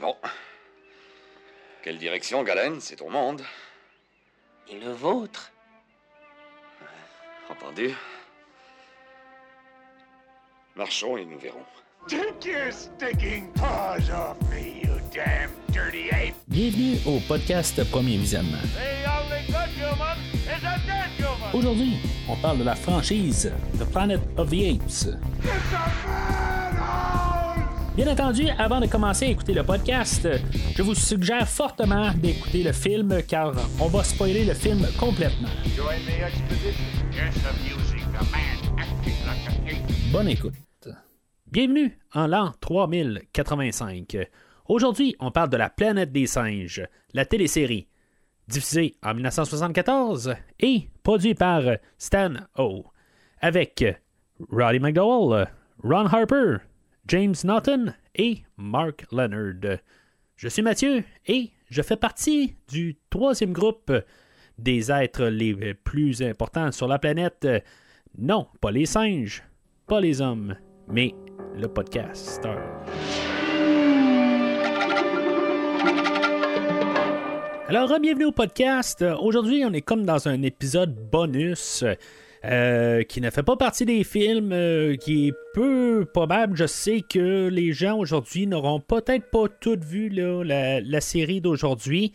Bon. Quelle direction, Galen? C'est ton monde. Et le vôtre? Entendu. Marchons et nous verrons. Take your stinking paws off me, you damn dirty ape! Bienvenue au podcast Premier Visionnement. The only good human is a dead human! Aujourd'hui, on parle de la franchise The Planet of the Apes. Bien entendu, avant de commencer à écouter le podcast, je vous suggère fortement d'écouter le film car on va spoiler le film complètement. Bonne écoute. Bienvenue en l'an 3085. Aujourd'hui, on parle de la planète des singes, la télésérie, diffusée en 1974 et produite par Stan O, avec Roddy McDowell, Ron Harper, James Naughton et Mark Leonard. Je suis Mathieu et je fais partie du troisième groupe des êtres les plus importants sur la planète. Non, pas les singes, pas les hommes, mais le podcast. Alors, bienvenue au podcast. Aujourd'hui, on est comme dans un épisode bonus euh, qui ne fait pas partie des films, euh, qui est peu probable. Je sais que les gens aujourd'hui n'auront peut-être pas toutes vu la, série d'aujourd'hui.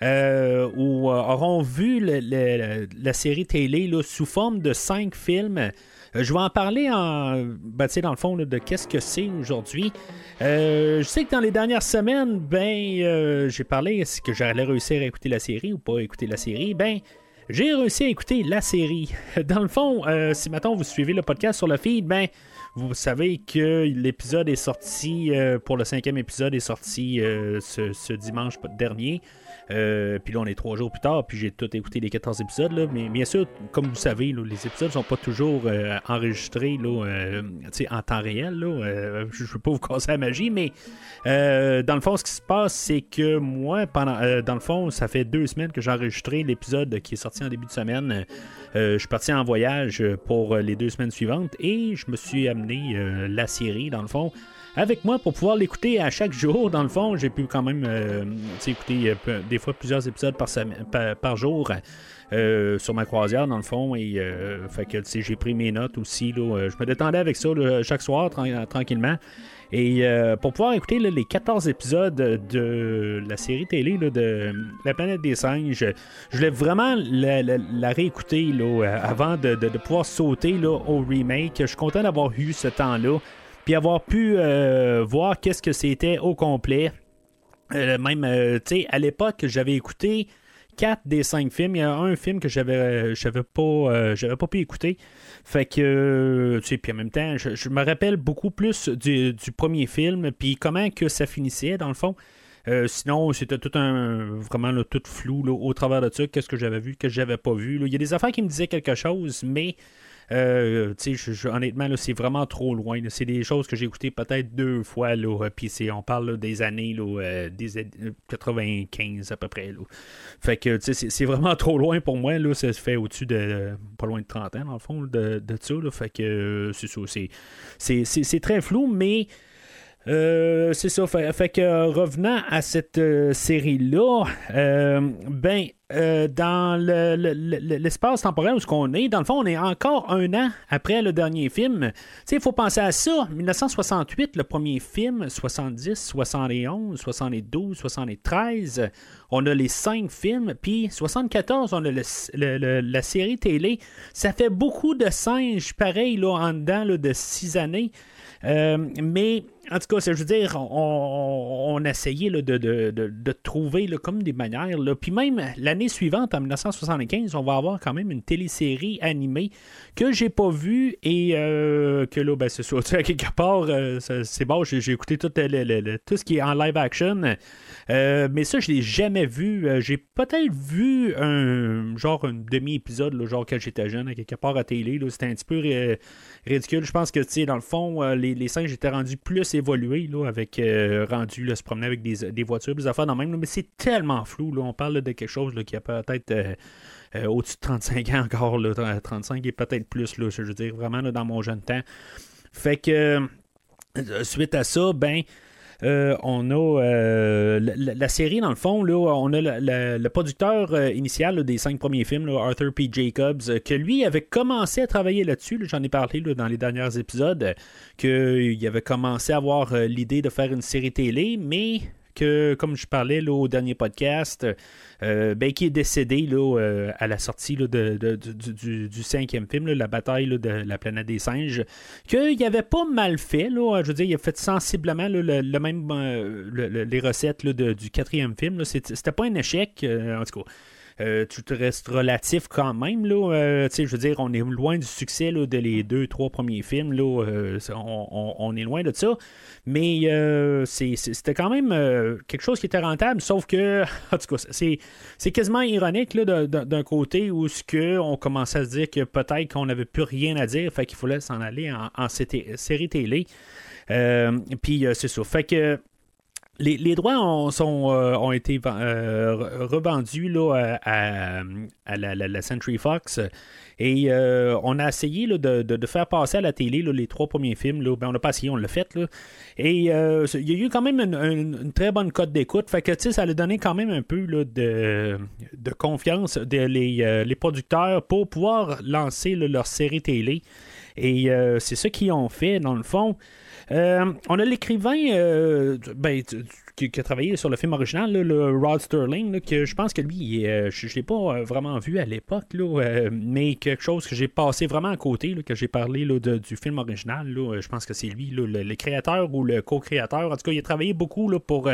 euh, ou auront vu la série télé sous forme de cinq films. Je vais en parler en, ben, dans le fond de qu'est-ce que c'est aujourd'hui. Je sais que dans les dernières semaines, ben, euh, j'ai parlé est-ce que j'allais réussir à écouter la série ou pas écouter la série? Ben, j'ai réussi à écouter la série. Dans le fond, euh, si maintenant vous suivez le podcast sur le feed, ben, vous savez que l'épisode est sorti, euh, pour le cinquième épisode, est sorti euh, ce, ce dimanche dernier. Euh, puis là, on est trois jours plus tard, puis j'ai tout écouté les 14 épisodes. Là. Mais bien sûr, comme vous savez, les épisodes sont pas toujours euh, enregistrés là, euh, en temps réel. Là. Euh, je ne veux pas vous casser la magie, mais dans le fond, ce qui se passe, c'est que moi, pendant, dans le fond, ça fait deux semaines que j'ai enregistré l'épisode qui est sorti en début de semaine. Je suis parti en voyage pour les deux semaines suivantes et je me suis amené la série, dans le fond, avec moi pour pouvoir l'écouter à chaque jour. Dans le fond, j'ai pu quand même euh, écouter euh, des fois plusieurs épisodes par, par, jour. euh, sur ma croisière dans le fond et j'ai pris mes notes aussi là, je me détendais avec ça chaque soir tran- tranquillement et pour pouvoir écouter les 14 épisodes de la série télé de La planète des singes, je voulais vraiment la, réécouter là, avant de, de- pouvoir sauter au remake. Je suis content d'avoir eu ce temps-là, puis avoir pu euh, voir qu'est-ce que c'était au complet. Euh, même, euh, tu sais, à l'époque, j'avais écouté 4 des 5 films. Il y a un film que j'avais j'avais pas, j'avais pas pu écouter. Fait que, tu sais, puis en même temps, je, me rappelle beaucoup plus du, premier film, puis comment que ça finissait, dans le fond. Sinon, c'était tout un. Vraiment, là, tout flou là, au travers de ça. Qu'est-ce que j'avais vu, que j'avais pas vu. Il y a des affaires qui me disaient quelque chose, mais. Euh, je- je- honnêtement, c'est vraiment trop loin. C'est des choses que j'ai écoutées peut-être deux fois. Là, euh, puis on parle des années là, euh, des, an- euh, 95 à peu près. Là. Fait que c'est vraiment trop loin pour moi. Là. Ça se fait au-dessus de pas loin de 30 ans, dans le fond, de, ça. là. Fait que c'est ça. c'est très flou, mais. Euh, c'est ça. Fait, que revenant à cette euh, série-là, euh, ben, dans le- le- l'espace temporel où ce qu'on est, dans le fond, on est encore un an après le dernier film. Il faut penser à ça. 1968, le premier film, 70, 71, 72, 73. On a les cinq films. Puis 74, on a le- la série télé. Ça fait beaucoup de singes, pareil, là, en dedans là, de six années. Mais en tout cas, je veux dire, on, on, essayait là, de, de, de, trouver là, comme des manières. Là. Puis même l'année suivante, en 1975, on va avoir quand même une télésérie animée que j'ai pas vue et euh, que là, ben, c'est sais, à quelque part, euh, c'est bon, j'ai écouté tout, le- tout ce qui est en live action. Euh, mais ça, je l'ai jamais vu. Euh, j'ai peut-être vu un genre un demi-épisode, genre quand j'étais jeune, à quelque part à télé. C'était un petit peu ridicule. Je pense que, dans le fond, euh, les, les singes étaient rendus plus évolués, là, avec rendu, là, se promener avec des, des voitures, des affaires dans même. mais c'est tellement flou, là. On parle de quelque chose qui a peut-être. au-dessus de 35 ans encore, là, 35 et peut-être plus, là, je veux dire, vraiment dans mon jeune temps. Fait que, suite à ça, ben, on a la, série, dans le fond, là, on a le producteur initial des cinq premiers films, Arthur P. Jacobs, que lui avait commencé à travailler là-dessus. J'en ai parlé dans les derniers épisodes, qu'il avait commencé à avoir l'idée de faire une série télé, mais que, comme je parlais au dernier podcast, euh, ben, qui est décédé là, euh, à la sortie du, cinquième film, la bataille de la planète des singes, qu'il avait pas mal fait. Là, je veux dire, il a fait sensiblement le, même euh, les recettes du quatrième film. C'était pas un échec, en tout cas. Euh, tout reste relatif quand même. Là, euh, je veux dire, on est loin du succès là, de les deux, trois premiers films. Là, euh, on, est loin de ça. Mais c'était quand même quelque chose qui était rentable, sauf que, en tout cas, c'est quasiment ironique d'un côté où ce que on commençait à se dire que peut-être qu'on n'avait plus rien à dire, fait qu'il fallait s'en aller en, en série télé. Puis c'est ça. Fait que les, droits ont, euh, été euh, revendus là, à, la, Century Fox. Et euh, on a essayé de, faire passer à la télé les trois premiers films. Là. Ben, on n'a pas essayé, on l'a fait. Et il y a eu quand même une, très bonne cote d'écoute. Fait que ça a donné quand même un peu de, confiance des producteurs pour pouvoir lancer leur série télé. Et c'est ça qu'ils ont fait, dans le fond. Euh, on a l'écrivain euh, ben, qui, a travaillé sur le film original, le Rod Sterling, que je pense que lui, euh, je ne l'ai pas vraiment vu à l'époque, mais quelque chose que j'ai passé vraiment à côté, que j'ai parlé du film original. je pense que c'est lui, le, créateur ou le co-créateur. En tout cas, il a travaillé beaucoup pour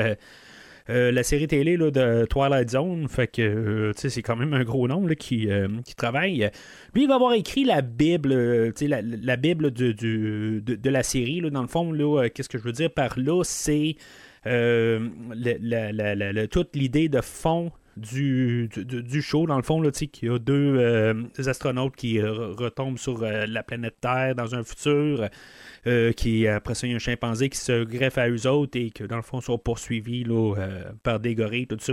euh, la série télé de Twilight Zone. Fait que euh, c'est quand même un gros nom qui, euh, qui, travaille. Lui, il va avoir écrit la Bible, la, la, Bible de, de, la série. Là, dans le fond, qu'est-ce que je veux dire par là, c'est toute l'idée de fond du, du, show, dans le fond, là, qu'il y a deux astronautes qui retombent sur la planète Terre dans un futur. Euh, qui après ça, il y a un chimpanzé qui se greffe à eux autres et que dans le fond sont poursuivis là, euh, par des gorilles, tout ça.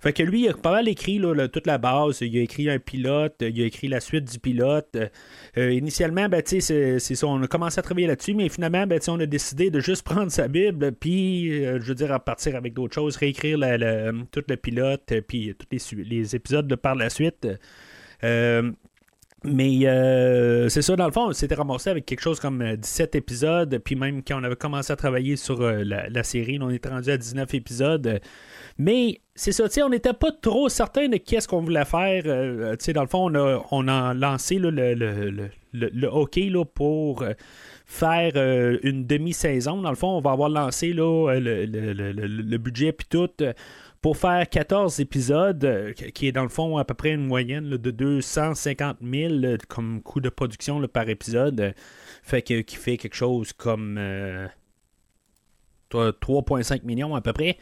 Fait que lui, il a pas mal écrit là, toute la base. Il a écrit un pilote, il a écrit la suite du pilote. Euh, initialement, ben, c'est, ça, on a commencé à travailler là-dessus, mais finalement, ben, on a décidé de juste prendre sa Bible, puis, je veux dire, à partir avec d'autres choses, réécrire tout le pilote, puis tous les, les épisodes de par la suite. Mais euh, c'est ça, dans le fond, on s'était ramassé avec quelque chose comme 17 euh, épisodes, puis même quand on avait commencé à travailler sur euh, la, série, on est rendu à 19 épisodes. Mais c'est ça, on n'était pas trop certain de qu'est-ce qu'on voulait faire. dans le fond, on a, on a lancé le, le, hockey là, pour faire une demi-saison. Dans le fond, on va avoir lancé là, le, budget puis tout pour faire 14 épisodes, euh, qui est dans le fond à peu près une moyenne de 250 000 comme coût de production par épisode, euh, fait que, qui fait quelque chose comme 3,5 euh, millions à peu près.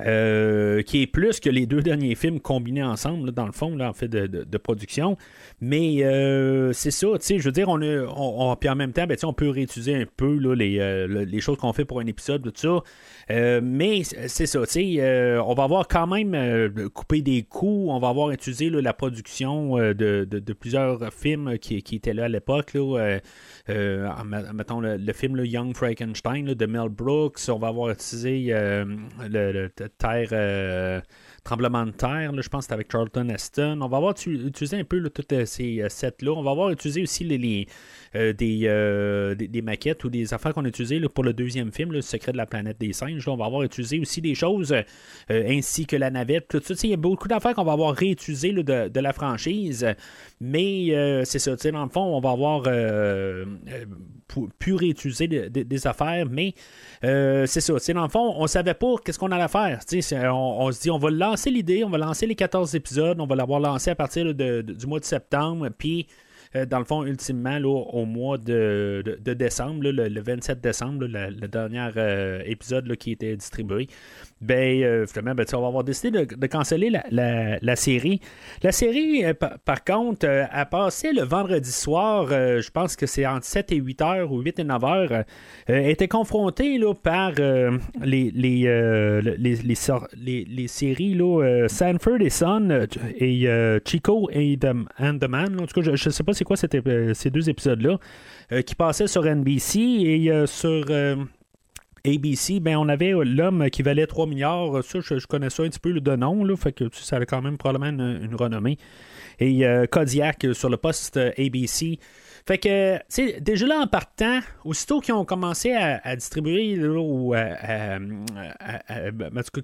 Euh, qui est plus que les deux derniers films combinés ensemble, dans le fond, en fait, de, production. Mais euh, c'est ça, tu sais, je veux dire, on, on, puis en même temps, ben, on peut réutiliser un peu les, euh, les, choses qu'on fait pour un épisode, tout ça. Mais c'est ça, tu sais, on va avoir quand même coupé des coûts, on va avoir utilisé la production de, plusieurs films qui, étaient là à l'époque. Là, mettons le, film Young Frankenstein de Mel Brooks, on va avoir utilisé le, terre, euh, tremblement de terre, je pense que c'était avec Charlton Heston. On va avoir utilisé un peu toutes euh, ces euh, sets-là. On va avoir utilisé aussi les, des, des, maquettes ou des affaires qu'on a utilisées pour le deuxième film, Le secret de la planète des singes. on va avoir utilisé aussi des choses ainsi que la navette, tout ça. Il y a beaucoup d'affaires qu'on va avoir réutilisées de, la franchise. Mais c'est ça, dans le fond, on va avoir pu réutiliser des affaires, mais c'est ça. Dans le fond, on savait pas qu'est-ce qu'on allait faire. On, on, se dit, on va lancer l'idée, on va lancer les 14 épisodes, on va l'avoir lancé à partir du mois de septembre, puis euh, dans le fond, ultimement, au mois de, décembre, le, 27 décembre, le, dernier euh, épisode qui était distribué, ben, euh, finalement, ben, va avoir décidé de, canceller la, série. La série, par, contre, a passé le vendredi soir, je pense que c'est entre 7 et 8 heures ou 8 et 9 heures, était confrontée là, par les, les, les, séries là, Sanford et Son et Chico et and the Man. En tout cas, je ne sais pas c'est quoi euh, ces deux épisodes-là, euh, qui passaient sur NBC et euh, sur ABC, ben, on avait l'homme qui valait 3 milliards. Ça, je, connais ça un petit peu de nom, là, fait que ça a quand même probablement une, renommée. Et Kodiak sur le poste ABC. Fait que, tu déjà là en partant, aussitôt qu'ils ont commencé à, distribuer, ou à,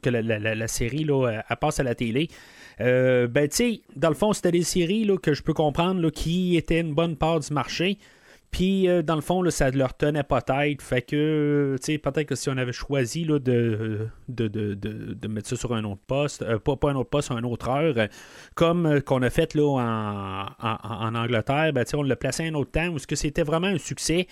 que la, série là, passe à la télé, euh, ben, tu sais, dans le fond, c'était des séries là, que je peux comprendre qui étaient une bonne part du marché. Puis, euh, dans le fond, là, ça leur tenait pas tête. Fait que, tu sais, peut-être que si on avait choisi là, de, de, de, de, mettre ça sur un autre poste, euh, pas, pas un autre poste, une autre heure, comme qu'on a fait là, en, en, Angleterre, ben, on l'a placé un autre temps, où que c'était vraiment un succès.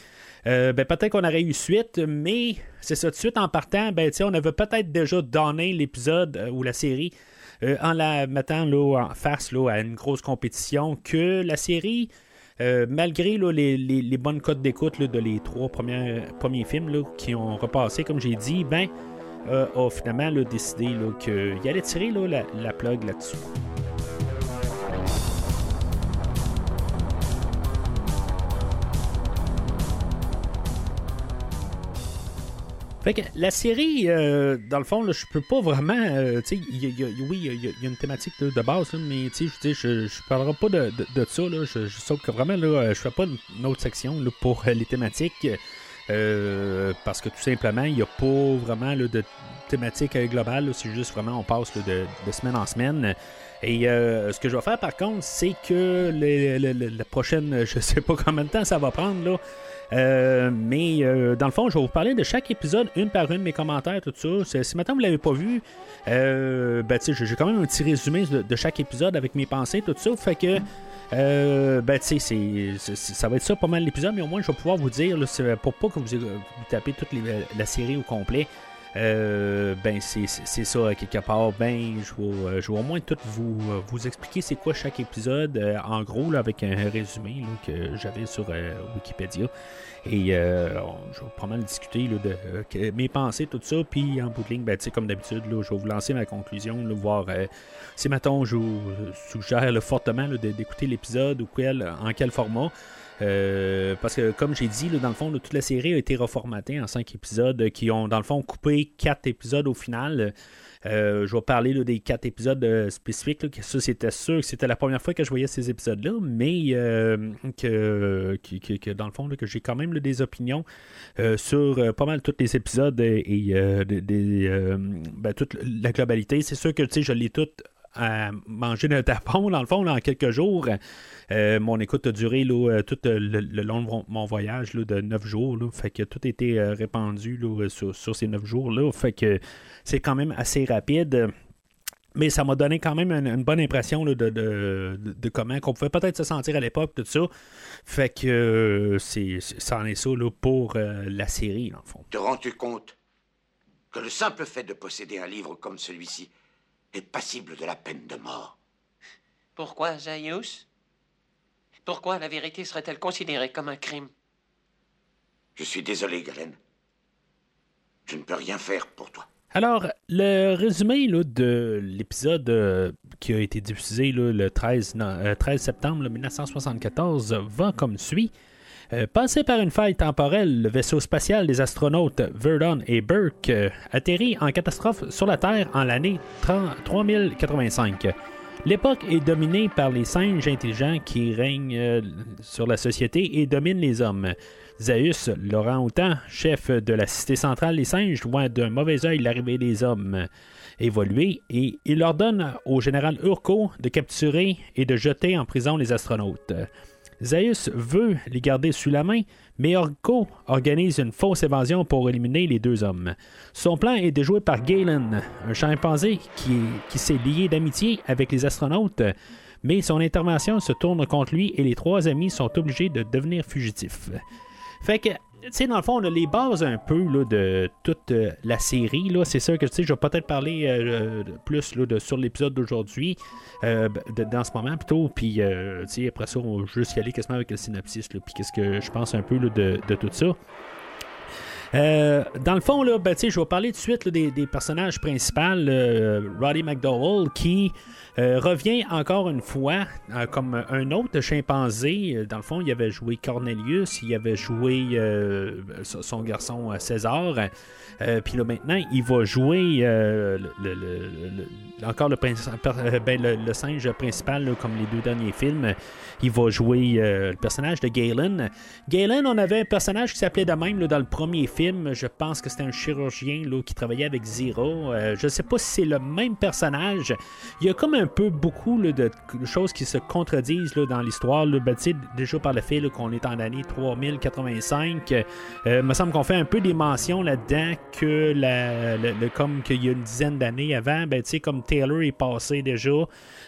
ben, peut-être qu'on aurait eu suite, mais c'est ça, de suite en partant, ben, on avait peut-être déjà donné l'épisode ou la série euh, en la mettant là, en face là, à une grosse compétition que la série. Euh, malgré les, bonnes cotes d'écoute de les trois premiers, films qui ont repassé, comme j'ai dit, ben, euh, a finalement décidé qu'il allait tirer la, la plug là-dessus. La série, euh, dans le fond, là, je peux pas vraiment. Euh, tu sais, oui, il y, a une thématique de, base, mais tu sais, je ne parlerai pas de, de, ça. Là, je, je que vraiment, là, je fais pas une autre section pour les thématiques. Euh, parce que tout simplement, il n'y a pas vraiment de thématique globale. C'est juste vraiment, on passe de, semaine en semaine. Et ce que je vais faire par contre, c'est que la prochaine, je sais pas combien de temps ça va prendre, là, euh, mais euh, dans le fond, je vais vous parler de chaque épisode, une par une, mes commentaires, tout ça. Si maintenant vous ne l'avez pas vu, euh, ben, j'ai quand même un petit résumé de, chaque épisode avec mes pensées, tout ça. Fait que. ben, tu sais, ça va être ça pas mal l'épisode, mais au moins je vais pouvoir vous dire, là, pour pas que vous, vous tapez toute la série au complet, euh, ben c'est ça quelque part. Ben je vais, euh, je vais au moins tout vous, euh, vous expliquer c'est quoi chaque épisode en gros là, avec un résumé que j'avais sur Wikipédia. Et je vais pas mal discuter de mes pensées, tout ça. Puis en bout de ligne, ben, comme d'habitude, je vais vous lancer ma conclusion, voir si maintenant je vous suggère fortement d'écouter l'épisode ou quel, en quel format. Euh, parce que, comme j'ai dit, dans le fond, toute la série a été reformatée en cinq épisodes qui ont, dans le fond, coupé quatre épisodes au final. Euh, je vais parler des quatre épisodes euh, spécifiques. ça, c'était sûr que c'était la première fois que je voyais ces épisodes-là, mais que, dans le fond, que j'ai quand même des opinions sur pas mal tous les épisodes et, ben, toute la globalité. C'est sûr que je l'ai tout à manger d'un tapon, dans le fond, en quelques jours. Euh, mon écoute a duré euh, tout euh, le, long de mon voyage de 9 jours. fait que tout a été répandu sur, ces 9 jours-là. Fait que c'est quand même assez rapide. Mais ça m'a donné quand même une, bonne impression de, de, comment qu'on pouvait peut-être se sentir à l'époque, tout ça. Fait que c'est, ça est ça pour la série, en fond. Te rends-tu compte que le simple fait de posséder un livre comme celui-ci est passible de la peine de mort Pourquoi, Zaius? Pourquoi la vérité serait-elle considérée comme un crime? Je suis désolé, Galen. Je ne peux rien faire pour toi. Alors, le résumé de l'épisode euh, qui a été diffusé le 13, 13 euh, septembre 1974 va comme suit. Euh, passé par une faille temporelle, le vaisseau spatial des astronautes Verdon et Burke atterrit en catastrophe sur la Terre en l'année 3085. L'époque est dominée par les singes intelligents qui règnent euh, sur la société et dominent les hommes. Zeus, Laurent Autant, chef de la cité centrale des singes, voit d'un mauvais œil l'arrivée des hommes évoluer et il ordonne au général Urko de capturer et de jeter en prison les astronautes. Zeus veut les garder sous la main, mais Orko organise une fausse évasion pour éliminer les deux hommes. Son plan est déjoué par Galen, un chimpanzé qui, s'est lié d'amitié avec les astronautes, mais son intervention se tourne contre lui et les trois amis sont obligés de devenir fugitifs. Fait tu sais, dans le fond, on a les bases un peu là, de toute euh, la série. Là. C'est sûr que je vais peut-être parler euh, plus là, de, sur l'épisode d'aujourd'hui, euh, dans ce moment plutôt. Puis après ça, on va juste y aller quasiment avec le synopsis. Puis qu'est-ce que je pense un peu de, de, tout ça. Euh, dans le fond, là, ben, je vais parler de suite des, personnages principaux. euh, Roddy McDowell qui euh, revient encore une fois comme un autre chimpanzé. Dans le fond, il avait joué Cornelius, il avait joué son garçon César. Euh, Puis là, maintenant, il va jouer encore le, singe principal, comme les deux derniers films. Il va jouer euh, le personnage de Galen. Galen, on avait un personnage qui s'appelait de même dans le premier film. Je pense que c'était un chirurgien qui travaillait avec Zero. Euh, je sais pas si c'est le même personnage. Il y a comme un peu beaucoup de choses qui se contredisent dans l'histoire. Ben, déjà par le fait qu'on est en année 3085, euh, il me semble qu'on fait un peu des mentions là-dedans que la, comme qu'il y a une dizaine d'années avant, ben, comme Taylor est passé déjà.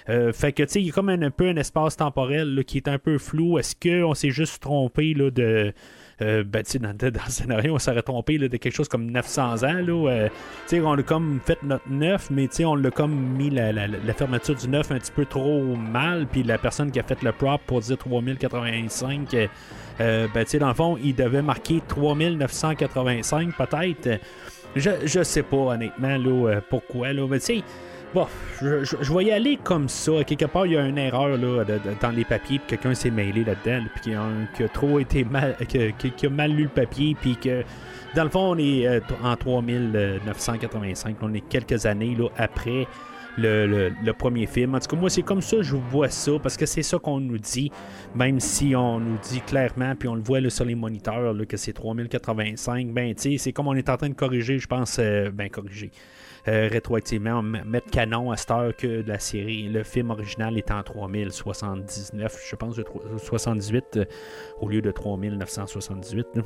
Euh, fait que, il y a comme un, peu un espace temporel qui est un peu flou. Est-ce qu'on s'est juste trompé là, de. Euh, ben, dans, dans le scénario, on s'aurait trompé de quelque chose comme 900 ans. Là, euh, on a comme fait notre 9, mais on l'a comme mis la, la- la fermeture du 9 un petit peu trop mal. Puis la personne qui a fait le prop pour dire 3085, euh, ben, dans le fond, il devait marquer 3985 peut-être. Je, je sais pas, honnêtement, là, euh, pourquoi. Là, mais tu sais, Bon, je, je- je vais y aller comme ça. Quelque part, il y a une erreur là, dans les papiers, puis quelqu'un s'est mêlé là-dedans, là, puis qui a, trop été mal, qui a mal lu le papier, puis que dans le fond, on est euh, en 3985, on est quelques années là, après le, premier film. En tout cas, moi, c'est comme ça je vois ça, parce que c'est ça qu'on nous dit, même si on nous dit clairement, puis on le voit sur les moniteurs, que c'est 3085, ben, tu sais, c'est comme on est en train de corriger, je pense, euh, ben, corriger euh, rétroactivement, mettre canon à cette heure que la série, le film original est en 3079, je pense, de tro- 78 euh, au lieu de 3978. là.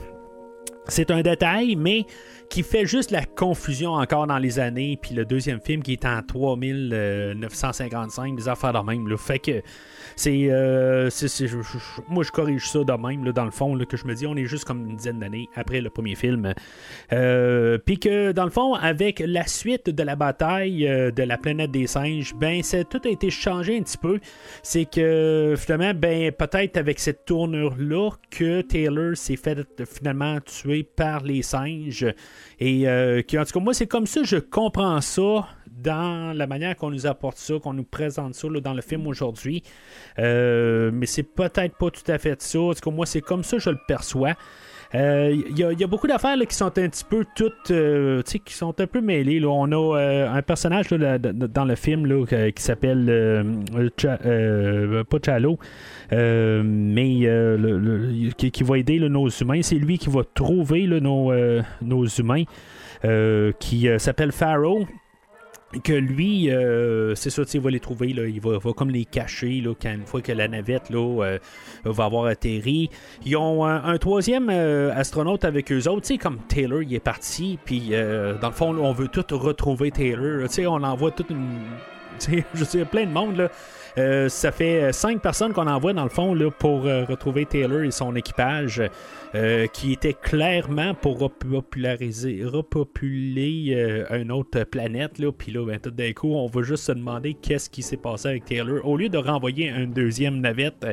C'est un détail, mais qui fait juste la confusion encore dans les années. Puis le deuxième film qui est en 3955, des affaires de même. Là. Fait que c'est. euh, moi, je corrige ça de même, là, dans le fond, là, que je me dis, on est juste comme une dizaine d'années après le premier film. Euh, Puis que, dans le fond, avec la suite de la bataille euh, de la planète des singes, ben, c'est, tout a été changé un petit peu. C'est que, finalement, ben, peut-être avec cette tournure-là, que Taylor s'est fait finalement tuer par les singes. Et euh, en tout cas, moi, c'est comme ça je comprends ça dans la manière qu'on nous apporte ça, qu'on nous présente ça dans le film aujourd'hui. Euh, mais c'est peut-être pas tout à fait ça. En tout cas, moi, c'est comme ça que je le perçois. Euh, Il y, a- beaucoup d'affaires qui sont un petit peu toutes, euh, qui sont un peu mêlées. On a un personnage dans le film qui s'appelle pas Chalo, mais qui, va aider nos humains. C'est lui qui va trouver nos, nos humains, qui s'appelle Pharaoh que lui, euh, c'est ça, il va les trouver, là, il va, va comme les cacher là, quand, une fois que la navette là, euh, va avoir atterri. Ils ont un, un troisième euh, astronaute avec eux autres, comme Taylor, il est parti, puis euh, dans le fond, là, on veut tout retrouver Taylor, on envoie toute une... Je sais, plein de monde, là. Euh, ça fait euh, cinq personnes qu'on envoie dans le fond là, pour euh, retrouver Taylor et son équipage, euh, qui était clairement pour repopulariser, repopuler une autre planète. Là. Puis là, ben, tout d'un coup, on va juste se demander qu'est-ce qui s'est passé avec Taylor. Au lieu de renvoyer une deuxième navette,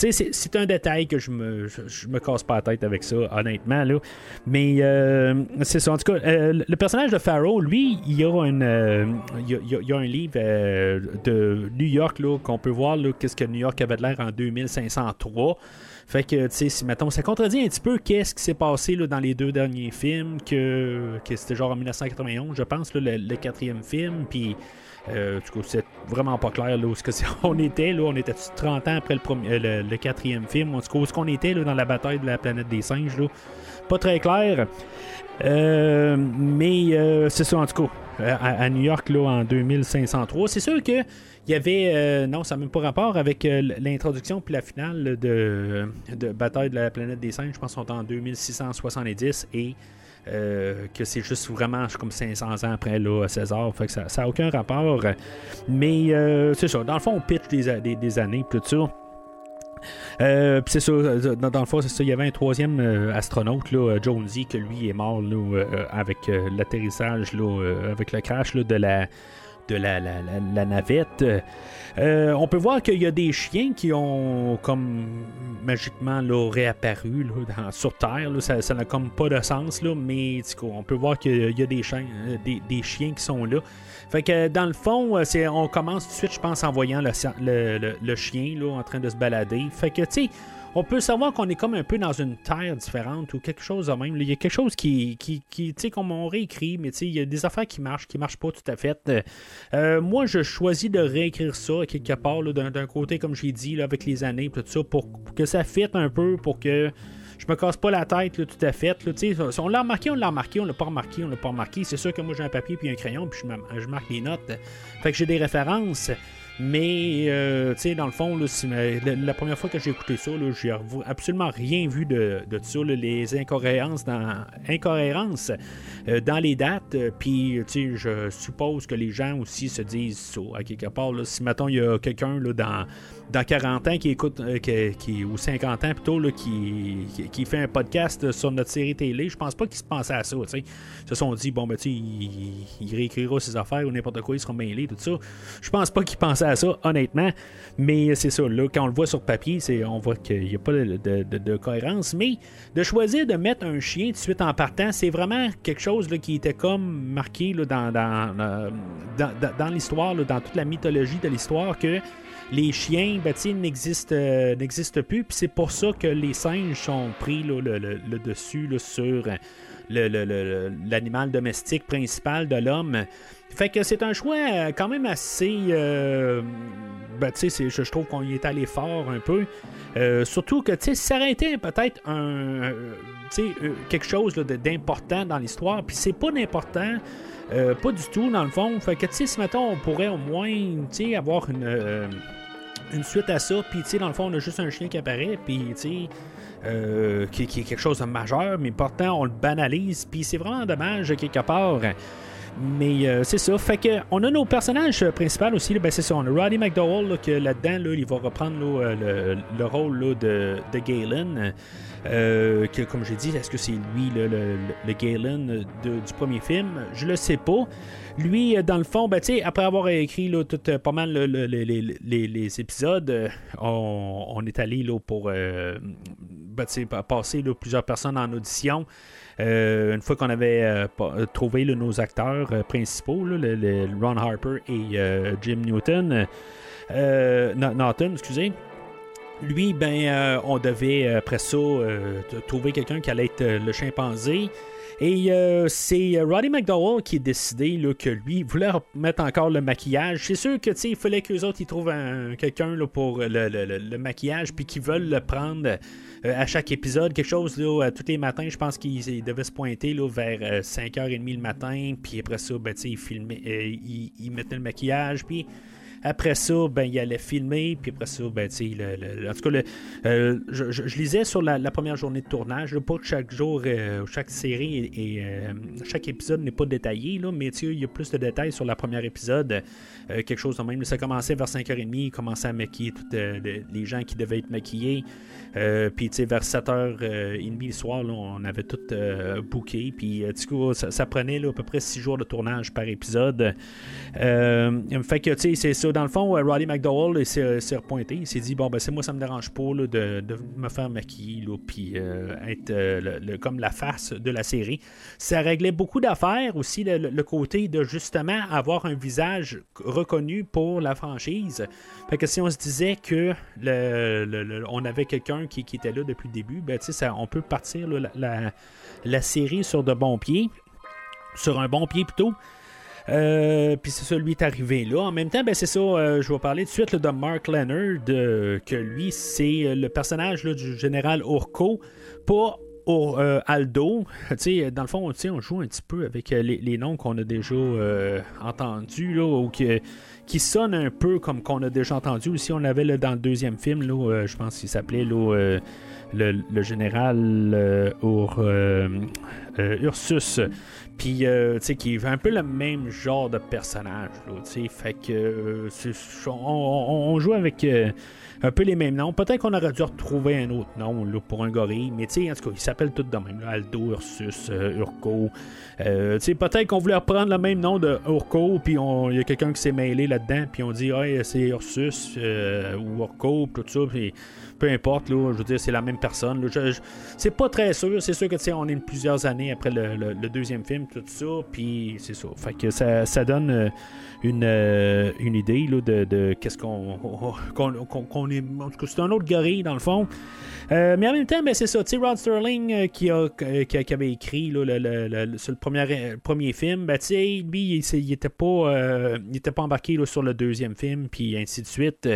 sais, c'est- un détail que je me, je, me casse pas la tête avec ça, honnêtement. Là. Mais euh, c'est ça. En tout cas, euh, le personnage de Pharaoh, lui, il y a, a, un livre euh, de New York qu'on peut voir qu'est-ce que New York avait de l'air en 2503. Fait que, tu sais, si, mettons, ça contredit un petit peu qu'est-ce qui s'est passé là, dans les deux derniers films, que, que c'était genre en 1991, je pense, le, le quatrième film, puis, euh, du coup, c'est vraiment pas clair là, où est-ce que on était, là, on était 30 ans après le, premier, euh, le, quatrième film, en tout cas, où est-ce qu'on était là, dans la bataille de la planète des singes, là. Pas très clair. Euh, mais euh, c'est ça, en tout cas, euh, à, New York, là, en 2503. C'est sûr que il y avait. euh, non, ça n'a même pas rapport avec euh, l'introduction puis la finale de, de Bataille de la planète des singes. Je pense qu'ils sont en 2670 et. Euh, que c'est juste vraiment comme 500 ans après là, César, fait que ça n'a aucun rapport. Mais euh, c'est ça, dans le fond, on pitch des, des, des années, tout ça. Euh, c'est ça, dans, le fond, c'est ça. Il y avait un troisième astronaute, là, Jonesy, que lui est mort avec l'atterrissage, là, avec le crash là, de la de la- la navette. Euh, on peut voir qu'il y a des chiens qui ont comme magiquement réapparu sur Terre. Ça n'a comme pas de sens, là, mais on peut voir qu'il y a des chiens, euh, des, chiens qui sont là. Fait que dans le fond, euh, on commence tout de suite, je pense, en voyant le, le- le- le chien là, en train de se balader. Fait que, tu sais, on peut savoir qu'on est comme un peu dans une terre différente ou quelque chose de même. Il y a quelque chose qui, qui, tu sais, comme réécrit, mais tu sais, il y a des affaires qui marchent, qui marchent pas tout à fait. Euh, euh, moi, je choisis de réécrire ça quelque part, d'un, côté, comme j'ai dit, avec les années, tout ça, pour, que ça fitte un peu, pour que je me casse pas la tête tout à fait. Là, on l'a remarqué, on l'a remarqué, on l'a pas remarqué, on l'a pas remarqué. C'est sûr que moi j'ai un papier puis un crayon, puis je, je marque les notes. Fait que j'ai des références. Mais, euh, tu sais, dans le fond, là, la, la première fois que j'ai écouté ça, j'ai absolument rien vu de, de ça. les incohérences dans, incohérences, euh, dans les dates. euh, Puis, tu sais, je suppose que les gens aussi se disent ça, à quelque part. si, mettons, il y a quelqu'un dans, dans 40 ans qui écoute, euh, qui, qui- ou 50 ans plutôt, là, qui, qui, fait un podcast sur notre série télé, je pense pas qu'ils se pensaient à ça. tu sais. Ils se sont dit, bon, ben, tu il, il réécrira ses affaires ou n'importe quoi, ils seront mêlés, tout ça. Je pense pas qu'ils pensaient à ça, honnêtement. Mais c'est ça, là, quand on le voit sur papier, c'est, on voit qu'il n'y a pas de, de- de- cohérence. Mais de choisir de mettre un chien tout de suite en partant, c'est vraiment quelque chose là, qui était comme marqué là, dans, dans, euh, dans, dans- l'histoire, dans toute la mythologie de l'histoire, que les chiens ben, n'existent, euh, n'existent plus. Puis c'est pour ça que les singes sont pris le, le- le dessus sur l'animal domestique principal de l'homme. Fait que c'est un choix euh, quand même assez. euh, ben, je, je trouve qu'on y est allé fort un peu. Euh, surtout que, ça aurait été peut-être un. euh, euh, quelque chose d'important dans l'histoire, puis c'est pas d'important. euh, pas du tout, dans le fond. Fait que, tu sais, si on pourrait au moins, tu avoir une. euh, une suite à ça, puis tu sais, dans le fond, on a juste un chien qui apparaît, puis tu sais, qui, qui est quelque chose de majeur, mais pourtant, on le banalise, puis c'est vraiment dommage, quelque part. Mais euh, c'est ça. Fait que on a nos personnages euh, principaux aussi. ben, c'est ça. On a Roddy McDowell là, que là-dedans, là, il va reprendre euh, le, le rôle de, de Galen. Euh, que, comme j'ai dit, est-ce que c'est lui le, le, le Galen du premier film? Je le sais pas. Lui, dans le fond, ben, après avoir écrit là, tout, pas mal le- le- le- les, les- les épisodes, on, on est allé pour ben, passer plusieurs personnes en audition. Euh, une fois qu'on avait euh, euh, trouvé nos acteurs principaux, le, Ron Harper et Jim Newton, Norton, excusez. Lui, ben, on devait après ça trouver quelqu'un qui allait être le chimpanzé. Et c'est Roddy McDowell qui a décidé que lui voulait mettre encore le maquillage. C'est sûr que il fallait qu'eux autres trouvent un- quelqu'un pour le, le- maquillage, puis qu'ils veulent le prendre à chaque épisode, quelque chose là, à tous les matins. Je pense qu'ils ils devaient se pointer là, vers euh, 5h30 le matin, puis après ça, ben, ils, filmaient, euh, ils, mettaient le maquillage, puis après ça, ben, il allait filmer, puis après ça, ben, en tout cas, le- euh, je, lisais sur la, première journée de tournage, pas que chaque jour, euh, chaque série et, euh, chaque épisode n'est pas détaillé, là, mais il y a plus de détails sur la première épisode, euh, quelque chose de même. Ça commençait vers 5h30, il commençait à maquiller tous les gens qui devaient être maquillés. Euh, puis, tu sais, vers 7h30 le soir, là, on avait tout euh, booké. Puis, euh, du coup, ça, prenait là, à peu près 6 jours de tournage par épisode. Euh, fait que, tu sais, c'est ça. Dans le fond, euh, Roddy McDowell s'est repointé. Il s'est dit, bon, ben, c'est moi, ça me dérange pas là, de, de me faire maquiller, puis euh, être euh, comme la face de la série. Ça réglait beaucoup d'affaires aussi, le, côté de justement avoir un visage reconnu pour la franchise. Fait que si on se disait que le- on avait quelqu'un qui, était là depuis le début, ben, on peut partir la, série sur de bons pieds, sur un bon pied plutôt. Euh, puis c'est ça, lui est arrivé là. En même temps, ben c'est ça, euh, je vais parler tout de suite de Mark Leonard, que lui, c'est euh, le personnage du général Orko, pas Aldo. Dans le fond, on joue un petit peu avec les, noms qu'on a déjà entendus, là, ou que- qui sonnent un peu comme qu'on a déjà entendu. Aussi, on avait là, dans le deuxième film, là, euh, je pense qu'il s'appelait euh, le, le général euh, euh, Ursus. Puis, tu sais, qui est un peu le même genre de personnage, tu sais. Fait que, on, joue avec un peu les mêmes noms. Peut-être qu'on aurait dû retrouver un autre nom pour un gorille, mais tu sais, en tout cas, ils s'appellent tous de même. Aldo, Ursus, euh, Urco. Euh, tu sais, peut-être qu'on voulait reprendre le même nom de Urco, puis il y a quelqu'un qui s'est mêlé là-dedans, puis on dit, hey, c'est Ursus euh, ou Urco, tout ça, puis peu importe, là, je veux dire, c'est la même personne. c'est pas très sûr. C'est sûr que on est plusieurs années après le, deuxième film, tout ça, puis c'est ça. Fait que ça, donne euh, une, euh, une idée là, de, qu'est-ce qu'on, qu'on, est. En tout cas, c'est un autre gorille, dans le fond. Euh, mais en même temps, ben, c'est ça. Tu Rod Sterling qui, a, qui, avait écrit là, le, sur le premier, premier film, ben, lui, il, était pas, il était pas embarqué sur le deuxième film, puis ainsi de suite.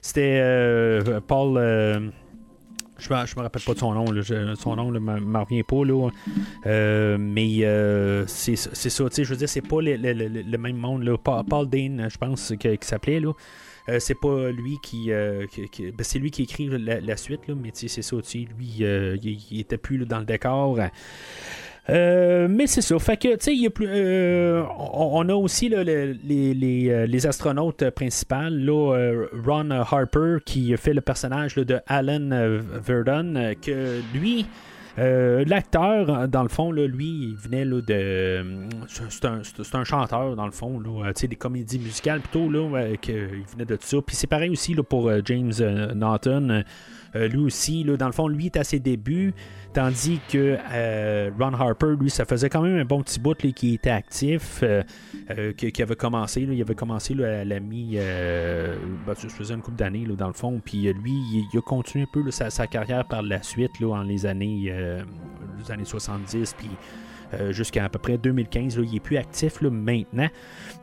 C'était Paul. Je me, me rappelle pas de son nom, son nom ne me revient pas. Là. Euh, mais euh, c'est ça, je veux dire, c'est pas le, même monde. Là. Paul Dean, je pense, qu'il s'appelait. là. Euh, c'est pas lui qui. Ben, c'est lui qui écrit la, suite, là, mais c'est ça, lui, il, il, était plus dans le décor. Euh, mais c'est ça. Fait que, tu sais. Euh, on, a aussi les, les, euh, les, astronautes principaux. Là, Ron Harper, qui fait le personnage de Alan Verdon, que lui. L'acteur, dans le fond, lui, il venait de. C'est un, un, chanteur, dans le fond, là, des comédies musicales plutôt, là, il venait de ça. Puis c'est pareil aussi là, pour James Norton. lui aussi, là, dans le fond, lui est à ses débuts. Tandis que euh, Ron Harper, lui, ça faisait quand même un bon petit bout qui était actif, euh, euh, qui, avait commencé. il avait commencé à la mi. Ben, ça faisait une couple d'années, dans le fond. Puis lui, il, a continué un peu sa, carrière par la suite, en les années, les années 70. Puis. jusqu'à à peu près 2015. il est plus actif maintenant,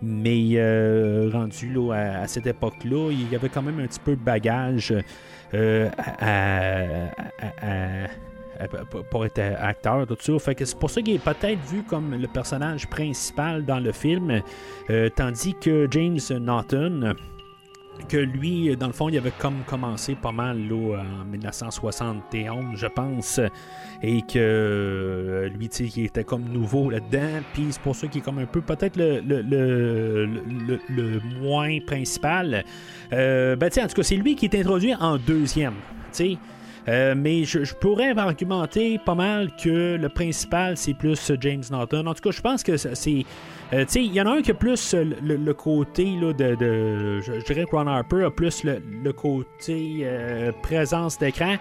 mais rendu à, cette époque-là, il y avait quand même un petit peu de bagage à, pour être acteur, tout ça. Fait que c'est pour ça qu'il est peut-être vu comme le personnage principal dans le film, euh, tandis que James Norton que lui, dans le fond, il avait comme commencé pas mal en 1971, je pense, et que euh, lui, tu sais, il était comme nouveau là-dedans, puis c'est pour ça qu'il est comme un peu peut-être le, moins principal. Euh, ben, en tout cas, c'est lui qui est introduit en deuxième, tu sais. Euh, mais je, pourrais argumenter pas mal que le principal, c'est plus James Norton. En tout cas, je pense que c'est. Euh, sais, il y en a un qui a plus le, côté là, de, je, dirais que Ron Harper a plus le, côté euh, présence d'écran.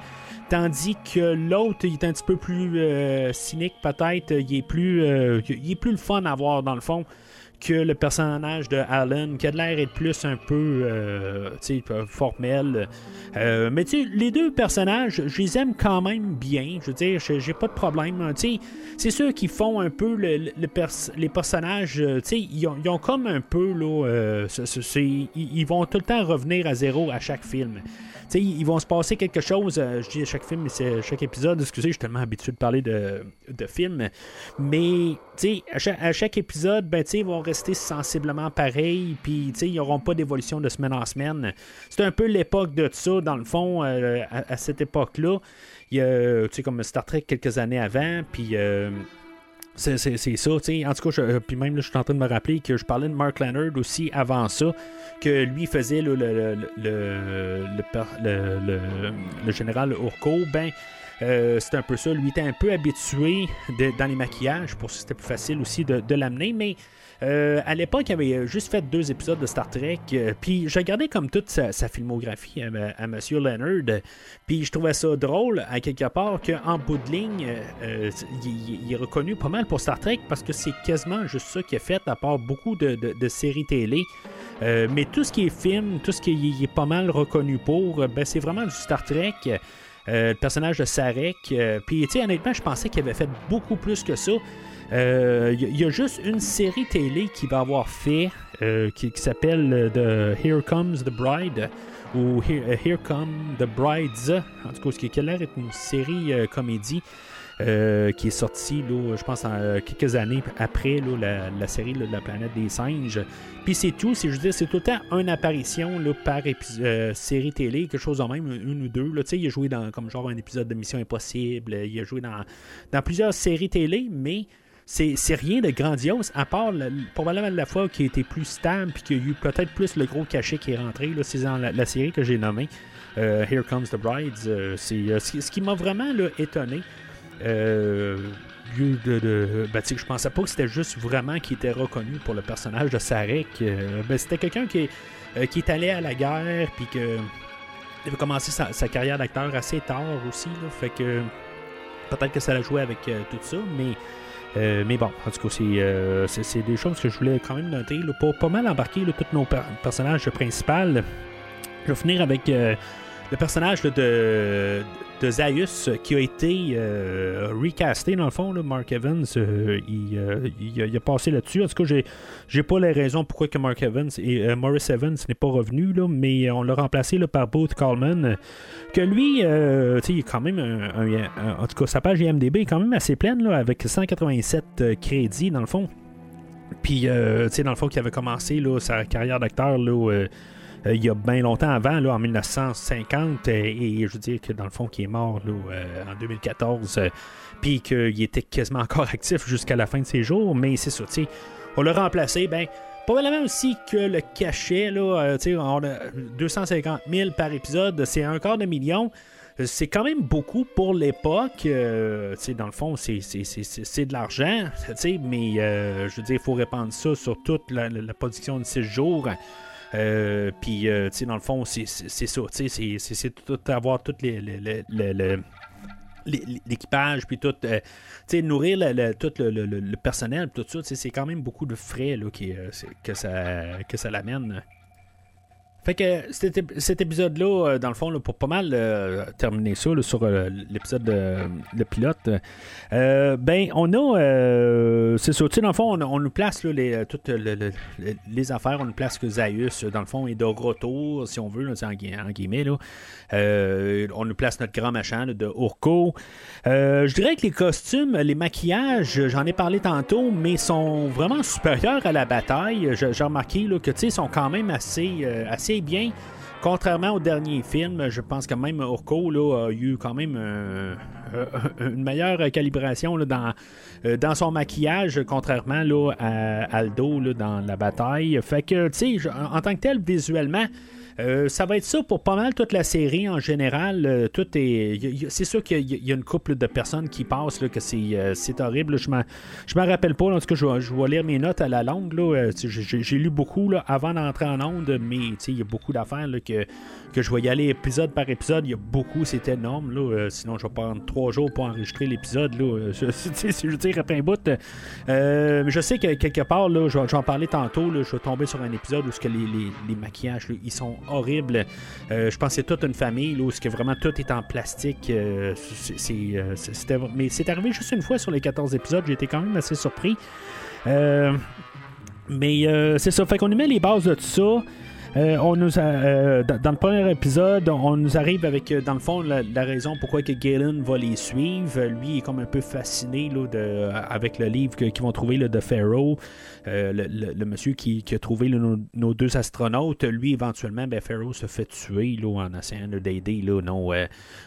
Tandis que l'autre, il est un petit peu plus cynique, peut-être. Il il est plus le fun à voir, dans le fond que le personnage de Alan, qui a l'air plus un peu euh, formel. Euh, mais les deux personnages, je les aime quand même bien. Je veux dire, j'ai pas de problème. C'est ceux qui font un peu le, les personnages. Euh, ils ont, ils ont, comme un peu. Là, euh, ils vont tout le temps revenir à zéro à chaque film ils vont se passer quelque chose. Euh, je dis à chaque film, mais c'est chaque épisode. Excusez, je suis tellement habitué de parler de, de films. Mais à chaque, à chaque épisode, ben, ils vont rester sensiblement pareils. Puis ils n'auront pas d'évolution de semaine en semaine. C'est un peu l'époque de ça, dans le fond, euh, à, cette époque-là. Il y a, comme Star Trek quelques années avant. Puis. Euh, c'est ça, tu sais. En tout cas, puis même là, je suis en train de me rappeler que je parlais de Mark Leonard aussi avant ça, que lui faisait le, le, le, le, général Urko. Ben, euh, c'est un peu ça. Lui était un peu habitué dans les maquillages, pour ça c'était plus facile aussi de, de l'amener, mais euh, à l'époque, il avait juste fait deux épisodes de Star Trek. Euh, puis je regardais comme toute sa, filmographie à, M. Leonard. Puis je trouvais ça drôle, à quelque part, qu'en bout de ligne, euh, il, est reconnu pas mal pour Star Trek parce que c'est quasiment juste ça qu'il a fait, à part beaucoup de, séries télé. mais tout ce qui est film, tout ce qui est, pas mal reconnu pour, ben, c'est vraiment du Star Trek. le personnage de Sarek. Puis, tu sais, honnêtement, je pensais qu'il avait fait beaucoup plus que ça. Il euh, y, a juste une série télé qui va avoir fait euh, qui, s'appelle euh, The Here Comes the Bride ou Here, Come the Brides, en tout cas, ce qui a l'air une série comédie. qui est sorti, là, je pense, en, quelques années après là, la, série de la planète des singes. Puis c'est tout, c'est, je veux dire, c'est tout le temps une apparition par série télé, quelque chose de même, une ou deux. Il a joué dans comme genre un épisode de Mission Impossible, il a joué dans plusieurs séries télé, mais c'est, rien de grandiose, à part la- probablement la fois qui a été plus stable, puis qu'il y a eu peut-être plus le gros cachet qui est rentré. C'est dans la, la série que j'ai nommée. euh, Here Comes the Brides. euh, c'est euh, ce qui- m'a vraiment étonné. Euh, lieu de, ben, je pensais pas que c'était juste vraiment qui était reconnu pour le personnage de Sarek. Ben, c'était quelqu'un qui, est- allé à la guerre, puis que il avait commencé sa, carrière d'acteur assez tard aussi. fait que peut-être que ça l'a joué avec tout ça, mais. Euh, mais bon, en tout cas, c'est, euh, c'est, des choses que je voulais quand même noter. Là, pas, pas mal embarquer là, tous nos per- personnages principaux. Je vais finir avec euh, le personnage de, de Zaius qui a été euh, recasté dans le fond. Là, Mark Evans, euh, il, euh, il a, passé là-dessus. En tout cas, j'ai, pas les raisons pourquoi que Mark Evans et euh, Morris Evans n'est pas revenu, là, mais on l'a remplacé là, par Booth Coleman. euh, Que lui, euh, il est quand même un, En tout cas, sa page IMDB est quand même assez pleine, là, avec 187 euh, crédits dans le fond. Puis, euh, tu sais, dans le fond, qui avait commencé là, sa carrière d'acteur là, euh, il y a bien longtemps avant, là, en 1950, euh, et je veux dire que dans le fond, qui est mort là, euh, en 2014, euh, puis qu'il était quasiment encore actif jusqu'à la fin de ses jours, mais c'est ça, tu on l'a remplacé, ben, probablement aussi que le cachet, là, euh, tu sais, on a 250 000 par épisode, c'est un quart de million. C'est quand même beaucoup pour l'époque. dans le fond, c'est, de l'argent. Mais je veux dire, il faut répandre ça sur toute la, la- la production de 6 jours. Euh, Puis, euh, tu sais, dans le fond, c'est, ça. tu sais, C'est, tout avoir toutes les. les- les- les- l'équipage puis tout euh, tu sais nourrir le, le- tout le, le- personnel tout ça c'est quand même beaucoup de frais là, qui, euh, que ça que ça l'amène fait que cet, ép- cet épisode-là, euh, dans le fond, pour pas mal euh, terminer ça sur euh, l'épisode de pilote, ben, on a. c'est ça, tu sais, dans le fond, on, nous place les, toutes le- le- le- les affaires, on nous place que Zaius, dans le fond, est de retour, si on veut, en, gui- en guillemets. On nous place notre grand machin de Urko. Je dirais que les costumes, les maquillages, j'en ai parlé tantôt, mais sont vraiment supérieurs à la bataille. J'ai remarqué que tu sais, sont quand même assez, euh, bien. Contrairement au dernier film, je pense que même Urko là, a eu quand même euh, euh, une meilleure calibration dans, euh, dans son maquillage, contrairement là, à Aldo là, dans la bataille. Fait que, tu sais, en tant que tel, visuellement, euh, ça va être ça pour pas mal toute la série en général. Euh, tout est, c'est sûr qu'il y, a- une couple de personnes qui passent là, que c'est, euh, horrible. Je m'en, je rappelle pas. En tout cas, je je vais lire mes notes à la longue. Là. J'ai, lu beaucoup là, avant d'entrer en onde, mais il y a beaucoup d'affaires que, que je vais y aller épisode par épisode. Il y a beaucoup, c'est énorme. Là. Sinon, je vais prendre trois jours pour enregistrer l'épisode. Là. Je, je je sais que quelque part, là, je vais, je vais en parler tantôt. Je vais tomber sur un épisode où que les, les- les maquillages, là, ils sont horribles. Euh, je c'est toute une famille là, où ce que vraiment tout est en plastique. euh, euh, mais c'est arrivé juste une fois sur les 14 épisodes. Été quand même assez surpris. Euh, mais c'est ça. Fait qu'on nous met les bases de tout ça. Euh, on nous a, euh, dans, le premier épisode, on nous arrive avec, euh, dans le fond, la, raison pourquoi que Galen va les suivre. Lui, est comme un peu fasciné là, de, avec le livre qu'ils vont trouver là, de Pharaoh. Le, monsieur qui, a trouvé nos, deux astronautes. Lui, éventuellement, ben, Pharaoh se fait tuer en essayant d'aider nos,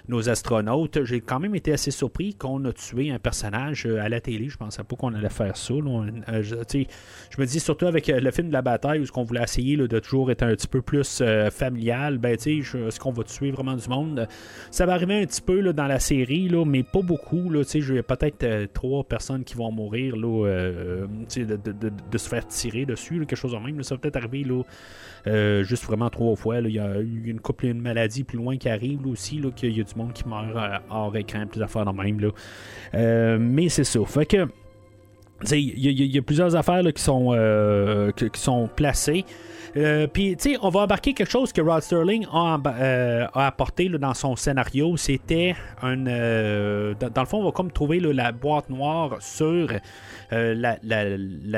nos astronautes. J'ai quand même été assez surpris qu'on a tué un personnage à la télé. Je pensais pas qu'on allait faire ça. On- je, je me dis surtout avec le film de la bataille où qu'on voulait essayer de toujours être un petit peu plus euh, familial, ben tu sais, est-ce qu'on va tuer vraiment du monde? Ça va arriver un petit peu là, dans la série, là, mais pas beaucoup. Tu sais, j'ai peut-être euh, trois personnes qui vont mourir là, euh, de, de- se faire tirer dessus, quelque chose de même. ça va peut-être arriver là, juste vraiment trois fois. Il y a eu une couple une maladie plus loin qui arrive là, aussi, là, qu'il y a du monde qui meurt hors écran, plus d'affaires de même. Là. Mais c'est ça. Fait que. Il y, y y a plusieurs affaires là, qui, sont, qui sont placées. Euh, Puis, tu sais, on va embarquer quelque chose que Rod Sterling a, euh, apporté dans son scénario. C'était un. euh, dans, le fond, on va comme trouver la boîte noire sur la,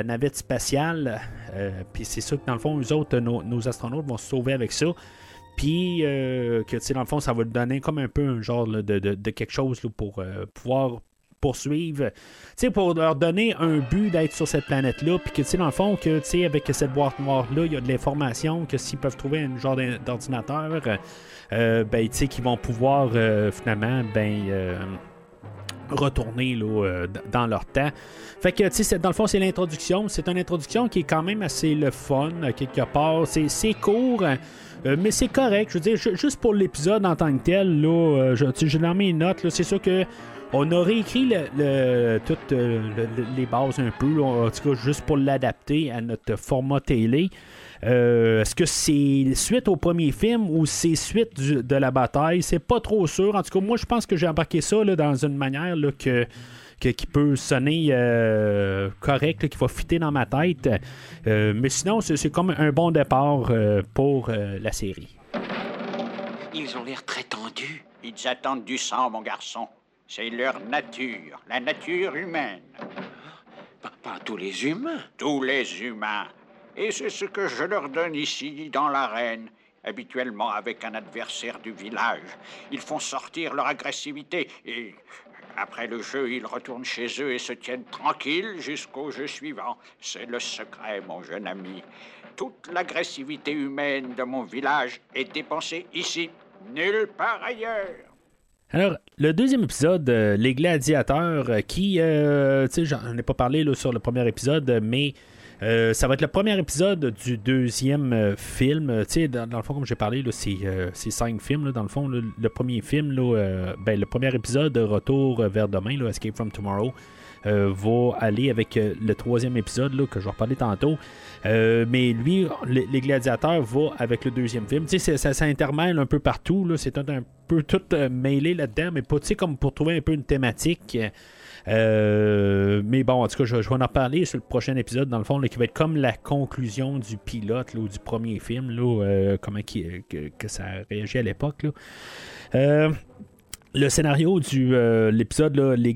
navette spatiale. Puis, c'est ça que, dans le fond, eux autres, nos, astronautes vont se sauver avec ça. Puis, que, tu sais, dans le fond, ça va donner comme un peu un genre de, quelque chose pour pouvoir poursuivre. Tu pour leur donner un but d'être sur cette planète-là, puis que, tu sais, dans le fond, que, tu sais, avec cette boîte noire-là, il y a de l'information, que s'ils peuvent trouver un genre d'ordinateur, euh, ben, tu sais, qu'ils vont pouvoir, euh, finalement, ben, euh, retourner là, euh, dans leur temps. Fait que, tu sais, dans le fond, c'est l'introduction. C'est une introduction qui est quand même assez le fun, quelque part. C'est, court, mais c'est correct. Je veux dire, ju- juste pour l'épisode en tant que tel, là, euh, je, j'ai dans mes notes, c'est sûr que on a réécrit le, le- toutes euh, le- le- les bases un peu, là, en tout cas, juste pour l'adapter à notre format télé. Euh, Est-ce que c'est suite au premier film ou c'est suite du- de la bataille? C'est pas trop sûr. En tout cas, moi, je pense que j'ai embarqué ça là, dans une manière là, que, que- qui peut sonner euh, correct, qui va fitter dans ma tête. Euh, mais sinon, c'est c'est comme un bon départ euh, pour euh, la série. Ils ont l'air très tendus. Ils attendent du sang, mon garçon. C'est leur nature, la nature humaine. Pas, pas tous les humains. Tous les humains. Et c'est ce que je leur donne ici, dans l'arène. Habituellement avec un adversaire du village. Ils font sortir leur agressivité et après le jeu, ils retournent chez eux et se tiennent tranquilles jusqu'au jeu suivant. C'est le secret, mon jeune ami. Toute l'agressivité humaine de mon village est dépensée ici, nulle part ailleurs. Alors, le deuxième épisode, euh, Les Gladiateurs, euh, qui, euh, tu sais, j'en ai pas parlé là, sur le premier épisode, mais euh, ça va être le premier épisode du deuxième film. Tu sais, dans, le fond, comme j'ai parlé, c'est, cinq films. là, dans le fond, le premier film, là, ben, le premier épisode, Retour vers demain, Escape from Tomorrow, va aller avec euh, le troisième épisode que je vais reparler tantôt. Euh, mais lui, les, gladiateurs va avec le deuxième film. Tu c'est- ça s'intermêle un peu partout. C'est un peu tout euh, mêlé là-dedans, mais pas comme pour trouver un peu une thématique. Euh, mais bon, en tout cas, je, vais en reparler sur le prochain épisode, dans le fond, qui va être comme la conclusion du pilote ou du premier film, là, euh, comment que, ça a réagi à l'époque. Euh, le scénario du euh, l'épisode les,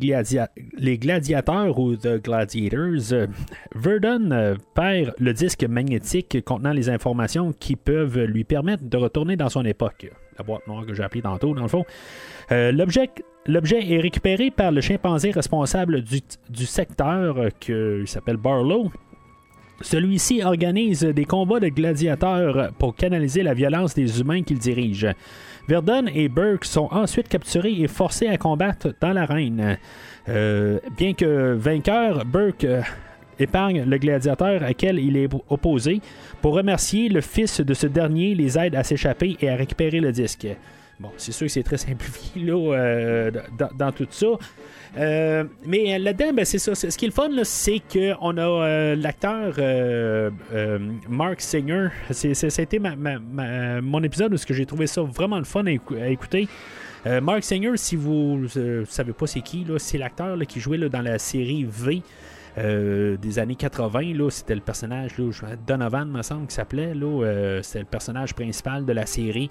les gladiateurs ou The Gladiators, euh, Verdun euh, perd le disque magnétique contenant les informations qui peuvent lui permettre de retourner dans son époque. La boîte noire que j'ai appelée tantôt, dans le fond. Euh, L'objet L'objet est récupéré par le chimpanzé responsable du, du secteur que, s'appelle Barlow. Celui-ci organise des combats de gladiateurs pour canaliser la violence des humains qu'il dirige. Verdun et Burke sont ensuite capturés et forcés à combattre dans l'arène. Euh, bien que vainqueur, Burke euh, épargne le gladiateur à il est opposé pour remercier le fils de ce dernier les aide à s'échapper et à récupérer le disque. Bon, c'est sûr que c'est très simplifié là, euh, dans, dans tout ça. Euh, mais là-dedans, ben, c'est ça. Ce qui est le fun, c'est qu'on a euh, l'acteur euh, euh, Mark Singer. C'est, ma- mon épisode où j'ai trouvé ça vraiment le fun à, écou- à écouter. Euh, Mark Singer, si vous ne savez pas c'est qui, c'est l'acteur qui jouait dans la série V. euh, des années 80, là, c'était le personnage, là, Donovan, me semble, qui s'appelait, euh, c'était le personnage principal de la série,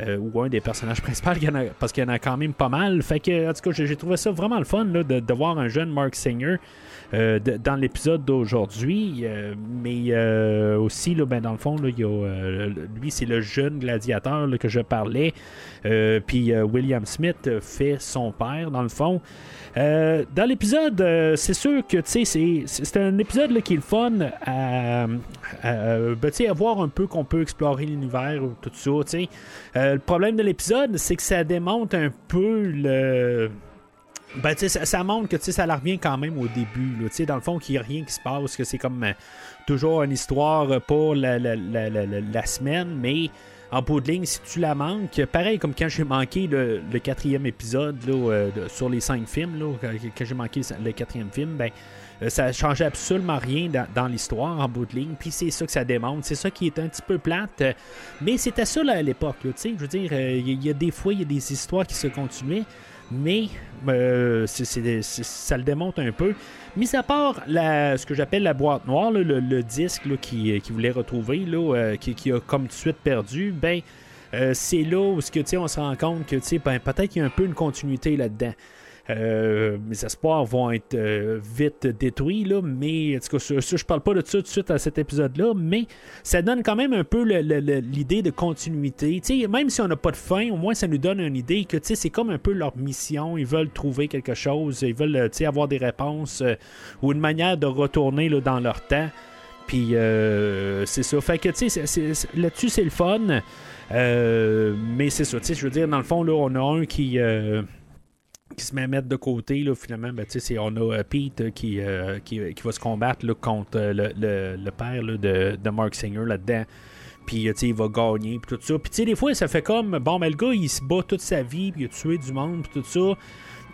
euh, ou un des personnages principaux, parce qu'il y en a quand même pas mal. Fait que, en tout cas, j'ai trouvé ça vraiment le fun de, voir un jeune Mark Singer euh, dans l'épisode d'aujourd'hui. euh, mais aussi, là, ben, dans le fond, là, y a, lui, c'est le jeune gladiateur que je parlais. Puis William Smith fait son père, dans le fond. Dans l'épisode, c'est sûr que c'est- un épisode qui est le fun ben, à voir un peu qu'on peut explorer l'univers ou tout ça. sais. Le problème de l'épisode, c'est que ça démonte un peu le. Ben, ça, ça montre que ça la revient quand même au début. Dans le fond, qu'il n'y a rien qui se passe, que c'est comme euh, toujours une histoire pour la, la, la, la, semaine, mais en bout de ligne, si tu la manques, pareil comme quand j'ai manqué le, le quatrième épisode là, euh, sur les cinq films, là, quand j'ai manqué le quatrième film, ben, euh, ça changeait absolument rien dans, l'histoire en bout de ligne. Puis c'est ça que ça démontre. C'est ça qui est un petit peu plate. euh, Mais c'était ça à l'époque. Je veux dire, euh, il y, a des fois, il y a des histoires qui se continuaient. Mais ça le démontre un peu. Mis à part ce que j'appelle la boîte noire, le, disque là, qui, voulait retrouver, qui, a comme tout de suite perdu, ben c'est là où que, on se rend compte que ben, peut-être qu'il y a un peu une continuité là-dedans. Euh, mes espoirs vont être euh, vite détruits, là, mais en tout cas, je parle pas de ça tout de suite à cet épisode-là, mais ça donne quand même un peu l'idée de continuité. même si on n'a pas de fin, au moins ça nous donne une idée que c'est comme un peu leur mission. Ils veulent trouver quelque chose, ils veulent avoir des réponses ou une manière de retourner là, dans leur temps. Puis c'est ça. Fait que là-dessus, c'est le fun. mais c'est ça. Je veux dire, dans le fond, là, on a un qui qui se met à mettre de côté, là, finalement, ben, c'est, on a euh, Pete euh, qui, euh, qui, qui, va se combattre contre le, le, le, père là, de, de, Mark Singer là-dedans. Puis il va gagner, puis tout ça. Puis des fois, ça fait comme, bon, mais le gars, il se bat toute sa vie, puis il a tué du monde, puis tout ça.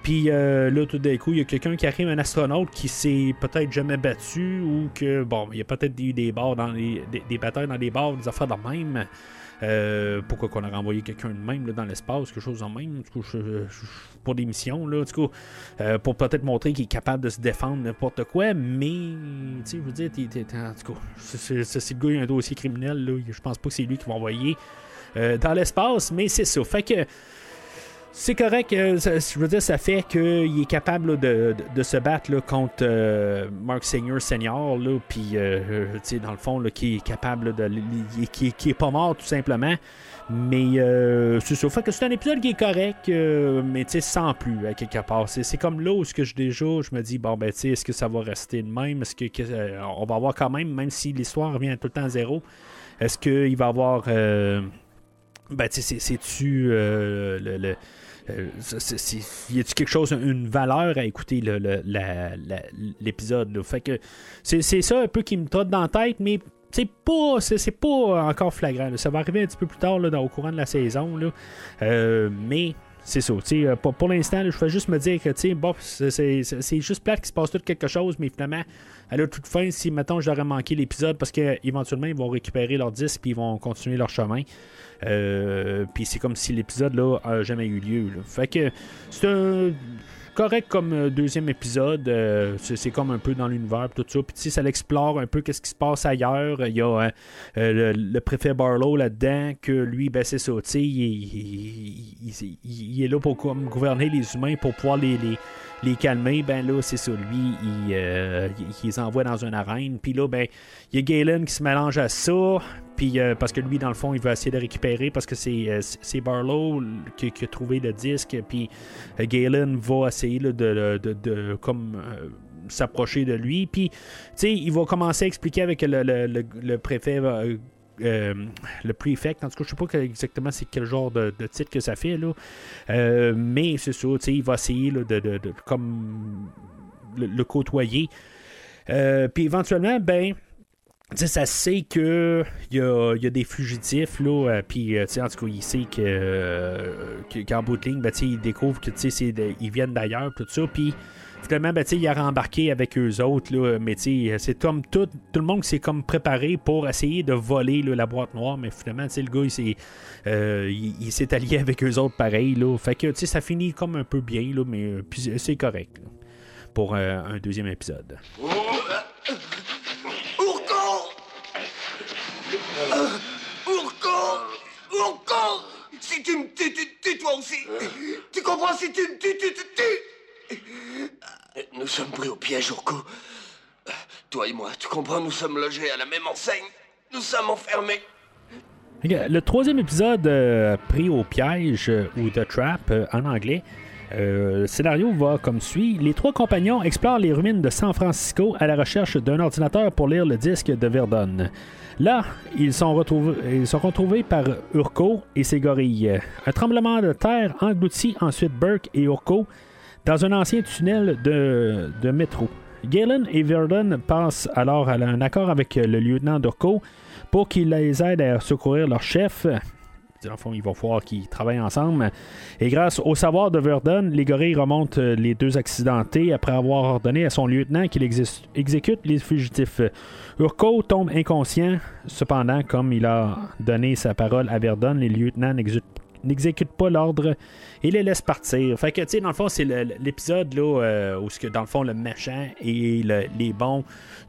Puis là, tout d'un coup, il y a quelqu'un qui arrive, un astronaute qui s'est peut-être jamais battu, ou que, bon, il y a peut-être eu des, bars dans les, des, des batailles dans les bars, des affaires de même. Euh, pourquoi qu'on a renvoyé quelqu'un de même dans l'espace, quelque chose en même, pour des missions, là, du coup, euh, pour peut-être montrer qu'il est capable de se défendre n'importe quoi, mais, tu sais, je veux dire, en tout cas, c'est le gars, il a un dossier criminel, là, je pense pas que c'est lui qui va envoyer euh, dans l'espace, mais c'est ça. Fait que c'est correct. Euh, je veux dire, ça fait qu'il est capable de, se battre contre euh, Mark Senior Senior, puis euh, dans le fond, qui est capable de. qui, est pas mort tout simplement. Mais c'est ça. Fait que c'est un épisode qui est correct, mais sans plus, à quelque part. C'est comme là où ce que je déjà, je me dis, bon, ben, tu est-ce que ça va rester de même? Est-ce que, on va avoir quand même, même si l'histoire revient tout le temps à zéro, est-ce qu'il va avoir. ben, tu sais, c'est-tu le euh, y a-tu quelque chose, une valeur à écouter l'épisode? fait que c'est ça un peu qui me trotte dans la tête, mais c'est pas pas encore flagrant. Ça va arriver un petit peu plus tard là, au courant de la saison. Euh, mais c'est ça. Euh, pour, pour l'instant, je vais juste me dire que bon, c'est juste plate qu'il se passe tout quelque chose, mais finalement, à la toute fin, si maintenant j'aurais manqué l'épisode, parce qu'éventuellement, ils vont récupérer leur disque et ils vont continuer leur chemin. Euh, puis c'est comme si l'épisode là a jamais eu lieu. C'est un correct comme euh, deuxième épisode. Euh, c'est comme un peu dans l'univers, tout ça. Puis ça l'explore un peu qu'est-ce qui se passe ailleurs. Il y a le, préfet Barlow là-dedans, que lui, ben c'est ça, tu il, est là pour comme, gouverner les humains, pour pouvoir les calmer, ben là, c'est ça. Lui, il, les envoie dans une arène. Puis là, ben, il y a Galen qui se mélange à ça. Puis euh, parce que lui, dans le fond, il veut essayer de récupérer parce que c'est, euh, Barlow qui, a trouvé le disque. Puis euh, Galen va essayer de, de, comme s'approcher de lui. Puis, tu sais, il va commencer à expliquer avec le, le, préfet. le prefect, en tout cas, je sais pas exactement c'est quel genre de, titre que ça fait, là. mais c'est ça, il va essayer de, de, comme le, côtoyer. puis éventuellement, ben, ça sait que il y a, y a, des fugitifs là, euh, puis euh, en tout cas il sait que euh, qu'en bout de ligne, ben, il découvre que ils viennent d'ailleurs, tout ça, puis finalement ben, il a rembarqué avec eux autres, là, mais c'est comme tout, tout le monde s'est comme préparé pour essayer de voler la boîte noire, mais finalement le gars il s'est il, s'est allié avec eux autres pareil, là, fait que ça finit comme un peu bien, là, mais c'est correct pour un deuxième épisode. Si tu me tues, tu tues toi aussi. Tu comprends Si tu me tues, tu te tues. Nous sommes pris au piège, Urko. Toi et moi, tu comprends Nous sommes logés à la même enseigne. Nous sommes enfermés. Le troisième épisode, euh, pris au piège, euh, ou The Trap euh, en anglais, le scénario va comme suit. Les trois compagnons explorent les ruines de San Francisco à la recherche d'un ordinateur pour lire le disque de Verdun. Là, ils sont, retrouvés, par Urko et ses gorilles. Un tremblement de terre engloutit ensuite Burke et Urko dans un ancien tunnel de, de métro. Galen et Verdun passent alors à un accord avec le lieutenant d'Urko pour qu'il les aide à secourir leur chef, dans fond, il va falloir qu'ils travaillent ensemble. Et grâce au savoir de Verdun, les gorilles remontent euh, les deux accidentés après avoir ordonné à son lieutenant qu'il exécute les fugitifs. Urko tombe inconscient. Cependant, comme il a donné sa parole à Verdun, les lieutenants n'exécute pas l'ordre et les laisse partir. Fait que, tu sais, dans le fond, c'est l'épisode là, euh, où, dans le fond, le méchant et les bons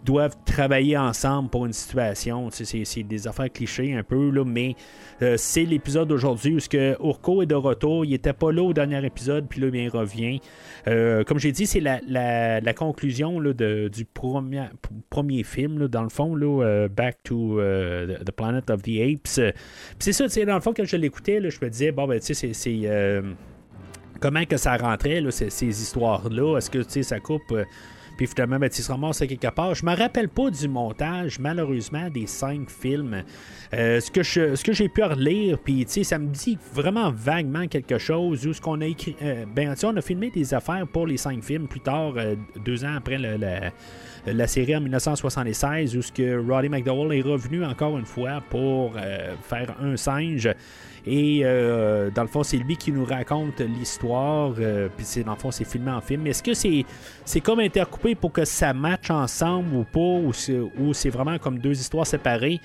doivent travailler ensemble pour une situation. C'est des affaires clichés un peu, là, mais euh, c'est l'épisode d'aujourd'hui où ce que Urko est de retour. Il était pas là au dernier épisode, puis là, il revient. Euh, comme j'ai dit, c'est la, conclusion là, de, du premier, premier film, dans le fond, là, Back to the Planet of the Apes. c'est ça, dans le fond, quand je l'écoutais, je me disais, bon, ben, tu sais, c'est. Euh, comment que ça rentrait, là, ces, histoires-là? Est-ce que, ça coupe. Euh, puis finalement, ben, il se ramasse quelque part? Je me rappelle pas du montage, malheureusement, des cinq films. Euh, ce que j'ai pu relire, puis ça me dit vraiment vaguement quelque chose. Où ce qu'on a écrit, ben, on a filmé des affaires pour les cinq films plus tard, deux ans après la, série en 1976, où ce que Roddy McDowell est revenu encore une fois pour faire un singe. Et euh, dans le fond, c'est lui qui nous raconte l'histoire. Euh, puis c'est dans le fond, c'est filmé en film. Est-ce que c'est c'est comme intercoupé pour que ça matche ensemble ou pas, ou c'est vraiment comme deux histoires séparées?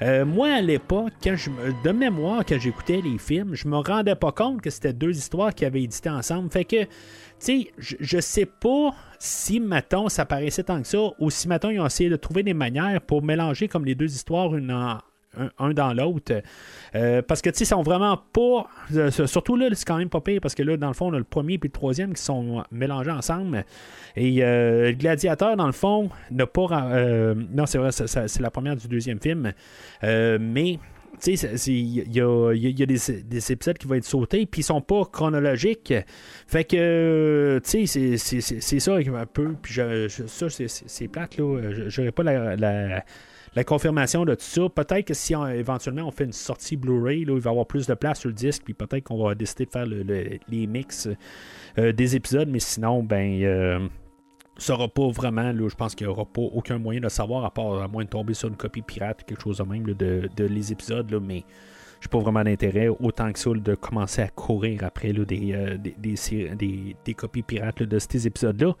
Euh, moi, à l'époque, de mémoire, quand j'écoutais les films, je me rendais pas compte que c'était deux histoires qui avaient édité ensemble. Fait que, tu sais, je, je sais pas si, mettons, ça paraissait tant que ça, ou si, mettons, ils ont essayé de trouver des manières pour mélanger comme les deux histoires une en, un, dans l'autre. Euh, parce que, tu sais, ils sont vraiment pas. Euh, surtout là, c'est quand même pas pire parce que là, dans le fond, on a le premier et le troisième qui sont mélangés ensemble. Et euh, le gladiateur, dans le fond, n'a pas. non, c'est vrai, c'est la première du deuxième film. mais. Tu sais, il y a, y a des, épisodes qui vont être sautés, puis ils sont pas chronologiques. Fait que, tu sais, c'est ça un peu. Puis ça, c'est plate, là. J'aurais pas la confirmation de tout ça. Peut-être que si éventuellement on fait une sortie Blu-ray, il va y avoir plus de place sur le disque, puis peut-être qu'on va décider de faire les mix euh, des épisodes, mais sinon, ben. Euh, ça sera pas vraiment, là, je pense qu'il n'y aura pas aucun moyen de savoir, à part à moins de tomber sur une copie pirate quelque chose de même de, les épisodes, là, mais je pas vraiment d'intérêt autant que ça de commencer à courir après là, des, euh, des, des, copies pirates de ces épisodes-là.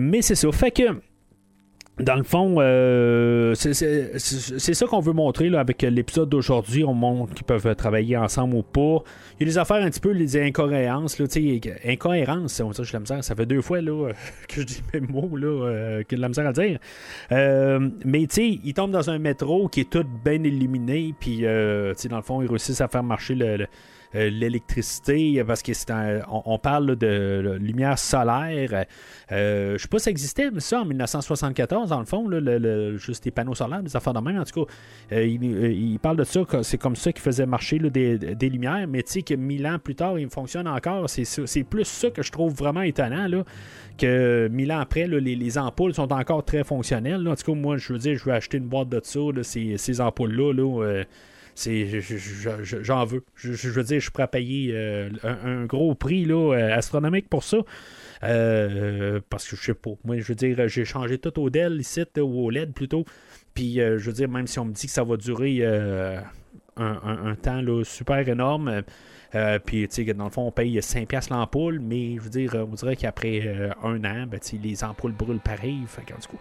mais c'est ça. Fait que dans le fond, euh, c'est ça qu'on veut montrer là, avec l'épisode d'aujourd'hui. On montre qu'ils peuvent travailler ensemble ou pas. Il y a des affaires un petit peu, les incohérences. Là, incohérence, on la misère. Ça fait deux fois là, que je dis mes mots là, euh, que de la misère à dire. Euh, mais tu sais, ils tombent dans un métro qui est tout bien éliminé. Puis, dans le fond, ils réussissent à faire marcher le euh, l'électricité, parce que c'est on, parle de, lumière solaire. Euh, je sais pas si ça existait, mais ça, en 1974, dans le fond, le, juste des panneaux solaires, des affaires de même. En tout cas, euh, il, parle de ça, c'est comme ça qu'il faisait marcher des, lumières, mais tu sais que mille ans plus tard, il fonctionne encore. C'est plus ça que je trouve vraiment étonnant. Là que mille ans après, les, ampoules sont encore très fonctionnelles. En tout cas, moi, je veux dire, je vais acheter une boîte de ça, ces, ces ampoules-là. Là, c'est j'en veux. Je, veux dire, je suis prêt à payer euh, un, gros prix là, euh, astronomique pour ça. Euh, parce que je sais pas. Moi, je veux dire, j'ai changé tout au Dell ici, ou au LED plutôt. Puis, je veux dire, même si on me dit que ça va durer un, temps là, super énorme. puis, tu sais, dans le fond, on paye 5$ l'ampoule, mais je veux dire, on dirait qu'après un an, ben, les ampoules brûlent pareil. Fait du coup,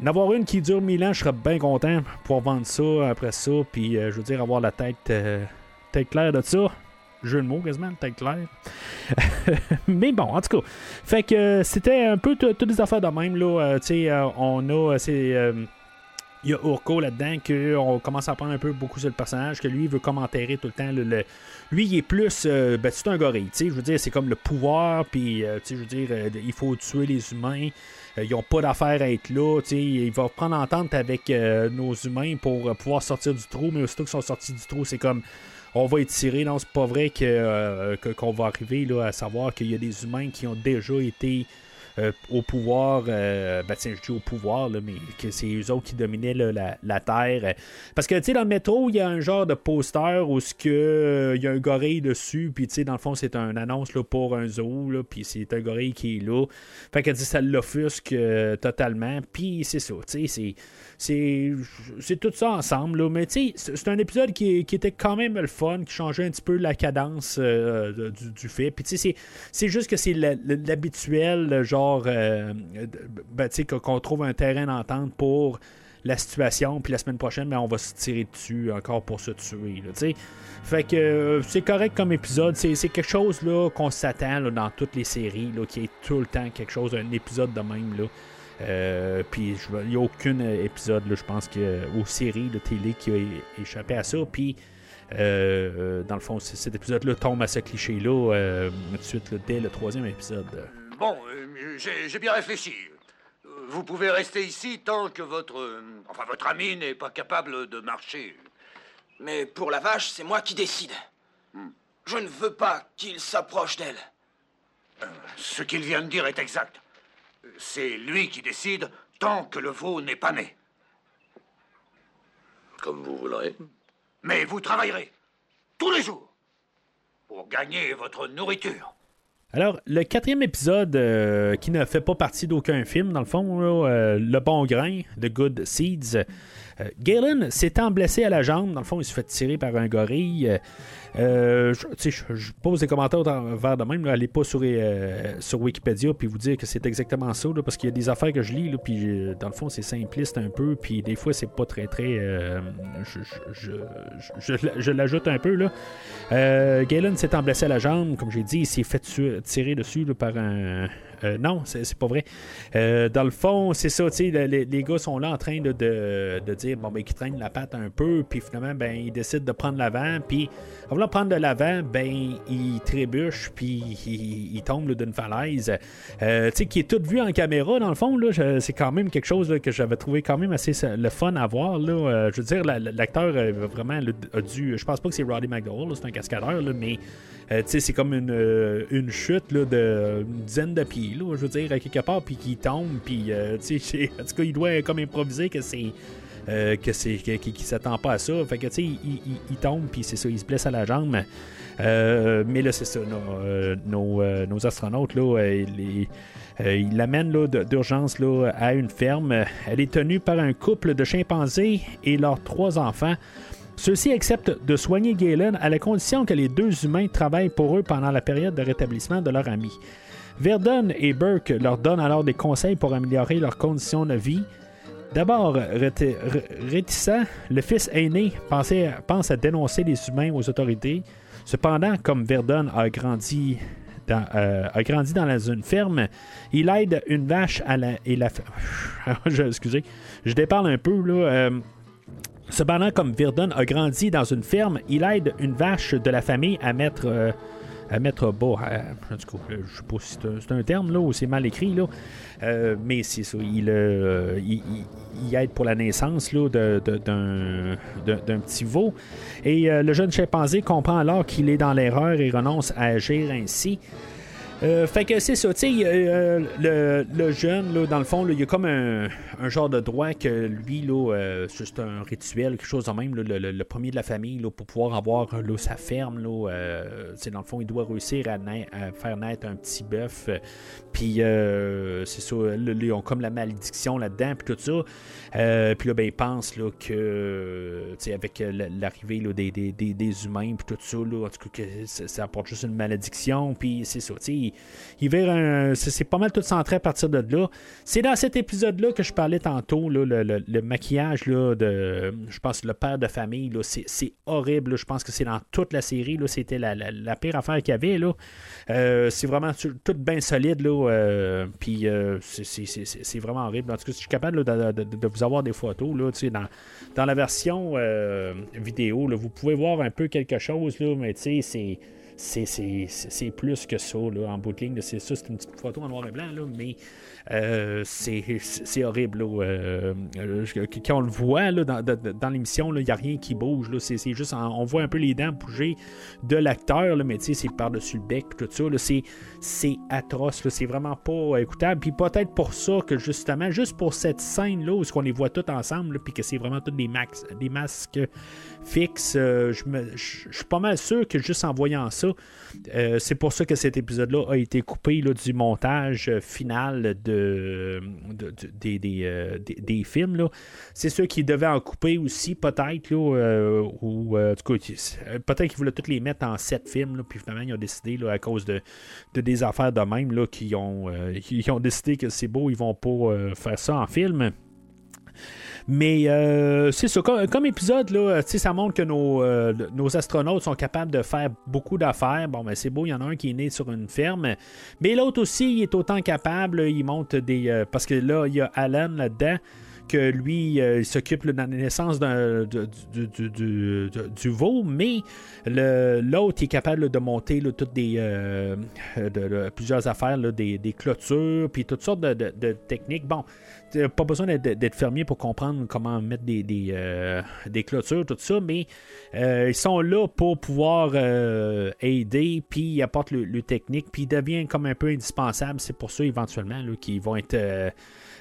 N'avoir une qui dure 1000 ans, je serais bien content pour vendre ça après ça. Puis, euh, je veux dire, avoir la tête, euh, tête claire de ça. Jeu de mots quasiment, tête claire. Mais bon, en tout cas. Fait que euh, c'était un peu toutes les affaires de même. Là. tu sais, on a. c'est il y a Urko là-dedans qu'on commence à apprendre un peu beaucoup sur le personnage, que lui il veut comme enterrer tout le temps. Lui il est plus, ben, c'est un gorille, tu sais, je veux dire, c'est comme le pouvoir, puis, tu sais, je veux dire, il faut tuer les humains. Euh, ils n'ont pas d'affaire à être là. Il va prendre entente avec euh, nos humains pour euh, pouvoir sortir du trou, mais aussitôt qu'ils sont sortis du trou, c'est comme on va étirer. Non, c'est pas vrai que, qu'on va arriver là, à savoir qu'il y a des humains qui ont déjà été euh, au pouvoir, euh, ben, je dis au pouvoir, mais que c'est eux autres qui dominaient la, Terre. Parce que, tu sais, dans le métro, il y a un genre de poster où ce euh, il y a un gorille dessus, puis, tu sais, dans le fond, c'est une annonce là, pour un zoo, puis c'est un gorille qui est là. Fait que, ça l'offusque totalement, puis c'est ça, tu sais, c'est c'est tout ça ensemble. Là. Mais tu c'est un épisode qui, était quand même le fun, qui changeait un petit peu la cadence euh, du, fait. Puis tu c'est juste que c'est l'habituel, genre, euh, ben, qu'on trouve un terrain d'entente pour la situation, puis la semaine prochaine, ben, on va se tirer dessus encore pour se tuer. Là, fait que euh, c'est correct comme épisode. C'est, quelque chose qu'on s'attend dans toutes les séries, qui est tout le temps quelque chose, un épisode de même. Là. Euh, puis il n'y a aucun épisode, je pense, que, ou série de télé qui a échappé à ça. Puis euh, dans le fond, cet épisode-là tombe à ce cliché-là tout de suite dès le troisième épisode. Bon, j'ai bien réfléchi. Vous pouvez rester ici tant que votre. enfin, votre ami n'est pas capable de marcher. Mais pour la vache, c'est moi qui décide. Hmm. Je ne veux pas qu'il s'approche d'elle. Euh, ce qu'il vient de dire est exact. C'est lui qui décide tant que le veau n'est pas né. Comme vous voudrez. Mais vous travaillerez tous les jours pour gagner votre nourriture. Alors, le quatrième épisode, euh, qui ne fait pas partie d'aucun film, dans le fond, euh, Le Bon Grain, The Good Seeds, euh, Galen s'étant blessé à la jambe, dans le fond, il se fait tirer par un gorille. Euh, je, pose des commentaires vers de même. allez pas sur, euh, sur Wikipédia puis vous dire que c'est exactement ça, parce qu'il y a des affaires que je lis, là, puis euh, dans le fond, c'est simpliste un peu, puis des fois, c'est pas très, très. je, je, l'ajoute un peu. là. Galen s'étant blessé à la jambe, comme j'ai dit, il s'est fait tirer dessus par un, euh, non, c'est pas vrai. Euh, dans le fond, c'est ça, tu sais, les, gars sont là en train de, de, dire, bon, ben, qu'ils traînent la patte un peu, puis finalement, ben, ils décident de prendre l'avant, puis en voulant prendre de l'avant, ben, ils trébuchent, puis ils, tombent d'une falaise, euh, tu sais, qui est tout vu en caméra, dans le fond, là, c'est quand même quelque chose que j'avais trouvé quand même assez le fun à voir, là. je veux dire, l'acteur vraiment a dû, je pense pas que c'est Roddy McDowell, c'est un cascadeur, là, mais euh, c'est comme une, euh, une chute là, de une dizaine de pieds, là, je veux dire, à quelque part, puis qui tombe, puis euh, en tout cas, il doit comme improviser que c'est. que c'est qui, s'attend pas à ça. Fait que tu sais, il, tombe puis c'est ça, il se blesse à la jambe. mais là, c'est ça, nos, nos, astronautes là, ils, l'amènent d'urgence à une ferme. Elle est tenue par un couple de chimpanzés et leurs trois enfants. Ceux-ci acceptent de soigner Galen à la condition que les deux humains travaillent pour eux pendant la période de rétablissement de leur ami. Verdun et Burke leur donnent alors des conseils pour améliorer leurs conditions de vie. D'abord, réticent, le fils aîné pense à dénoncer les humains aux autorités. Cependant, comme Verdun a grandi dans, euh, a grandi dans une ferme. Il aide une vache à la. Et la je, je déparle un peu. Là, euh, Cependant, comme Verdun a grandi dans une ferme, il aide une vache de la famille à mettre. Euh, à mettre bas. en sais pas si c'est un, terme là ou c'est mal écrit là. Euh, mais c'est ça. Euh, il, aide pour la naissance là, d'un, d'un petit veau. Et le jeune chimpanzé comprend alors qu'il est dans l'erreur et renonce à agir ainsi. Euh, fait que c'est ça, tu sais, euh, le, jeune, là, dans le fond, il y a comme un, genre de droit que lui, là, euh, c'est un rituel, quelque chose de même, le, premier de la famille, là, pour pouvoir avoir sa ferme, là, dans le fond, il doit réussir à, faire naître un petit bœuf. Puis, c'est ça, ils ont comme la malédiction là-dedans, puis tout ça. Puis là, ben, ils pensent là, que, avec l'arrivée des, des, des, humains, puis tout ça, là, en tout cas, que ça, apporte juste une malédiction, puis c'est ça, tu sais il, un. C'est pas mal tout centré à partir de là. C'est dans cet épisode-là que je parlais tantôt, le, maquillage là, de. Je pense le père de famille, c'est horrible. Je pense que c'est dans toute la série. C'était la, pire affaire qu'il y avait. Là. Euh, c'est vraiment tout bien solide. Là, euh, puis euh, c'est vraiment horrible. En tout cas, je suis capable de, vous avoir des photos. Là, dans, dans la version vidéo, vous pouvez voir un peu quelque chose, là, mais c'est c'est plus que ça, là, en bout de ligne. C'est ça, c'est une petite photo en noir et blanc, là, mais euh, c'est horrible. Euh, euh, quand on le voit dans, l'émission, il n'y a rien qui bouge. C'est juste, on voit un peu les dents bouger de l'acteur, mais c'est par-dessus le bec, tout ça. C'est atroce. C'est vraiment pas écoutable. Puis peut-être pour ça que justement, juste pour cette scène-là, où on les voit tous ensemble, puis que c'est vraiment tous des, max, des masques fixes, je suis pas mal sûr que juste en voyant ça, c'est pour ça que cet épisode-là a été coupé du montage final de euh, des, films. C'est ceux qui devaient en couper aussi, peut-être. Euh, ou euh, peut-être qu'ils voulaient tous les mettre en sept films. puis finalement, ils ont décidé, à cause de, des affaires de même, là, qui, ont, ont décidé que c'est beau, ils vont pas faire ça en film. Mais euh, c'est ça, comme, épisode, là, ça montre que nos, euh, nos, astronautes sont capables de faire beaucoup d'affaires. Bon, ben c'est beau, il y en a un qui est né sur une ferme. Mais l'autre aussi, il est autant capable. Il monte des. Euh, parce que là, il y a Alan là-dedans que lui, il s'occupe de la naissance du, veau, mais l'autre est capable de monter toutes des, plusieurs affaires, des, clôtures, puis toutes sortes de, techniques. Bon, pas besoin d'être fermier pour comprendre comment mettre des, des, euh, clôtures, tout ça, mais ils sont là pour pouvoir aider, puis ils apportent le, technique, puis ils deviennent comme un peu indispensables. C'est pour ça, éventuellement, qu'ils vont être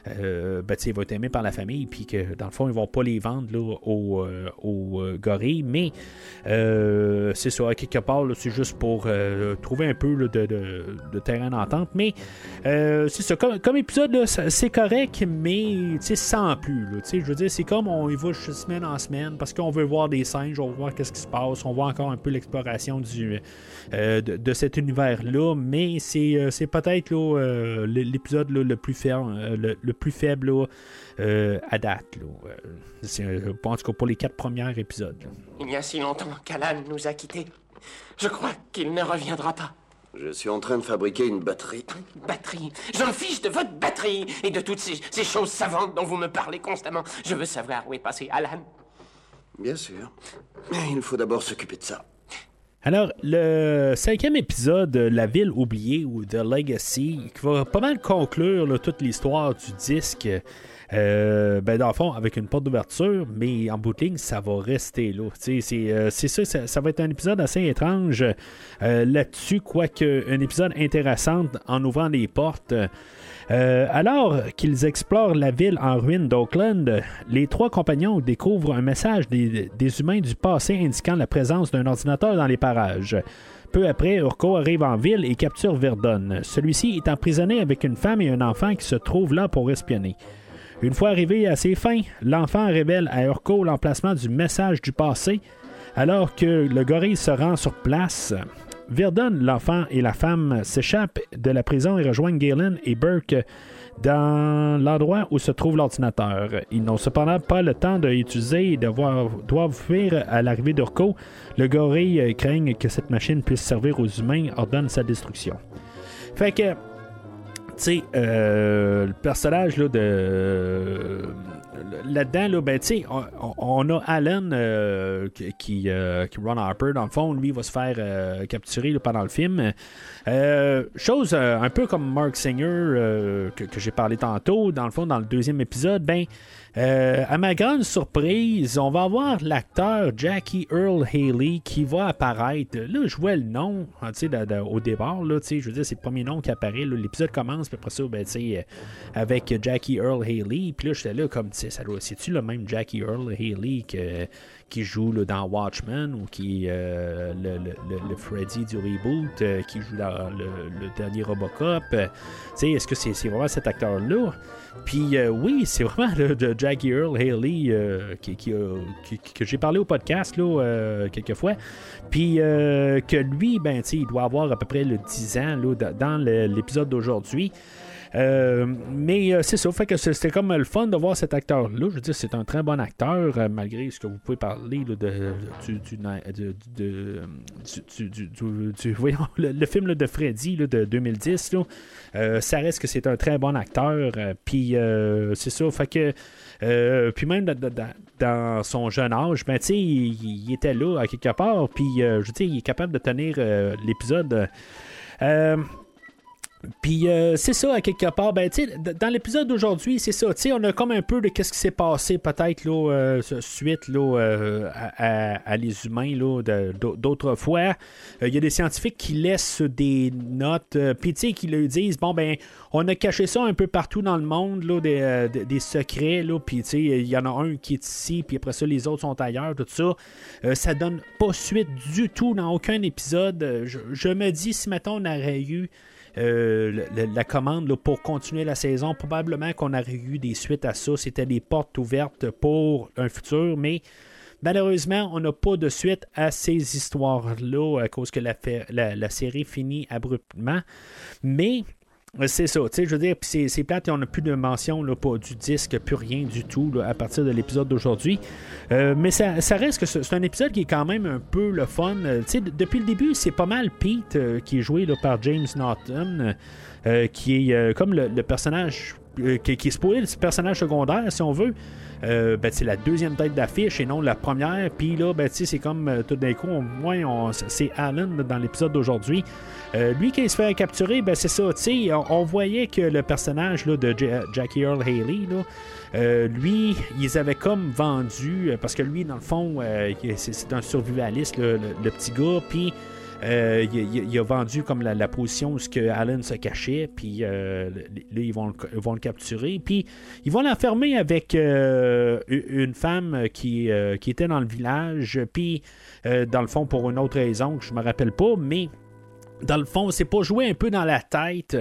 euh, ben, il va être aimé par la famille, puis que dans le fond, ils vont pas les vendre là, aux, euh, euh, gorilles. Mais c'est ça, quelque part, c'est juste pour trouver un peu de, terrain d'entente. Mais c'est ça, comme, épisode, c'est correct, mais sans plus. je veux dire, c'est comme on y va semaine en semaine parce qu'on veut voir des singes, on veut voir qu'est-ce qui se passe, on voit encore un peu l'exploration du de, cet univers-là, mais c'est, peut-être l'épisode le plus ferme, le, plus faible euh, à date. Là. C'est, euh, en tout cas pour les quatre premiers épisodes. Il y a si longtemps qu'Alan nous a quittés. Je crois qu'il ne reviendra pas. Je suis en train de fabriquer une batterie. Batterie J'en fiche de votre batterie et de toutes ces, ces, choses savantes dont vous me parlez constamment. Je veux savoir où est passé Alan. Bien sûr. Mais il faut d'abord s'occuper de ça. Alors, le cinquième épisode, La ville oubliée ou The Legacy, qui va pas mal conclure toute l'histoire du disque. Euh, ben dans le fond, avec une porte d'ouverture, mais en bout de ligne, ça va rester là. Euh, c'est, ça, ça, va être un épisode assez étrange euh, là-dessus, quoique un épisode intéressant en ouvrant les portes. Euh, alors qu'ils explorent la ville en ruine d'Oakland, les trois compagnons découvrent un message des, humains du passé indiquant la présence d'un ordinateur dans les parages. Peu après, Urko arrive en ville et capture Verdun. Celui-ci est emprisonné avec une femme et un enfant qui se trouvent là pour espionner. Une fois arrivé à ses fins, l'enfant révèle à Urko l'emplacement du message du passé, alors que le gorille se rend sur place. Verdun, l'enfant et la femme s'échappent de la prison et rejoignent Galen et Burke dans l'endroit où se trouve l'ordinateur. Ils n'ont cependant pas le temps de l'utiliser et doivent fuir à l'arrivée d'Urko. Le gorille craigne que cette machine puisse servir aux humains, ordonne sa destruction. Fait que, tu sais, euh, le personnage de là-dedans, là, ben, on, a Alan euh, qui, euh, Ron Harper, dans le fond, lui, va se faire euh, capturer pendant le film. chose un peu comme Mark Singer que, que j'ai parlé tantôt, dans le fond, dans le deuxième épisode, ben, euh, à ma grande surprise, on va avoir l'acteur Jackie Earl Haley qui va apparaître. Là, je vois le nom hein, au départ. Là, je veux dire, c'est le premier nom qui apparaît. L'épisode commence, puis après ça, ben, euh, avec Jackie Earl Haley. Puis là, j'étais là comme, c'est-tu le même Jackie Earl Haley qui joue dans Watchmen ou qui euh, le, le, Freddy du reboot, qui joue dans le, dernier Robocop? Est-ce que c'est vraiment cet acteur-là? Puis euh, oui, c'est vraiment de Jackie Earl Haley euh, qui, que j'ai parlé au podcast là, euh, quelques fois. Puis que lui, ben, il doit avoir à peu près le 10 ans là, dans l'épisode d'aujourd'hui. Euh, mais euh, c'est ça, que c'était comme le fun de voir cet acteur-là. Je veux dire, c'est un très bon acteur, euh, malgré ce que vous pouvez parler de, du, voyons, le, film de Freddy de 2010. ça reste que c'est un très bon acteur. Puis c'est ça, que. puis même dans son jeune âge, ben, il, il, était là à quelque part, puis je veux dire, il est capable de tenir l'épisode. Puis euh, c'est ça, à quelque part, ben, dans l'épisode d'aujourd'hui, c'est ça, on a comme un peu de qu'est-ce qui s'est passé peut-être là, euh, suite là, euh, à, les humains d'autres fois. Il y a des scientifiques qui laissent des notes, puis qui leur disent, bon ben, on a caché ça un peu partout dans le monde, là, des, secrets, puis il y en a un qui est ici, puis après ça, les autres sont ailleurs, tout ça. ça donne pas suite du tout dans aucun épisode. Je, je me dis, si maintenant on aurait eu euh, la, commande pour continuer la saison. Probablement qu'on aurait eu des suites à ça. C'était des portes ouvertes pour un futur, mais malheureusement, on n'a pas de suite à ces histoires-là à cause que la, la série finit abruptement. Mais c'est ça, tu sais, je veux dire, c'est plate et on n'a plus de mention là, pas du disque, plus rien du tout à partir de l'épisode d'aujourd'hui. Euh, mais ça, ça, reste que c'est un épisode qui est quand même un peu le fun. Euh, tu sais, depuis le début, c'est pas mal Pete euh, qui est joué là, par James Norton, qui est comme le, personnage qui, qui, est le personnage secondaire, si on veut. Euh, ben, c'est la deuxième tête d'affiche et non la première. Puis là, ben, c'est comme euh, tout d'un coup, on, c'est Alan dans l'épisode d'aujourd'hui. Euh, lui, qui se fait capturer, ben, c'est ça. On, on voyait que le personnage là, de Jackie Earl Haley, là, lui, ils avaient comme vendu, parce que lui, dans le fond, c'est un survivaliste, le, petit gars, puis euh, il, a vendu comme la, position où que Alan se cachait, puis euh, là, ils vont, le capturer, puis ils vont l'enfermer avec euh, une femme qui, qui était dans le village, puis dans le fond, pour une autre raison que je me rappelle pas, mais dans le fond, c'est pas jouer un peu dans la tête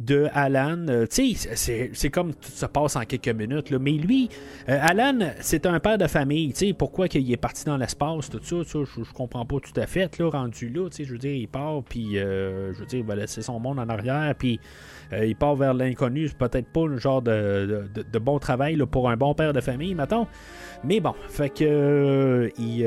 de Alan. Euh, tu sais, c'est comme tout se passe en quelques minutes. Là. Mais lui, euh, Alan, c'est un père de famille. Tu sais, pourquoi qu'il est parti dans l'espace, tout ça, je, je, comprends pas tout à fait. Là, rendu là, tu sais, je veux dire, il part, puis euh, je veux dire, il va laisser son monde en arrière, puis il part vers l'inconnu. C'est peut-être pas le genre de, bon travail pour un bon père de famille, mettons. Mais bon, fait que il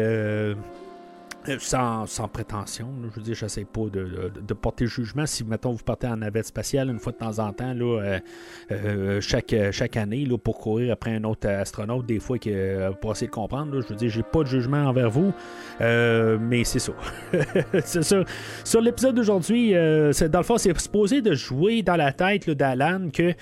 euh, sans, prétention, je veux dire, je sais pas de, porter jugement. Si, mettons, vous partez en navette spatiale une fois de temps en temps, euh, euh, chaque, chaque année, pour courir après un autre astronaute, des fois, pour essayer de comprendre, je veux dire, j'ai pas de jugement envers vous, mais c'est ça. c'est ça. Sur l'épisode d'aujourd'hui, dans le fond, c'est supposé de jouer dans la tête d'Alan que,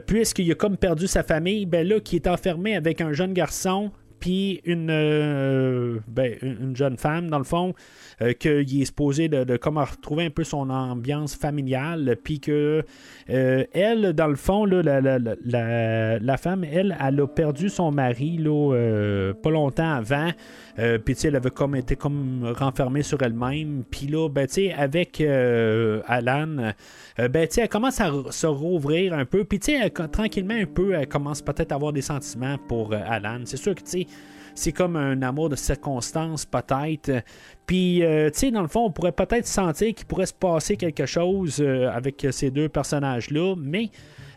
puisqu'il a comme perdu sa famille, ben là, qui est enfermé avec un jeune garçon, puis une, euh, ben, une jeune femme, dans le fond, euh, est supposé de, de retrouver un peu son ambiance familiale, puis que euh, elle, dans le fond, la, femme, elle, elle a perdu son mari là, pas longtemps avant. Euh, puis, elle avait comme été comme renfermée sur elle-même. Puis là, ben, avec euh, Alan, euh, ben, tu elle commence à se rouvrir un peu. Puis, tu tranquillement un peu, elle commence peut-être à avoir des sentiments pour Alan. C'est sûr que, tu c'est comme un amour de circonstance, peut-être. Puis, tu sais, dans le fond, on pourrait peut-être sentir qu'il pourrait se passer quelque chose avec ces deux personnages-là, mais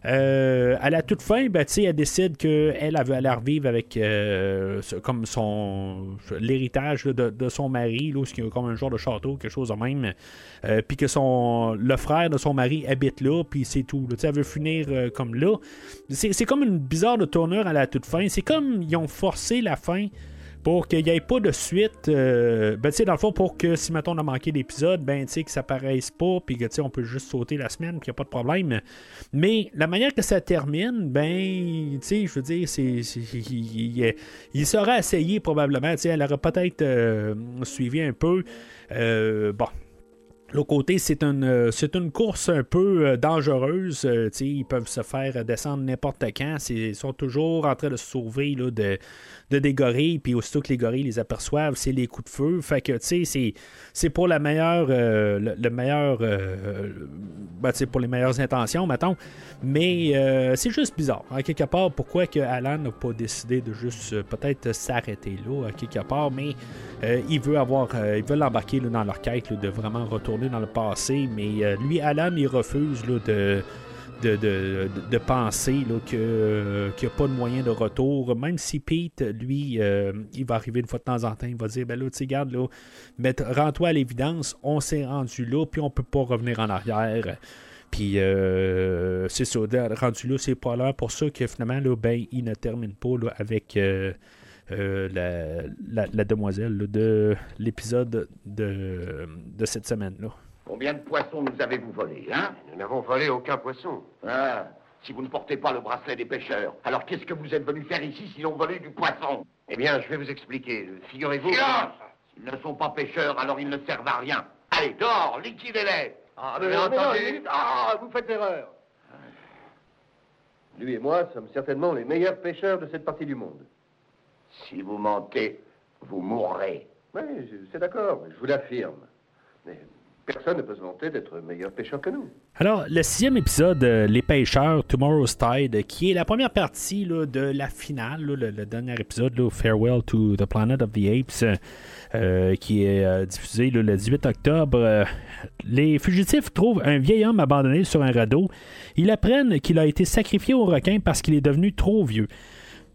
euh, à la toute fin, ben, elle décide qu'elle elle veut aller revivre avec euh, comme son l'héritage de, son mari, là, ce qui est comme un genre de château, quelque chose de même. Euh, puis que son le frère de son mari habite là, puis c'est tout. Elle veut finir comme là. C'est comme une bizarre de tournure à la toute fin. C'est comme ils ont forcé la fin pour qu'il n'y ait pas de suite. Euh, ben, tu sais, dans le fond, pour que si, on a manqué d'épisode, ben, tu sais, que ça paraisse pas, puis que, on peut juste sauter la semaine, puis il n'y a pas de problème. Mais la manière que ça termine, ben, tu je veux dire, c'est, il, sera essayé probablement, tu sais, elle aurait peut-être euh, suivi un peu. Euh, bon, L'autre côté, c'est une, course un peu dangereuse. Ils peuvent se faire descendre n'importe quand. Ils sont toujours en train de se sauver là, de, de des gorilles. Puis aussitôt que les gorilles les aperçoivent, c'est les coups de feu. Fait que c'est, c'est pour la meilleure. le, meilleur. Ben, pour les meilleures intentions, mettons. Mais c'est juste bizarre. À quelque part, pourquoi que Alan n'a pas décidé de juste peut-être s'arrêter là, à quelque part. Mais il veut avoir. ils veulent l'embarquer dans leur quête de vraiment retourner dans le passé, mais euh, lui, Alan, il refuse de, de, penser qu'il n'y a pas de moyen de retour. Même si Pete, lui, euh, il va arriver une fois de temps en temps, il va dire ben là, tu regarde, là, rends-toi à l'évidence, on s'est rendu là, puis on peut pas revenir en arrière. Puis euh, c'est ça, rendu là, c'est pas là pour ça que finalement, là, ben, il ne termine pas avec. Euh, la, demoiselle de l'épisode de, de cette semaine-là. Combien de poissons nous avez-vous volés, hein Nous n'avons volé aucun poisson. Ah, si vous ne portez pas le bracelet des pêcheurs, alors qu'est-ce que vous êtes venu faire ici sinon voler du poisson? Eh bien, je vais vous expliquer. Figurez-vous... Silence S'ils ne sont pas pêcheurs, alors ils ne servent à rien. Allez, dehors, liquidez-les Ah, mais, entendu Ah, vous faites erreur Lui et moi sommes certainement les meilleurs pêcheurs de cette partie du monde. Si vous mentez, vous mourrez. Oui, c'est d'accord, je vous l'affirme. Mais Personne ne peut se vanter d'être meilleur pêcheur que nous. Alors, le sixième épisode, euh, Les Pêcheurs, Tomorrow's Tide, qui est la première partie de la finale, le, dernier épisode, Farewell to the Planet of the Apes, euh, qui est euh, diffusé le 18 octobre. Les fugitifs trouvent un vieil homme abandonné sur un radeau. Ils apprennent qu'il a été sacrifié au requin parce qu'il est devenu trop vieux.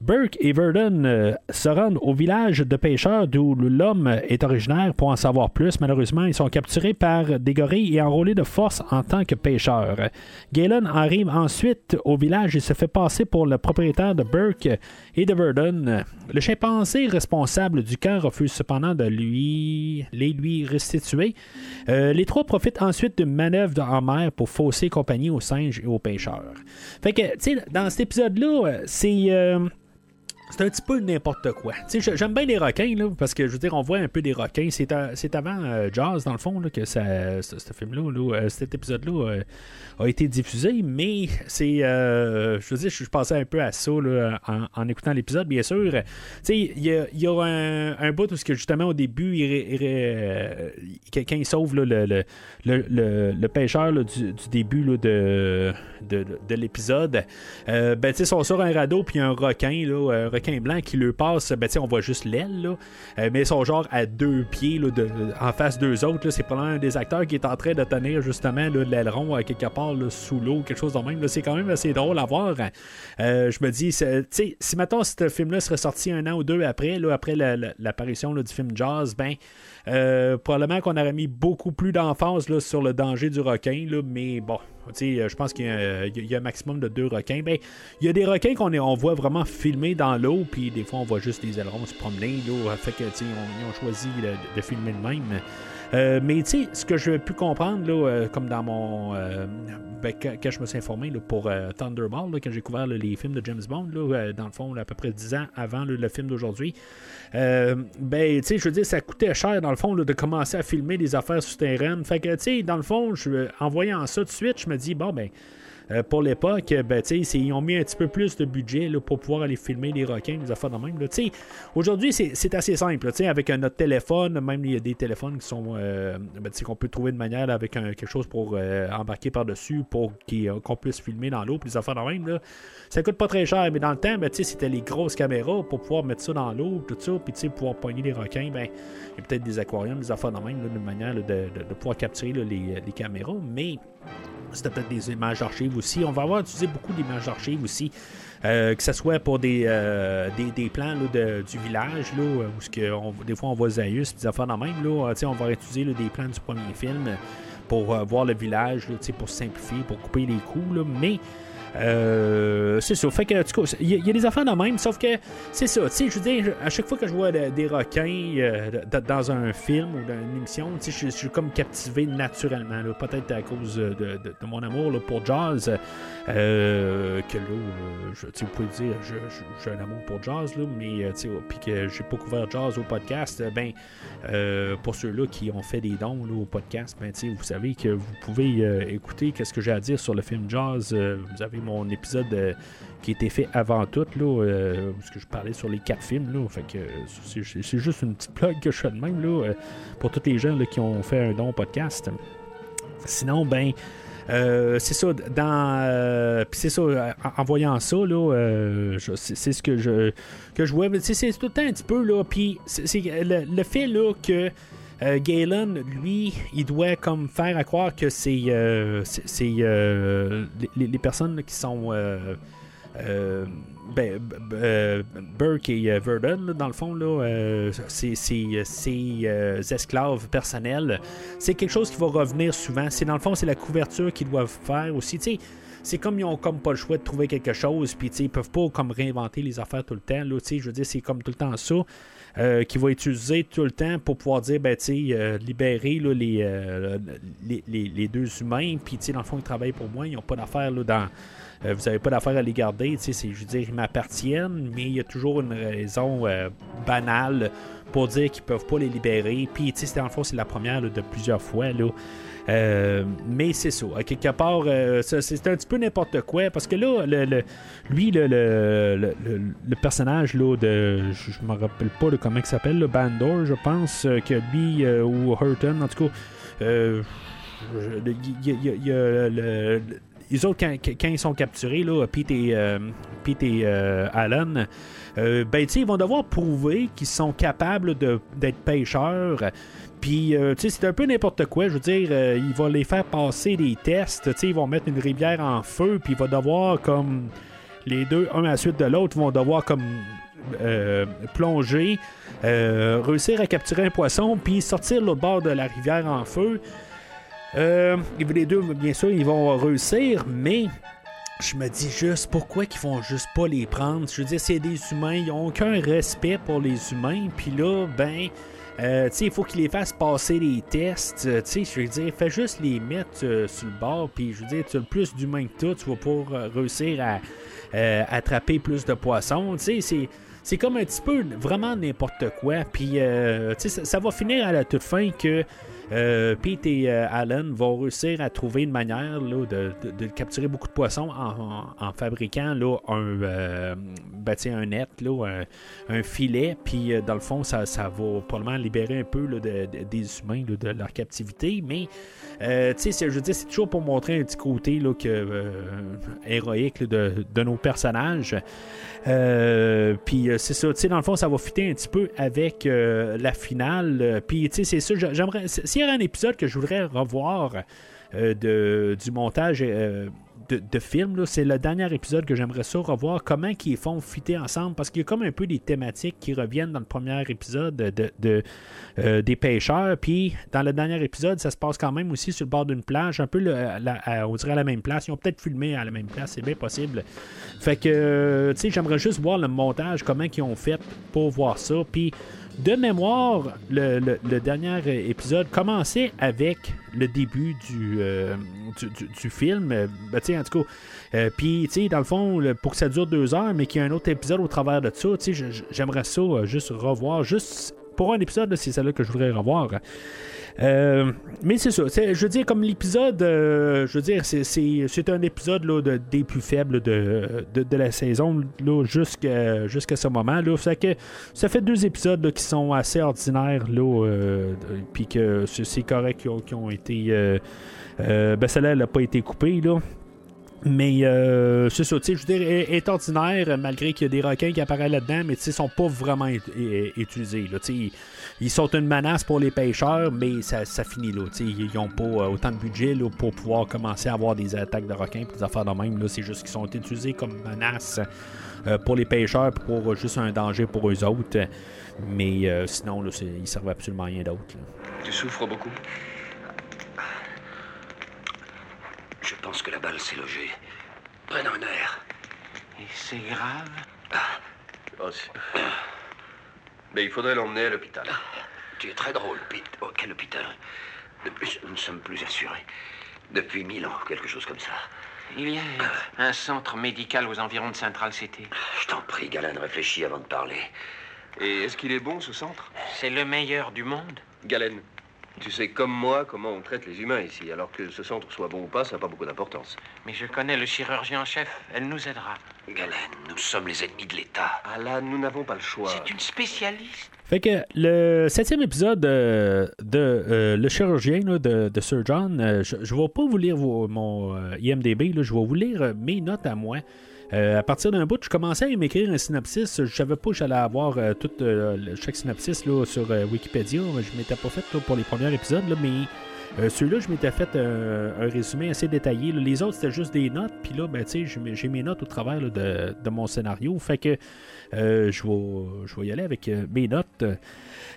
Burke et Verdon euh, se rendent au village de pêcheurs d'où l'homme est originaire pour en savoir plus. Malheureusement, ils sont capturés par des gorilles et enrôlés de force en tant que pêcheurs. Galen arrive ensuite au village et se fait passer pour le propriétaire de Burke et de Verdon. Le chimpanzé responsable du camp refuse cependant de lui les lui restituer. Euh, les trois profitent ensuite d'une manœuvre en mer pour fausser compagnie aux singes et aux pêcheurs. Fait que, tu dans cet épisode-là, euh, c'est. C'est un petit peu n'importe quoi. J'aime bien les requins, là, parce que je veux dire, on voit un peu des requins. C'est, c'est avant euh, Jaws, dans le fond, là, que ça, ce, film-là, là, euh, cet épisode-là euh, a été diffusé, mais c'est. euh, je veux dire, je suis passé un peu à ça là, en, en écoutant l'épisode, bien sûr. Il y a, y a un, bout où, que, justement, au début, il, il euh, sauve le, le, le, le- pêcheur du, début de, de, de l'épisode. Euh, ben, ils sont sur un radeau, puis un requin, là, requin blanc qui le passe. Ben, on voit juste l'aile. Euh, mais ils sont genre à deux pieds, là, en face d'eux autres. C'est probablement un des acteurs qui est en train de tenir, justement, l'aileron à quelque part sous l'eau, quelque chose de même. C'est quand même assez drôle à voir. Euh, je me dis, si maintenant ce film-là serait sorti un an ou deux après, là, après la- la- l'apparition du film Jazz, ben. Euh, probablement qu'on aurait mis beaucoup plus d'emphase sur le danger du requin, là, mais bon, euh, je pense qu'il y, a- il y a un maximum de deux requins. Ben, il y a des requins qu'on on voit vraiment filmer dans l'eau, puis des fois on voit juste les ailerons se promener. Là, fait que, ils ont choisi de, filmer de même. Euh, mais tu ce que je pu comprendre, là, euh, comme dans mon. euh, ben, quand, je me suis informé là, pour euh, Thunderball, là, quand j'ai couvert les films de James Bond, euh, dans le fond, à peu près 10 ans avant le film d'aujourd'hui, euh, ben, tu sais, je veux dire, ça coûtait cher, dans le fond, de commencer à filmer des affaires souterraines. Fait que, tu sais, dans le fond, je, en voyant ça de suite, je me dis, bon, ben. Euh, pour l'époque, ben, sais, c'est- ils ont mis un petit peu plus de budget là, pour pouvoir aller filmer les requins, des affaires de même. Aujourd'hui, c'est assez simple. avec notre téléphone, même il y a des téléphones qui sont euh, ben, qu'on peut trouver de manière avec quelque chose pour euh, embarquer par-dessus pour euh, qu'on puisse filmer dans l'eau, des affaires de même. Ça coûte pas très cher, mais dans le temps, ben, c'était les grosses caméras pour pouvoir mettre ça dans l'eau, tout ça, puis pouvoir poigner les requins. Ben, il y a peut-être des aquariums, des affaires de même, d'une manière de, pouvoir capturer les, les caméras, mais c'était peut-être des images d'archives aussi. On va avoir utilisé beaucoup d'images d'archives aussi. euh, que ce soit pour des, euh, des, des plans là, de- du village, là, que des fois on voit Zaius, des affaires dans même. Là, sais, on va utiliser là, des plans du premier film pour euh, voir le village, là, pour simplifier, pour couper les coups. Là, mais euh, c'est ça. Fait que, il y, a- des affaires de même, sauf que c'est ça. Tu sais, je veux dire, à chaque fois que je vois de- des requins euh, dans un film ou dans une émission, tu sais, je, suis comme captivé naturellement. Peut-être à cause de, mon amour pour Jazz. Euh, que là, euh, je, vous pouvez dire, j'ai un amour pour Jazz, là, mais euh, sais, puis que j'ai pas couvert Jazz au podcast, ben, euh, pour ceux-là qui ont fait des dons là, au podcast, ben, vous savez que vous pouvez écouter qu'est-ce que j'ai à dire sur le film Jazz. Vous avez mon épisode qui été fait avant tout, là, parce que je parlais sur les quatre films, là, fait que c'est, juste une petite plug que je fais de même, là, pour tous les gens là, qui ont fait un don au podcast. Sinon, ben, euh, c'est ça, dans. euh, c'est ça, en, voyant ça, là, euh, c'est, ce que je, que je vois. C'est tout le temps un petit peu, là. Puis c'est, le, le fait, là, que. euh, Galen, lui, il doit comme faire à croire que c'est, les, les personnes qui sont ben, euh, Burke et euh, Verdon, dans le fond, là, euh, euh, esclaves personnels c'est quelque chose qui va revenir souvent. C'est dans le fond, c'est la couverture qu'ils doivent faire aussi. C'est comme ils ont comme pas le choix de trouver quelque chose, puis ils peuvent pas comme réinventer les affaires tout le temps. Là, je veux dire, c'est comme tout le temps ça. euh, qui va utiliser tout le temps pour pouvoir dire, ben, libérer les, les, deux humains, puis, dans le fond, ils travaillent pour moi, ils n'ont pas d'affaires dans. Euh, vous n'avez pas d'affaires à les garder, c'est- je veux dire, ils m'appartiennent, mais il y a toujours une raison euh, banale pour dire qu'ils peuvent pas les libérer. Puis, tu sais, en fond, c'est la première de plusieurs fois. Là. Euh, mais c'est ça. Quelque part, c'est un petit peu n'importe quoi. Parce que là, le, lui, le, le, personnage là, de. Je me rappelle pas comment il s'appelle, le Bandor, je pense, que lui, ou Hurton, en tout cas. il y, y a- le- les autres, quand, ils sont capturés, là, Pete et, euh, euh, Alan, euh, ben, ils vont devoir prouver qu'ils sont capables d'être pêcheurs. Puis, euh, tu sais, c'est un peu n'importe quoi. Je veux dire, il va les faire passer des tests. Ils vont mettre une rivière en feu, puis il va devoir, comme, les deux, un à la suite de l'autre, vont devoir, comme, euh, plonger, réussir à capturer un poisson, puis sortir l'autre bord de la rivière en feu. Euh, les deux, bien sûr, ils vont réussir, mais je me dis juste pourquoi qu'ils font juste pas les prendre? Je veux dire, c'est des humains, ils ont aucun respect pour les humains, puis là, ben. euh, tu sais, il faut qu'ils les fassent passer les tests. euh, tu sais, je veux dire, fais juste les mettre euh, sur le bord. Puis, je veux dire, tu as le plus d'humains que toi, tu vas pour réussir à euh, attraper plus de poissons. Tu sais, c'est. Comme un petit peu vraiment n'importe quoi. Puis, euh, ça, ça va finir à la toute fin que euh, Pete et euh, Alan vont réussir à trouver une manière de, capturer beaucoup de poissons en, fabriquant là, un, euh, ben, un net, un, filet. Puis, euh, dans le fond, ça, va probablement libérer un peu des humains de leur captivité. Mais, euh, je dire, c'est toujours pour montrer un petit côté euh, héroïque de nos personnages. Euh, puis euh, c'est ça, tu sais, dans le fond, ça va fitter un petit peu avec euh, la finale. Puis, tu sais, c'est ça, j'a- j'aimerais. S'il y avait un épisode que je voudrais revoir de, du montage de, de film, c'est le dernier épisode que j'aimerais ça revoir, comment ils font fitter ensemble, parce qu'il y a comme un peu des thématiques qui reviennent dans le premier épisode de, euh, des pêcheurs, puis dans le dernier épisode, ça se passe quand même aussi sur le bord d'une plage, un peu on dirait à la même place. Ils ont peut-être filmé à la même place, c'est bien possible. Fait que, euh, tu sais, j'aimerais juste voir le montage, comment ils ont fait pour voir ça. Puis, de mémoire, le, dernier épisode commençait avec le début du, euh, film. Euh, ben, en tout cas, euh, puis, dans le fond, pour que ça dure deux heures, mais qu'il y ait un autre épisode au travers de ça, j'aimerais ça juste revoir, juste pour un épisode, c'est celle-là que je voudrais revoir. Euh, mais c'est ça. Je veux dire, comme l'épisode, euh, je veux dire, c'est- un épisode là, de- des plus faibles de, de, la saison là, jusqu'à jusqu'à ce moment. Là. Fait que ça fait deux épisodes qui sont assez ordinaires, là, euh, puis que c'est correct qui ont, ont été. Ben, celle-là, elle n'a pas été coupée, là. Mais euh, c'est ça, tu sais, je veux dire, est ordinaire, malgré qu'il y a des requins qui apparaissent là-dedans, mais tu sais, ils sont pas vraiment utilisés. Là, ils, ils sont une menace pour les pêcheurs, mais ça, finit là. Ils n'ont pas euh, autant de budget là, pour pouvoir commencer à avoir des attaques de requins et des affaires de même. là. C'est juste qu'ils sont utilisés comme menace euh, pour les pêcheurs pour euh, juste un danger pour eux autres. Mais sinon, là, ils servent absolument à rien d'autre. Tu souffres beaucoup Je pense que la balle s'est logée. Prenne un air. Et c'est grave Oh, c'est- Mais il faudrait l'emmener à l'hôpital. Tu es très drôle, Pete. Oh, quel hôpital De plus, nous ne sommes plus assurés. Depuis mille ans, quelque chose comme ça. Il y a un centre médical aux environs de Central City. Je t'en prie, Galen, réfléchis avant de parler. Et est-ce qu'il est bon, ce centre? C'est le meilleur du monde. Galen, tu sais comme moi comment on traite les humains ici, alors que ce centre soit bon ou pas, ça n'a pas beaucoup d'importance. Mais je connais le chirurgien en chef. Elle nous aidera. Galen, nous sommes les ennemis de l'État. Ah là, nous n'avons pas le choix. C'est une spécialiste. Fait que le septième épisode euh, de euh, Le chirurgien là, de, de Sir John, euh, je ne vais pas vous lire vos- mon euh, IMDB, là, je vais vous lire mes notes à moi. Euh, à partir d'un bout, je commençais à m'écrire un synopsis. Je savais pas que j'allais avoir euh, tout euh, chaque synopsis là, sur Wikipédia. Je m'étais pas fait pour les premiers épisodes, mais celui-là, je m'étais fait un résumé assez détaillé. Les autres, c'était juste des notes. Puis là, ben, j'ai mes- notes au travers de, de mon scénario. Fait que euh, je, vais, y aller avec euh, mes notes.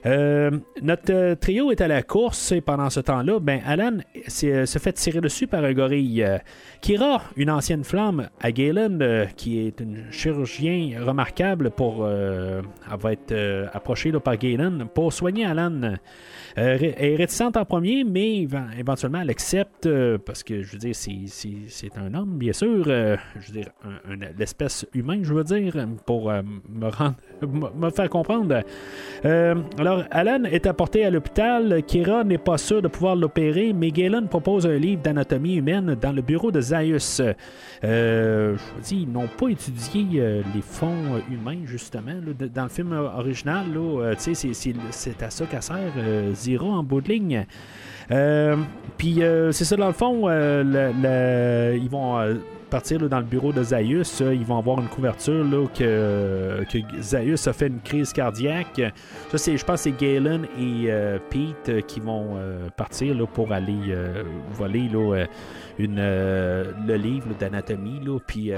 Euh, notre trio est à la course et pendant ce temps-là, ben, Alan se fait tirer dessus par un gorille. Kira, une ancienne flamme à Galen, qui est une chirurgien remarquable pour. elle va être par Galen pour soigner Alan. Euh, est réticente en premier, mais éven- éventuellement, elle accepte, euh, parce que, je veux dire, c'est- un homme, bien sûr, euh, je veux dire, l'espèce humaine, je veux dire, pour me, rendre, me faire comprendre. Euh, alors, Alan est apporté à l'hôpital. Kira n'est pas sûr de pouvoir l'opérer, mais Galen propose un livre d'anatomie humaine dans le bureau de Zaius. Euh, je vous dis, ils n'ont pas étudié euh, les fonds humains, justement. dans le film original, c'est- à ça qu'elle sert Zira en bout de ligne. Puis c'est ça, dans le fond, ils vont partir là, dans le bureau de Zaius. euh, ils vont avoir une couverture là, que, que Zaius a fait une crise cardiaque. Ça, c'est, je pense que c'est Galen et euh, Pete euh, qui vont partir là, pour aller voler là, une, le livre d'anatomie. Puis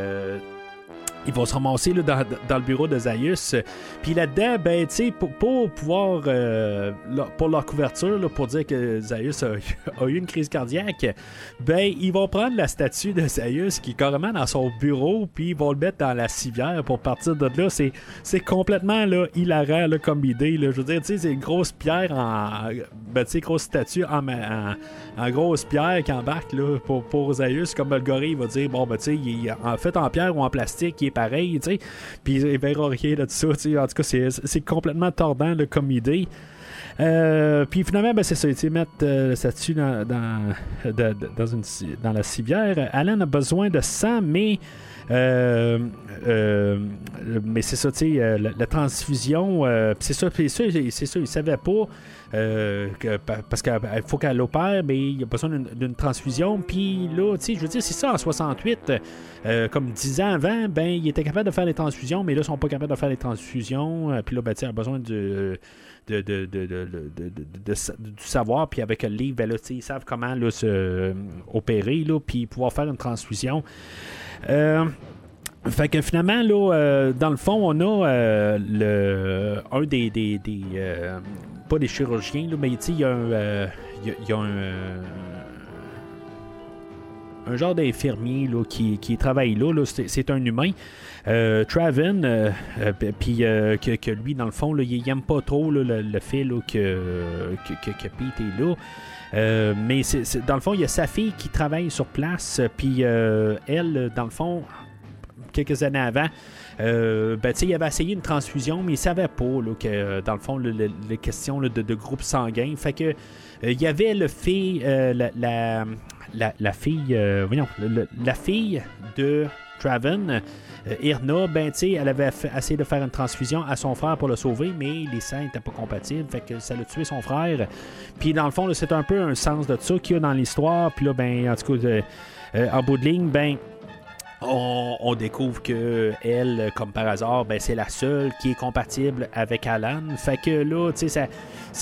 ils vont se ramasser là, dans, dans le bureau de Zaius. Puis là-dedans, ben, pour, pour pouvoir, euh, pour leur couverture, là, pour dire que Zaius a, eu une crise cardiaque, ben, ils vont prendre la statue de Zaius qui est carrément dans son bureau, puis ils vont le mettre dans la civière pour partir de là. C'est, c'est complètement là, hilarant là, comme idée. Là. Je veux dire, c'est une grosse pierre en. Ben, grosse statue en, en, en grosse pierre qui embarque là, pour, pour Zaius. Comme le gorille va dire, bon, ben, tu sais, il en fait en pierre ou en plastique, il pareil, tu sais. Puis il verra rien de ça, tu sais. En tout cas, c'est, c'est complètement tordant là, comme idée. Euh, puis finalement, ben, c'est ça, sais, mettre euh, le statut dans, dans, de- dans, une, dans la civière. Alan a besoin de sang, mais. euh, euh, mais c'est ça, tu sais, euh, la, transfusion, euh, c'est ça, c'est ça, il savait pas. euh, parce qu'il faut qu'elle opère, mais il a besoin d'une- transfusion. Puis là, tu sais, je veux dire, c'est ça en 68, euh, comme 10 ans avant, ben, il était capable de faire les transfusions, mais là, ils sont pas capables de faire les transfusions. Euh, puis là, ben, tu sais, a besoin de, de, de, de, savoir. Puis avec le livre, ben, ils savent comment là, se euh, opérer, là, puis pouvoir faire une transfusion. Euh, fait que finalement, là, euh, dans le fond, on a euh, le, un des. des, des, pas des chirurgiens, là, mais il il y a un. Un genre d'infirmier là, qui, qui travaille là, là, c'est, un humain. Euh, Traven, euh, euh, puis euh, que, que lui, dans le fond, là, il il aime pas trop le, le fait que, que, que, Pete est là. Euh, mais c'est, dans le fond, il y a sa fille qui travaille sur place, puis elle, dans le fond, quelques années avant, euh, ben, il avait essayé une transfusion, mais il savait pas là, que, dans le fond, le- le- les questions de, de groupe sanguin. Fait que il y avait le la, la, la- fille, euh, la fille de Traven, euh, Irna, ben, tu elle avait essayé de faire une transfusion à son frère pour le sauver, mais les seins n'étaient pas compatibles, fait que ça l'a tué son frère. Puis dans le fond, c'est un peu un sens de ça qu'il y a dans l'histoire. Puis là, ben, en tout cas, euh, en bout de ligne, ben, on, découvre que elle, comme par hasard, ben, c'est la seule qui est compatible avec Alan. Fait que là, tu sais,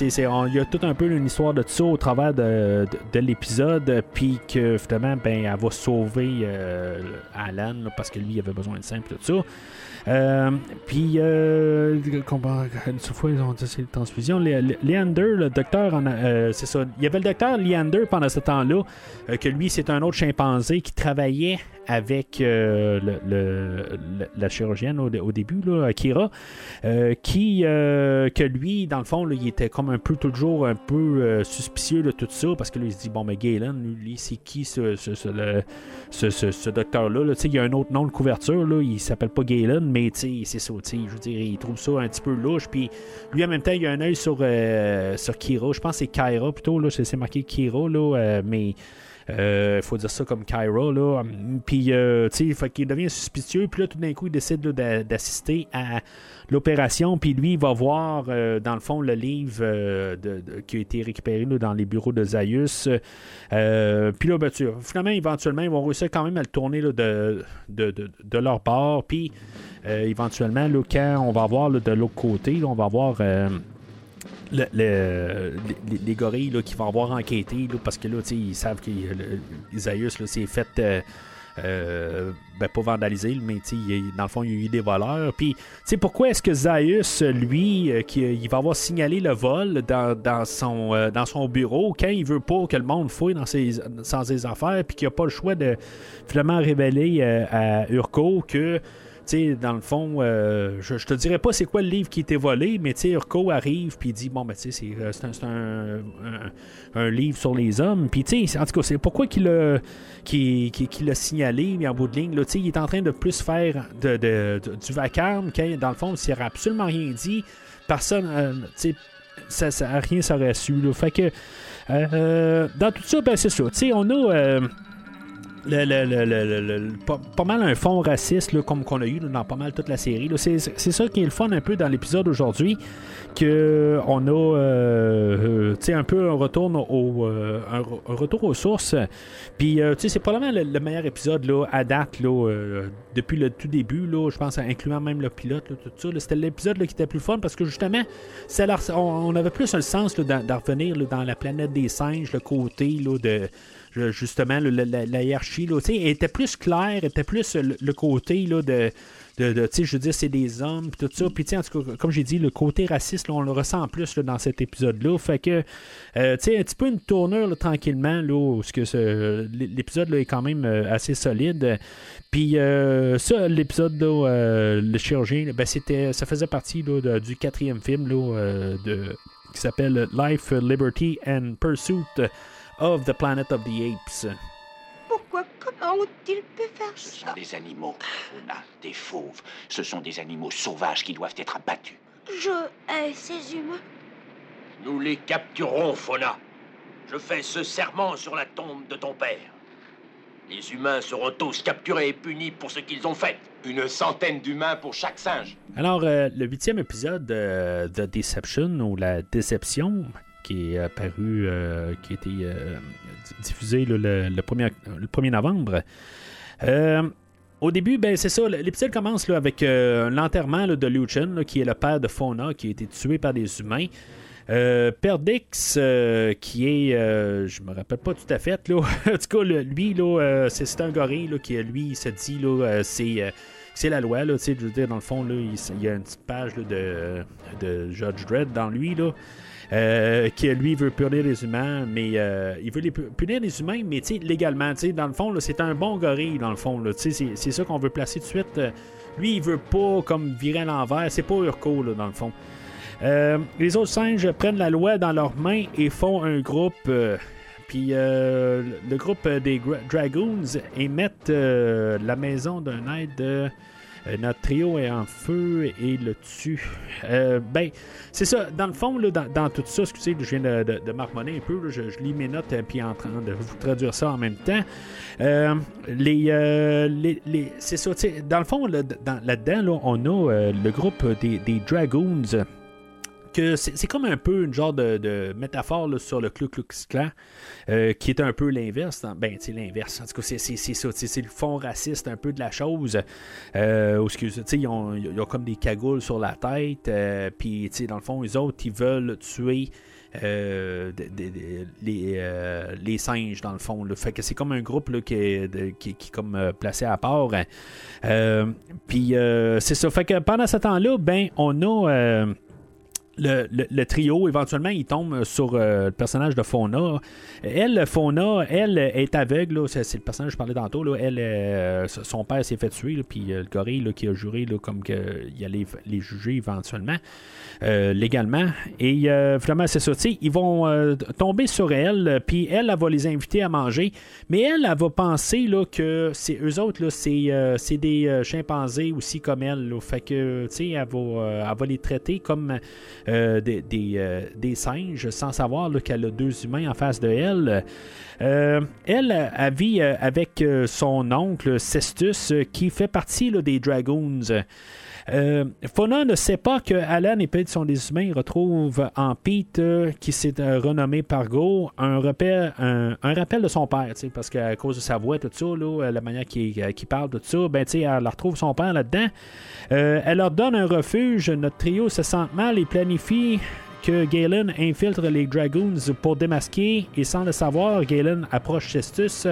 Il y a tout un peu une histoire de ça au travers de, de- de l'épisode, puis que finalement, ben, elle va sauver euh, Alan parce que lui il avait besoin de et tout ça. Euh, puis, euh, une fois, ils ont dit c'est transfusion. Leander, le docteur, euh, c'est ça. Il y avait le docteur Leander pendant ce temps-là, que lui, c'est un autre chimpanzé qui travaillait avec euh, la chirurgienne au, début, là, Akira, euh, qui, euh, que lui, dans le fond, il était comme un peu toujours un peu suspicieux de tout ça, parce que là, il se dit, bon, mais Galen, lui, c'est qui ce, ce, ce- ce, docteur-là? là? Il y a un autre nom de couverture, là, il s'appelle pas Galen, mais c'est ça, je veux dire, il trouve ça un petit peu louche, puis lui, en même temps, il a un œil sur, sur Kira, je pense que c'est Kyra plutôt, là, c'est marqué Kira, là, mais... Il faut dire ça comme Kyra, là. Puis, euh, tu sais, qu'il devient suspicieux. Puis là, tout d'un coup, il décide d'assister à l'opération. Puis lui, il va voir, euh, dans le fond, le livre euh, qui a été récupéré dans les bureaux de Zaius. Euh, puis là, ben, tu- finalement, éventuellement, ils vont réussir quand même à le tourner de, leur part. Puis, euh, éventuellement, quand on va voir de l'autre côté, on va voir... le- le- les, les gorilles là, qui vont avoir enquêté là, parce que là, ils savent que Isaïus s'est fait euh, euh, ben, pas vandaliser, mais il- dans le fond, il y a eu des voleurs. Puis, pourquoi est-ce que Zaius, lui, euh, qui, il va avoir signalé le vol dans, dans son, dans son bureau quand il veut pas que le monde fouille dans ses, dans ses affaires, puis qu'il n'a pas le choix de finalement révéler à Urko que tu sais, dans le fond, euh, je, je te dirais pas c'est quoi le livre qui était volé, mais tu Urko arrive puis dit bon ben tu sais, c'est, euh, c'est un, un- un- livre sur les hommes. Puis tu sais, en tout cas, c'est pourquoi qu'il l'a, qu'il- qu'il l'a signalé, mais en bout de ligne, là, tu il est en train de plus faire de, de- du vacarme quand dans le fond, s'il n'aurait absolument rien dit, personne, euh, tu ça, ça, rien serait su. Là. Fait que euh, dans tout ça, ben c'est ça. Tu sais, on a. pas, mal un fond raciste là, comme qu'on a eu dans pas mal toute la série. C'est, ça qui est le fun un peu dans l'épisode aujourd'hui, que on a euh, euh, un peu un retour au, euh, retour aux sources. Puis c'est probablement le, le meilleur épisode là, à date depuis le tout début, je pense incluant même le pilote, tout ça. C'était l'épisode qui était plus fun parce que justement, ça on, on avait plus un sens d'en, revenir dans la planète des singes, le côté de justement le- la, hiérarchie là, était plus claire, était plus le, le côté là, de, de, je veux dire, c'est des hommes, puis tout ça. Puis, comme j'ai dit, le côté raciste, on le ressent plus dans cet épisode-là. Fait que, euh, tu sais, un petit peu une tournure tranquillement, là, où ce que l'épisode est quand même euh, assez solide. Puis, euh, ça, l'épisode, euh, le chirurgien, ben, ça faisait partie du quatrième film euh, de, qui s'appelle Life, Liberty and Pursuit of the Planet of the Apes. Pourquoi Comment ont-ils pu faire Ce ça sont des animaux, Fauna, des fauves. Ce sont des animaux sauvages qui doivent être abattus. Je hais ces humains. Nous les capturerons, Fauna. Je fais ce serment sur la tombe de ton père. Les humains seront tous capturés et punis pour ce qu'ils ont fait. Une centaine d'humains pour chaque singe. Alors, euh, le huitième épisode euh, de Deception, ou La Déception, qui est apparu, euh, qui a été euh, di- diffusé le, le 1er, le 1er novembre. Euh, au début, ben c'est ça, l'épisode commence là, avec euh, l'enterrement de Lucien, là, qui est le père de Fauna, qui a été tué par des humains. Euh, Perdix, euh, qui est, euh, je me rappelle pas tout à fait, là. en tout cas, lui, là, euh, c'est, un gorille, qui, lui, il se dit, là, euh, c'est, euh, c'est la loi, là, je dans le fond, là, il, y a une petite page de, de Judge Dredd dans lui, là, euh, qui, lui, veut punir les humains, mais euh, il veut les pu- punir les humains, mais, légalement, tu sais, dans le fond, c'est un bon gorille, dans le fond, c'est, ça qu'on veut placer tout de suite. euh, lui, il veut pas, comme, virer à l'envers, c'est pas Urko, là, dans le fond. Euh, les autres singes prennent la loi dans leurs mains et font un groupe. euh, puis euh, le groupe des Dragoons émettent la maison d'un aide. Euh, notre trio est en feu et le tue. Euh, ben, c'est ça. Dans le fond, là, dans, dans tout ça, excusez, je viens de, de, marmonner un peu. là, je, lis mes notes et puis en train de vous traduire ça en même temps. Euh, les, euh, les, les- c'est ça. Dans le fond, là, dans- là-dedans, là, on a euh, le groupe des, des Dragoons que c'est comme un peu une genre de, de métaphore là, sur le Ku Klux Klan, euh, qui est un peu l'inverse. dans- Ben, c'est l'inverse. En tout cas, c'est- ça. C'est le fond raciste un peu de la chose. Euh, excuse, ils, ont, ils ont comme des cagoules sur la tête. euh, Puis, dans le fond, les autres, ils veulent tuer. euh, de- de- de- les, euh, les singes dans le fond là. fait que c'est comme un groupe là, qui, est, qui, qui comme euh, placé à part Euh, puis euh, c'est ça fait que pendant ce temps là ben on a euh, le, trio, éventuellement, il tombe sur euh, le personnage de Fauna. Elle, Fauna, elle est aveugle. C'est, le personnage que je parlais tantôt. Elle, euh, son père s'est fait tuer. puis euh, le gorille qui a juré comme qu'il allait les juger éventuellement, euh, légalement. Et euh, finalement, c'est ça. Ils vont euh, tomber sur elle. euh, Puis elle, elle va les inviter à manger. Mais elle, elle va penser que c'est eux autres, c'est, euh, des euh, chimpanzés aussi comme elle. Fait que, tu sais, euh, elle va les traiter comme euh, euh, des singes sans savoir qu'elle a deux humains en face de elle. Euh, elle, elle vit avec son oncle Cestus qui fait partie des Dragoons. Euh, ne sait pas que Alan et Pete sont des humains. Il retrouve en Pete, euh, qui s'est euh, renommé Pargo, un, repère, un, rappel de son père, parce qu'à cause de sa voix, tout ça, euh, la manière qu'il parle, tout ça, ben, elle retrouve son père là-dedans. Elle leur donne un refuge. Notre trio se sent mal et planifie que Galen infiltre les Dragoons pour démasquer. Et sans le savoir, Galen approche Cestus.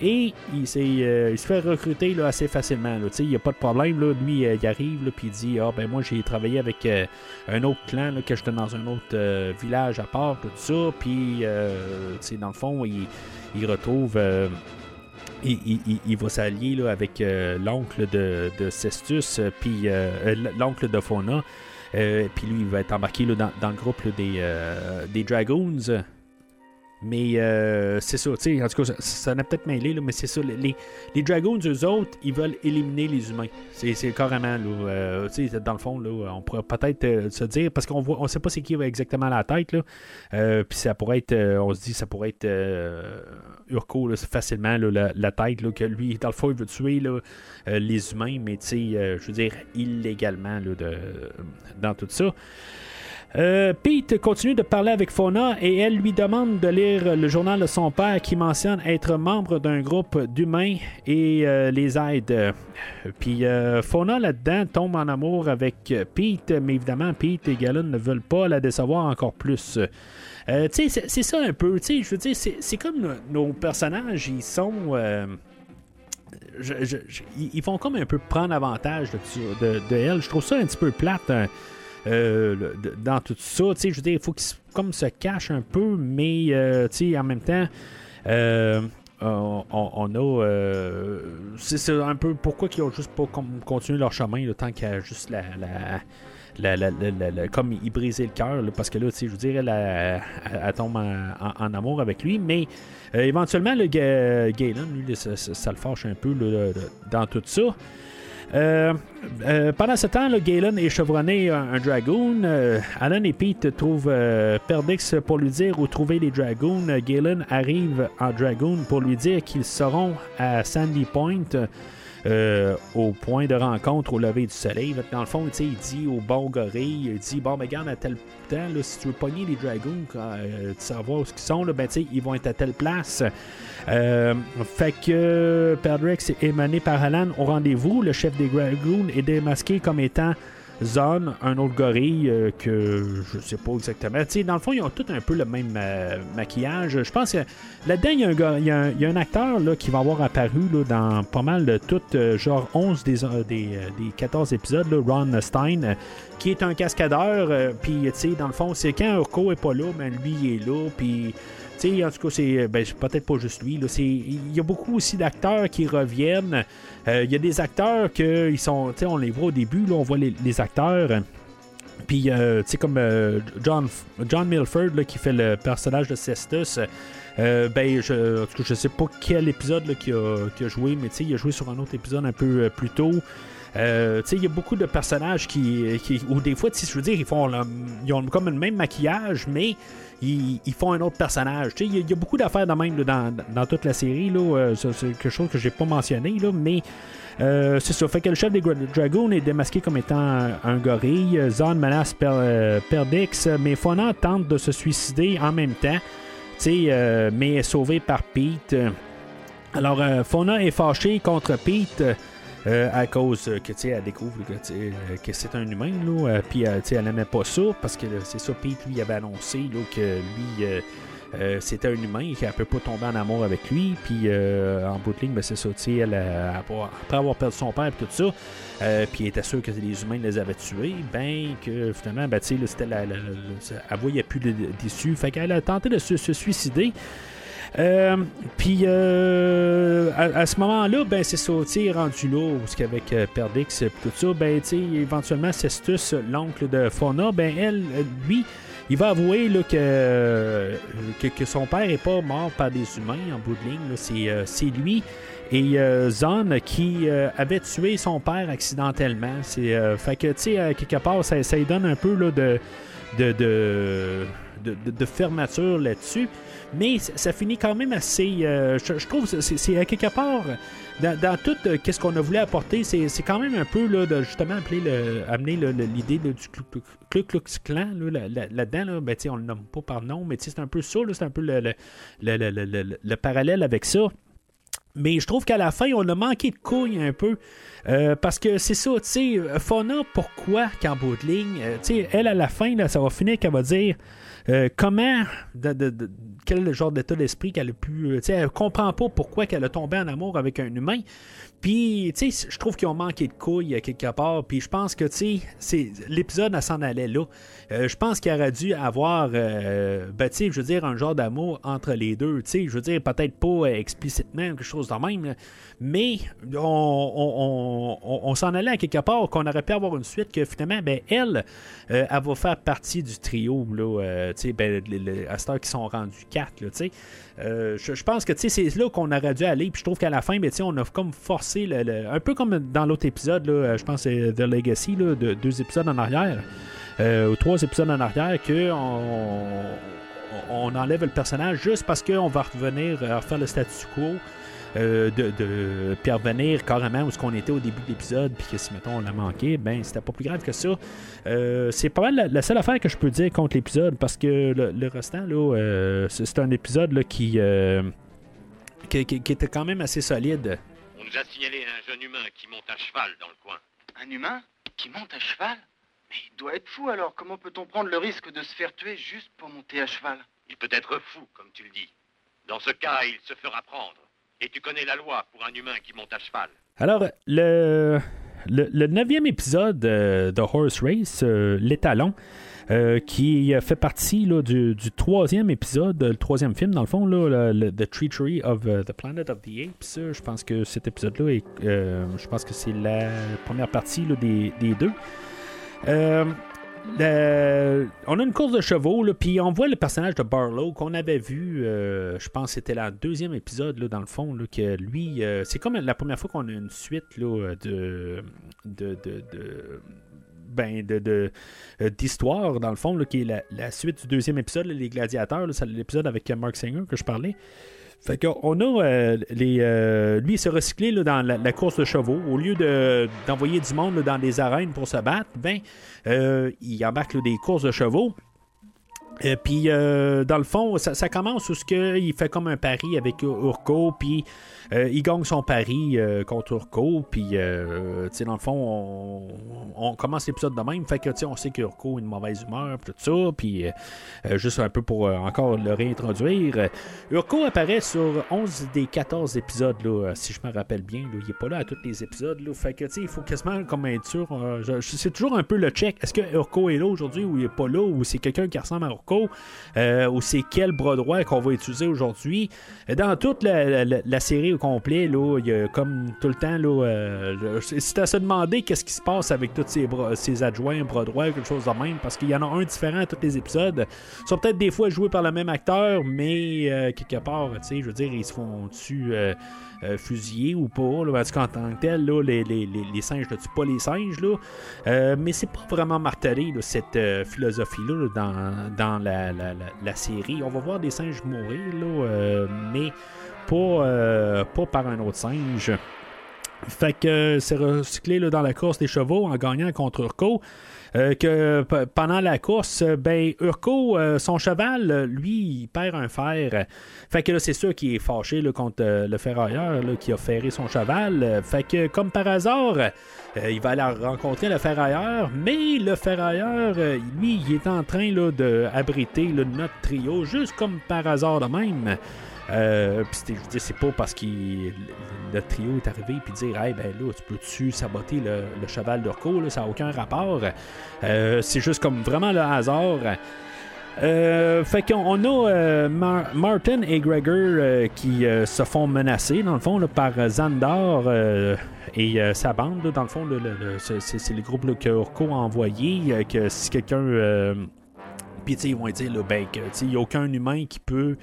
Et euh, il se fait recruter là, assez facilement. Il n'y a pas de problème. Là. Lui, euh, il arrive puis il dit Ah, ben moi, j'ai travaillé avec euh, un autre clan, là, que j'étais dans un autre village à part, tout ça. Puis, dans le fond, il, retrouve. il, va s'allier avec l'oncle de, de Cestus, puis l'oncle de Fauna. Puis lui, il va être embarqué là, dans, le groupe des, des Dragoons. Mais euh, c'est ça, tu sais, en tout cas, ça, n'a peut-être mêlé, là, mais c'est ça. Les, les, Dragoons, eux autres, ils veulent éliminer les humains. C'est, carrément, là, euh, tu sais, dans le fond, là, on pourrait peut-être euh, se dire, parce qu'on voit, on sait pas c'est qui exactement la tête, là. Euh, puis ça pourrait être, on se dit, ça pourrait être Urko, facilement, la, la tête, là, que lui, dans le fond, il veut tuer les humains, mais tu sais, je veux dire, illégalement, là, de, dans tout ça. Euh, Pete continue de parler avec Fauna et elle lui demande de lire le journal de son père qui mentionne être membre d'un groupe d'humains et euh, les aide. Puis euh, Fauna là-dedans tombe en amour avec Pete, mais évidemment Pete et Galen ne veulent pas la décevoir encore plus. Euh, c'est- ça un peu. Je veux dire, c'est comme nos, personnages, ils sont. je- ils font comme un peu prendre avantage de, de, de elle. Je trouve ça un petit peu plate. hein, euh, dans tout ça, je veux dire, il faut qu'ils se- comme se cachent un peu, mais euh, en même temps, euh, on, a, euh, c'est un peu pourquoi ils ont juste pas continué leur chemin, qu'il y a juste la, la- la- la- comme il brisait le cœur, parce que là, je veux dire, elle, tombe en, amour avec lui, mais éventuellement, le Ga- Galen, lui, ça, le fâche un peu dans tout ça. Euh, euh, pendant ce temps, Galen est chevronné un, un dragoon. Euh, Alan et Pete trouvent Perdix pour lui dire où trouver les dragoons. Galen arrive en dragoon pour lui dire qu'ils seront à Sandy Point. Euh, au point de rencontre au lever du soleil. Dans le fond, il dit au bon gorille, il dit Bon, mais regarde, à tel temps, si tu veux pogner les dragons, euh, savoir où ils sont, là, ben, ils vont être à telle place. Euh, fait que Perdrex est émané par Alan au rendez-vous. Le chef des Dragoons est démasqué comme étant Zon, un autre gorille euh, que je sais pas exactement. Tu sais, dans le fond, ils ont tous un peu le même euh, maquillage. Je pense que là-dedans, il y a un, acteur là, qui va avoir apparu là, dans pas mal de tout, euh, genre 11 des, euh, des, euh, des 14 épisodes, Ron Stein, qui est un cascadeur. Puis, dans le fond, c'est quand Urko est pas là, ben lui, il est là. Puis, tu sais, en tout cas, c'est ben, c'est peut-être pas juste lui. Il y a beaucoup aussi d'acteurs qui reviennent. Euh, Il y a des acteurs que ils sont, on les voit au début, là, on voit les, acteurs. Puis, euh, tu sais, comme euh, John, John Milford là, qui fait le personnage de Cestus. euh, ben, je, en tout cas, je sais pas quel épisode là, qu'il a, joué, mais tu il a joué sur un autre épisode un peu euh, plus tôt. Euh, il y a beaucoup de personnages qui, ou des fois, sais, je veux dire, ils font, ils ont comme le même maquillage, mais ils, font un autre personnage. Il y a- beaucoup d'affaires de même dans, toute la série. Euh, c'est quelque chose que j'ai pas mentionné, là, mais euh, c'est ça. Fait que le chef des Dragoons est démasqué comme étant un, gorille. Zon menace per, euh, Perdix, mais Fauna tente de se suicider en même temps. Euh, mais est sauvé par Pete. Alors, Fauna est fâché contre Pete. Euh, à cause euh, que tu sais elle découvre que, euh, c'est un humain là, puis tu sais, elle n'aimait pas ça parce que c'est ça Pete lui avait annoncé que lui c'était un humain et qu'elle peut pas tomber en amour avec lui puis euh, en bout de ligne ben, c'est ça sais elle a- après avoir perdu son père et tout ça puis elle était sûre que les humains les avaient tués ben que finalement ben, là, la, la- la- elle voyait plus d'issue. Fait qu'elle a tenté de se suicider euh, puis euh, à, ce moment-là, ben c'est ça, rendu là, où ce qu'avec euh, Perdix et tout ça, ben éventuellement Cestus, l'oncle de Fauna, ben elle, euh, lui, il va avouer là, que, euh, que, son père est pas mort par des humains en bout de ligne, c'est, euh, lui et euh, Zon qui euh, avait tué son père accidentellement. C'est, euh, fait que, tu sais, euh, quelque part, ça, ça lui donne un peu là, de, de, de, de, fermeture là-dessus. Mais ça finit quand même assez. euh, je, je trouve c'est, quelque part. Dans, tout euh, qu'est-ce qu'on a voulu apporter, c'est, quand même un peu là, de justement appeler le, amener l'idée du Ku Klux- Klan là, là- là-dedans. Là, ben, on le nomme pas par nom, mais c'est un peu ça. c'est un peu le, le- le- le- le- le- le parallèle avec ça. Mais je trouve qu'à la fin, on a manqué de couilles un peu. Euh, parce que c'est ça, tu sais, Fauna, pourquoi qu'en de ligne, elle, à la fin, là, ça va finir qu'elle va dire euh, comment, de, de- de- quel genre d'état d'esprit qu'elle a pu. euh, tu sais, elle comprend pas pourquoi qu'elle a tombé en amour avec un humain. Puis, tu sais, je trouve qu'ils ont manqué de couilles quelque part. Puis, je pense que, tu sais, l'épisode, s'en allait là. Euh, je pense qu'il aurait dû avoir, euh, ben, tu sais, je veux dire, un genre d'amour entre les deux. Tu sais, je veux dire, peut-être pas explicitement, quelque chose de même. mais on, s'en allait à quelque part qu'on aurait pu avoir une suite que finalement, ben, elle, euh, elle va faire partie du trio, là, tu sais, ben, à cette heure qui sont rendus quatre, tu sais. Je, pense que c'est là qu'on aurait dû aller. Puis je trouve qu'à la fin, ben, on a comme forcé, le, un peu comme dans l'autre épisode, là, je pense c'est The Legacy, là, de, deux épisodes en arrière. Euh, ou trois épisodes en arrière, que on, enlève le personnage juste parce qu'on va revenir à refaire le statu quo. Euh, de, revenir carrément où ce qu'on était au début de l'épisode, puis que si mettons on l'a manqué, ben c'était pas plus grave que ça. Euh, c'est pas mal la, seule affaire que je peux dire contre l'épisode, parce que le, restant, là, c'est un épisode là, qui, qui, qui, était quand même assez solide. On nous a signalé un jeune humain qui monte à cheval dans le coin. Un humain qui monte à cheval? Il doit être fou alors. Comment peut-on prendre le risque de se faire tuer juste pour monter à cheval? Il peut être fou, comme tu le dis. Dans ce cas, il se fera prendre. Et tu connais la loi pour un humain qui monte à cheval. Alors, le, le, neuvième épisode de Horse Race, euh, l'étalon, euh, qui fait partie là, du, troisième épisode, le troisième film, dans le fond, là, le, The Treachery of the Planet of the Apes. Je pense que cet épisode-là, est, euh, je pense que c'est la première partie des, des, deux. Euh, on a une course de chevaux, puis on voit le personnage de Barlow qu'on avait vu, euh, je pense que c'était le deuxième épisode, là, dans le fond, là, que lui, euh, c'est comme la première fois qu'on a une suite là, de, de, de, ben, de, d'histoire, dans le fond, qui est la, suite du deuxième épisode, Les Gladiateurs, l'épisode avec Mark Singer que je parlais. Fait qu'on a euh, les, euh, lui se recycler dans la, course de chevaux. Au lieu d'envoyer du monde dans des arènes pour se battre, ben, euh, il embarque des courses de chevaux. Et puis, dans le fond, ça, commence où ce il fait comme un pari avec Urko, puis il gagne son pari euh, contre Urko, puis euh, dans le fond, on, commence l'épisode de même, fait que on sait qu'Urko a une mauvaise humeur, tout ça, puis juste un peu pour encore le réintroduire. Urko apparaît sur 11 des 14 épisodes, là, si je me rappelle bien, il n'est pas là à tous les épisodes, là, fait que il faut quasiment comme être sûr, c'est toujours un peu le check, est-ce que Urko est là aujourd'hui ou il n'est pas là, ou c'est quelqu'un qui ressemble à Urko, ou c'est quel bras droit qu'on va utiliser aujourd'hui? Dans toute la série complet, là, il y a comme tout le temps, là, euh, c'est à se demander qu'est-ce qui se passe avec tous ces, ces adjoints, bras droits, quelque chose de même, parce qu'il y en a un différent à tous les épisodes. Ils sont peut-être des fois joués par le même acteur, mais euh, quelque part, tu sais, je veux dire, ils se font-tu euh, fusiller ou pas, là, parce qu'en tant que tel, là, les, les, les, singes ne tuent pas les singes, là, mais c'est pas vraiment martelé, cette philosophie-là, dans, dans la, la, la, série. On va voir des singes mourir, là, mais pas, euh, pas par un autre singe. Fait que c'est recyclé dans la course des chevaux en gagnant contre Urko. Euh, que pendant la course, ben euh, son cheval, lui, il perd un fer. Fait que là, c'est sûr qu'il est fâché contre le ferrailleur qui a ferré son cheval. Fait que, comme par hasard, il va aller rencontrer le ferrailleur, mais le ferrailleur, lui, il est en train d'abriter notre trio, juste comme par hasard de même. Euh, puis c'est pas parce que le trio est arrivé puis dire hey ben là tu peux-tu saboter le, cheval là, ça n'a aucun rapport. Euh, c'est juste comme vraiment le hasard. Euh, fait qu'on a Martin et Gregor qui se font menacer dans le fond par Xandar et sa bande. dans le fond, c'est le groupe que Urko a envoyé. que si quelqu'un. Puis ils vont dire ben, qu'il n'y a aucun humain qui peut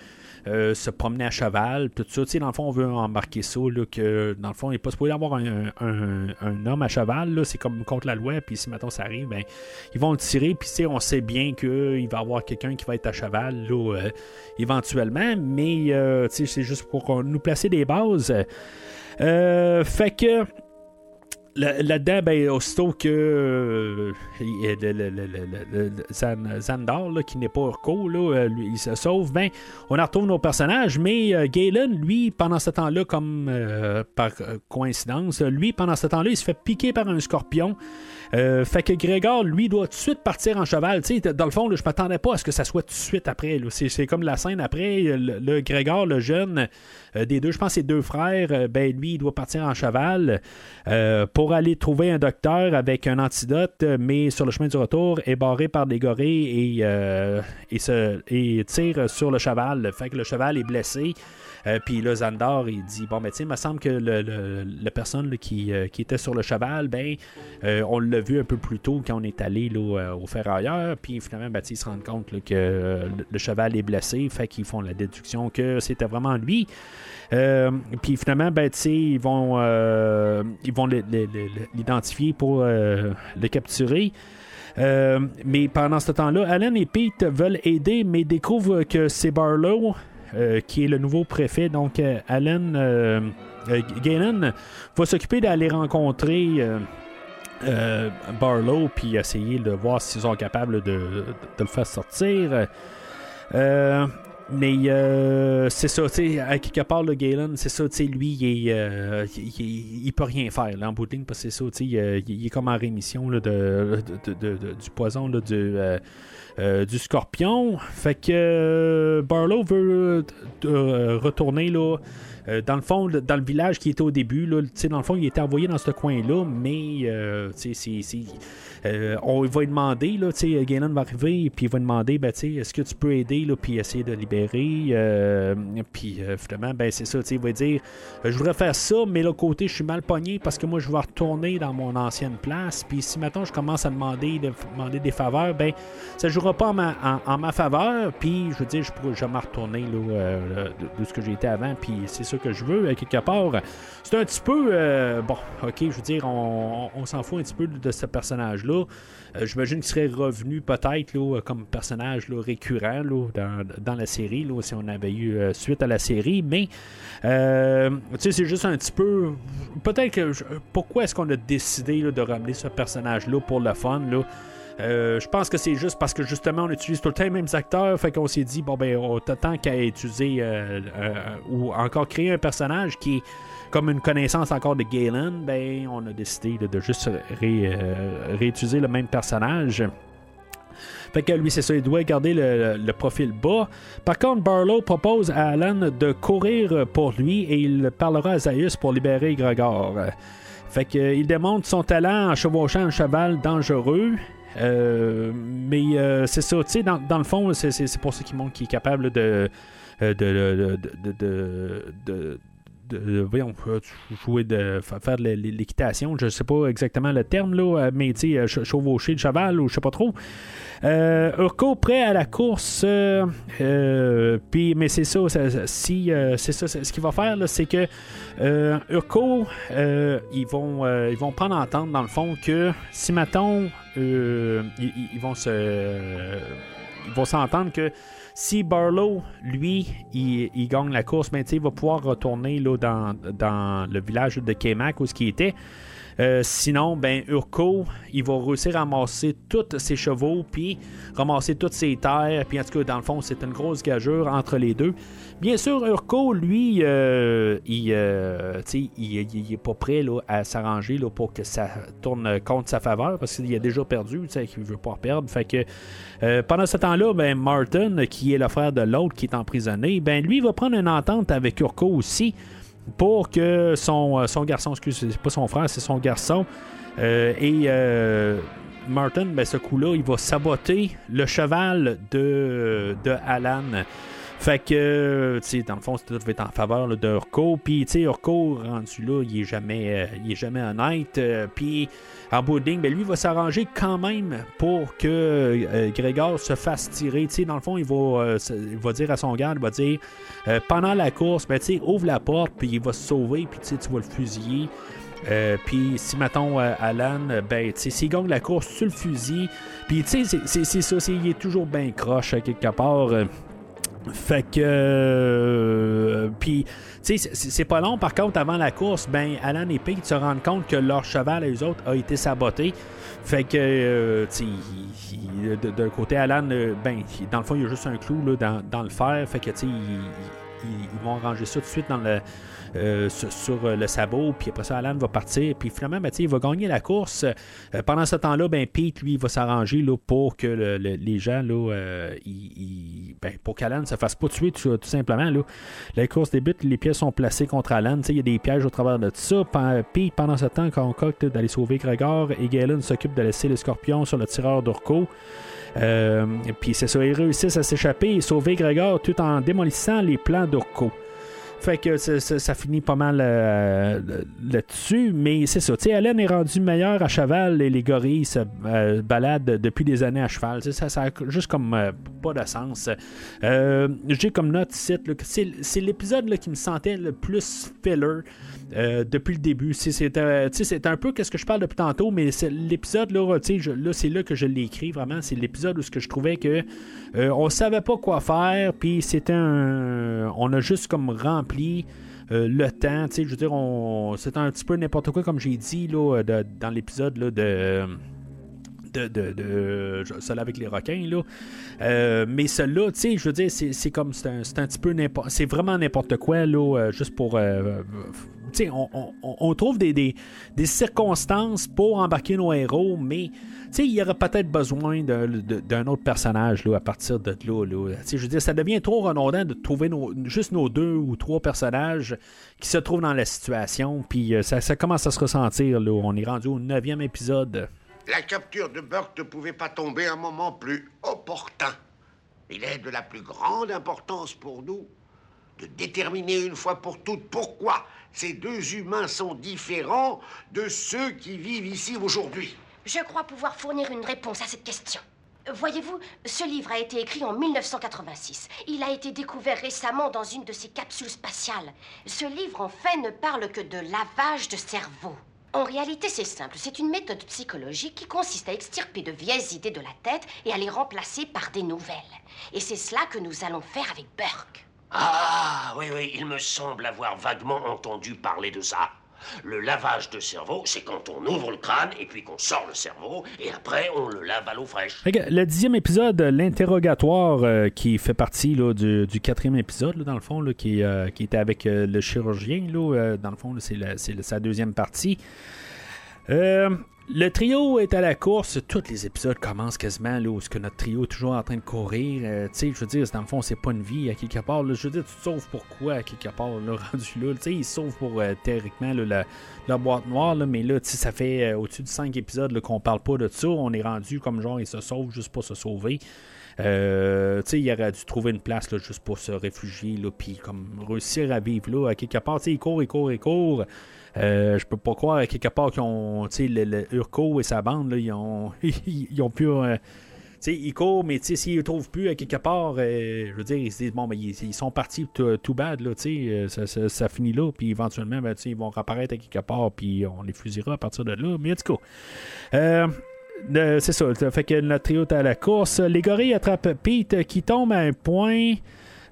euh, se promener à cheval, tout ça. Tu sais, dans le fond, on veut embarquer ça, là, que dans le fond, il n'est pas supposé avoir un, un, homme à cheval, c'est comme contre la loi, puis si maintenant ça arrive, ben, ils vont le tirer, puis on sait bien qu'il va y avoir quelqu'un qui va être à cheval, là, euh, éventuellement, mais euh, c'est juste pour nous placer des bases. fait que là- là-dedans, ben, aussitôt que euh, il- le, le- le- le- le- le- Zan- Xandar, là, qui n'est pas Urko, euh, il se sauve, ben, on en retrouve nos personnages, mais euh, Galen, lui, pendant ce temps-là, comme par coïncidence, lui, pendant ce temps-là, il se fait piquer par un scorpion. Euh, fait que Grégor, lui, doit tout de suite partir en cheval. Tu sais, dans le fond, là, je m'attendais pas à ce que ça soit tout de suite après. C'est, comme la scène après. Le, le Grégor, le jeune euh, des deux, je pense, ses deux frères, euh, ben lui, il doit partir en cheval euh, pour aller trouver un docteur avec un antidote, euh, mais sur le chemin du retour, est barré par des gorilles euh, et tire sur le cheval. Fait que le cheval est blessé. Euh, puis là, Zandar, il dit Bon, ben, tu sais, il me semble que le, le- la personne là, qui, euh, qui était sur le cheval, ben, euh, on l'a vu un peu plus tôt quand on est allé là, au ferrailleur. Puis finalement, ben, ils se rendent compte que le, cheval est blessé. Fait qu'ils font la déduction que c'était vraiment lui. Puis finalement, ben, ils vont, ils vont l'identifier pour le capturer. Mais pendant ce temps-là, Alan et Pete veulent aider, mais découvrent que c'est Barlow qui est le nouveau préfet. Donc, euh, Alan euh, euh, Galen va s'occuper d'aller rencontrer euh, euh, Barlow puis essayer de voir s'ils sont capables de, le faire sortir. Euh, mais euh, c'est ça, tu sais, à quelque part, le Galen, c'est ça, tu sais, lui, il, est, euh, il, peut rien faire, là, en parce que c'est ça, tu sais, il, euh, est comme en rémission de, du poison, là, du, euh, euh, du scorpion. Fait que euh, Barlow veut euh, retourner, là, euh, dans le fond, dans le village qui était au début, là, dans le fond, il était envoyé dans ce coin-là, mais euh, c'est- euh, on va lui demander, là, Galen va arriver, puis il va demander, ben, est-ce que tu peux aider, puis essayer de libérer, euh, puis euh, finalement, ben, c'est ça, tu sais, il va dire, euh, je voudrais faire ça, mais l'autre côté, je suis mal pogné parce que moi, je vais retourner dans mon ancienne place, puis si maintenant je commence à demander, de, demander des faveurs, ben, ça ne jouera pas en ma, faveur, puis je veux dire, je pourrais jamais retourner, là, de, ce que j'étais avant, puis c'est ça que je veux, quelque part. C'est un petit peu, bon, ok, je veux dire, on- on s'en fout un petit peu de ce personnage-là. Euh, J'imagine qu'il serait revenu peut-être comme personnage récurrent dans, la série, si on avait eu euh, suite à la série. Mais, euh, c'est juste un petit peu. Peut-être que. Pourquoi est-ce qu'on a décidé de ramener ce personnage-là pour le fun? Je pense que c'est juste parce que justement on utilise tout le temps les mêmes acteurs, fait qu'on s'est dit bon ben on tant qu'à utiliser ou encore créer un personnage qui est comme une connaissance encore de Galen, ben on a décidé de juste euh, réutiliser le même personnage. Fait que lui, c'est ça, il doit garder le, profil bas. Par contre, Barlow propose à Alan de courir pour lui et il parlera à Zaius pour libérer Gregor. Fait que, euh, il démontre son talent en chevauchant un cheval dangereux. Euh, mais euh, c'est ça, tu sais, dans, dans le fond, c'est, pour ça qu'il montre qu'il est capable de, de, de, de- voyons, euh, jouer de fa- faire de l'é- l'équitation, je sais pas exactement le terme là, euh, mais tu sais, euh, ch- chevaucher le cheval ou je sais pas trop. Euh, Urko prêt à la course, mais c'est ça, si c'est ça, ce qu'il va faire c'est que euh, ils vont ils vont prendre en entente dans le fond que si mettons ils vont se ils vont s'entendre que si Barlow, lui, il, il gagne la course, ben, il va pouvoir retourner là, dans, dans le village de Kemak où ce qui était. Euh, sinon, ben Urko, il va réussir à ramasser tous ses chevaux, puis ramasser toutes ses terres, puis en tout cas, dans le fond, c'est une grosse gageure entre les deux. Bien sûr, Urko, lui, euh, il, euh, il, il- il est pas prêt à s'arranger pour que ça tourne contre sa faveur, parce qu'il a déjà perdu, qu'il veut pas perdre. Euh, pendant ce temps-là, ben, Martin, qui est le frère de l'autre qui est emprisonné, ben, lui va prendre une entente avec Urko aussi pour que son, euh, son garçon, excusez, c'est pas son frère, c'est son garçon, euh, et euh, Martin, ben, ce coup-là, il va saboter le cheval de, de Alan. Fait que, tu sais, dans le fond, tout en faveur de Urko. Puis, tu sais, Urko, rendu là, il est jamais, il est jamais honnête. Puis, ligne, ben, lui, va s'arranger quand même pour que euh, Grégor se fasse tirer. Dans le fond, il va, euh, il va dire à son garde, il va dire, euh, pendant la course, ben, ouvre la porte, puis il va se sauver, puis tu vas le fusiller. Euh, puis si mettons Alan, ben s'il gagne la course, tu le fusilles. Puis tu sais, c'est- ça, il est toujours bien croche à quelque part. Fait que. euh, puis, tu sais, c'est- pas long. Par contre, avant la course, ben, Alan et Pete se rendent compte que leur cheval, eux autres, a été saboté. Fait que, euh, tu sais, d'un côté, Alan, euh, ben, dans le fond, il y a juste un clou là, dans, le fer. Fait que, tu sais, ils vont ranger ça tout de suite dans le, euh, sur, euh, le sabot. Puis après ça, Alan va partir. Puis finalement, ben, il va gagner la course. Euh, pendant ce temps-là, ben, Pete, lui, va s'arranger pour que le- le- les gens, là, ben, pour qu'Alan se fasse pas tuer tout, tout simplement. Là. La course débute, les pièces sont placées contre Alan. Il y a des pièges au travers de tout ça. Pete, pendant ce temps, concocte d'aller sauver Gregor et Galen s'occupe de laisser le scorpion sur le tireur d'Urco. Puis c'est ça, ils réussissent à s'échapper et sauver Gregor tout en démolissant les plans d'Urco. Fait que ça, finit pas mal euh, là-dessus, mais c'est ça. Hélène est rendue meilleure à cheval et les gorilles se euh, baladent depuis des années à cheval. Ça, ça a juste comme euh, pas de sens. J'ai comme note c'est l'épisode qui me sentait le plus filler euh, depuis le début. C'est- un peu ce que je parle depuis tantôt, mais l'épisode là, là c'est là que je l'ai écrit vraiment. C'est l'épisode où ce que je trouvais que euh, on savait pas quoi faire, puis c'était un, on a juste comme rempli. euh, le temps, tu sais, je veux dire, c'est un petit peu n'importe quoi, comme j'ai dit là, dans l'épisode de, de, de, de celui avec les requins là. Euh, mais celui-là, tu sais, je veux dire, c'est, comme c'est un, un petit peu n'importe, c'est vraiment n'importe quoi là, juste pour, on, trouve des, circonstances pour embarquer nos héros, mais il y aurait peut-être besoin d'un, autre personnage là, à partir de là. là. Je veux ça devient trop redondant de trouver nos, juste nos deux ou trois personnages qui se trouvent dans la situation, puis euh, ça, ça commence à se ressentir. Là. On est rendu au neuvième épisode. La capture de Burke ne pouvait pas tomber à un moment plus opportun. Il est de la plus grande importance pour nous de déterminer une fois pour toutes pourquoi ces deux humains sont différents de ceux qui vivent ici aujourd'hui. Je crois pouvoir fournir une réponse à cette question. Voyez-vous, ce livre a été écrit en 1986. Il a été découvert récemment dans une de ces capsules spatiales. Ce livre, en fait, ne parle que de lavage de cerveau. En réalité, c'est simple. C'est une méthode psychologique qui consiste à extirper de vieilles idées de la tête et à les remplacer par des nouvelles. Et c'est cela que nous allons faire avec Burke. Ah, oui, oui, il me semble avoir vaguement entendu parler de ça. Le lavage de cerveau, c'est quand on ouvre le crâne et puis qu'on sort le cerveau, et après on le lave à l'eau fraîche. Le dixième épisode, l'interrogatoire, euh, qui fait partie là, du, quatrième épisode, dans le fond, euh, qui était avec euh, le chirurgien, dans le fond, c'est, sa deuxième partie. Le trio est à la course. Tous les épisodes commencent quasiment là, où ce que notre trio est toujours en train de courir. Euh, tu sais, je veux dire, dans le fond, c'est pas une vie à quelque part. Je veux dire, tu te sauves pourquoi à quelque part, là, rendu là. Tu sais, ils sauvent pour euh, théoriquement la, boîte noire, là, mais là, tu sais, ça fait euh, au-dessus de 5 épisodes qu'on parle pas de ça. On est rendu comme genre, ils se sauvent juste pour se sauver. Euh, tu sais, il aurait dû trouver une place là, juste pour se réfugier, puis comme réussir à vivre là, à quelque part. Tu sais, il court, il court, il court. Euh, je peux pas croire à quelque part qu'ils ont, le, le Urko et sa bande, ils ont, ils ont pu. euh, sais, ils courent, mais s'ils ne trouvent plus à quelque part, euh, je veux dire, ils se disent, bon, ben, ils, sont partis tout, bad, là, euh, ça, ça- finit là, puis éventuellement, ben, ils vont réapparaître à quelque part, puis on les fusillera à partir de là. Mais tout cas, euh, euh, c'est ça, fait que notre trio est à la course. Les gorilles attrapent Pete qui tombe à un point.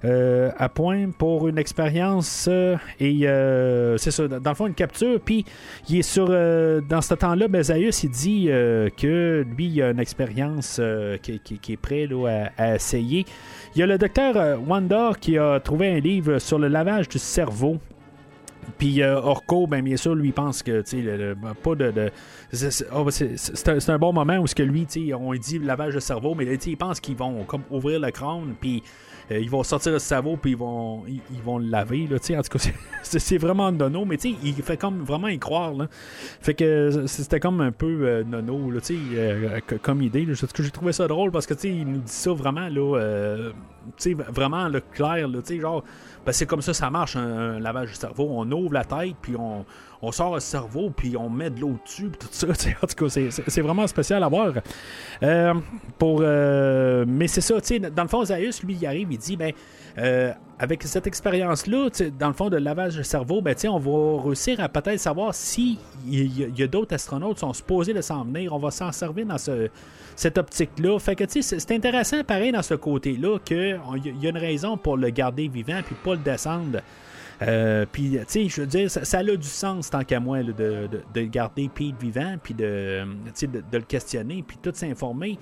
Euh, à point pour une expérience euh, et euh, c'est ça, dans le fond une capture. Puis il est sur dans ce temps-là Besaïus il dit que lui il a une expérience qui, est prêt à, à essayer. Il y a le docteur Wanda qui a trouvé un livre sur le lavage du cerveau puis euh, Orko, ben, bien sûr, lui pense que, pas de... de- c'est- c'est un, bon moment où ce que lui, on dit lavage de cerveau, mais il pense qu'ils vont comme ouvrir le crâne, puis euh, ils vont sortir le cerveau, puis ils vont, ils, vont le laver, en tout cas, c'est- vraiment nono, mais il fait comme vraiment y croire. Fait que c'était comme un peu euh, nono, euh, comme idée, j'ai trouvé ça drôle, parce que, il nous dit ça vraiment, vraiment, clair, genre... Ben, c'est comme ça ça marche, un, lavage du cerveau. On ouvre la tête, puis on, on sort le cerveau, puis on met de l'eau dessus, puis tout ça. En tout cas, c'est vraiment spécial à voir. Euh, pour, euh, mais c'est ça, tu sais, dans le fond, Zaius, lui, il arrive, il dit, ben, euh, avec cette expérience-là, dans le fond de lavage de cerveau, ben, on va réussir à peut-être savoir si il y, a, d'autres astronautes qui sont supposés de s'en venir. On va s'en servir dans ce, cette optique-là. Fait que c'est intéressant, pareil, dans ce côté-là, qu'il y a une raison pour le garder vivant puis pas le descendre. Euh, puis, je veux dire, ça, a du sens tant qu'à moi de, de, garder Pete vivant, puis de, de, le questionner, puis tout s'informer.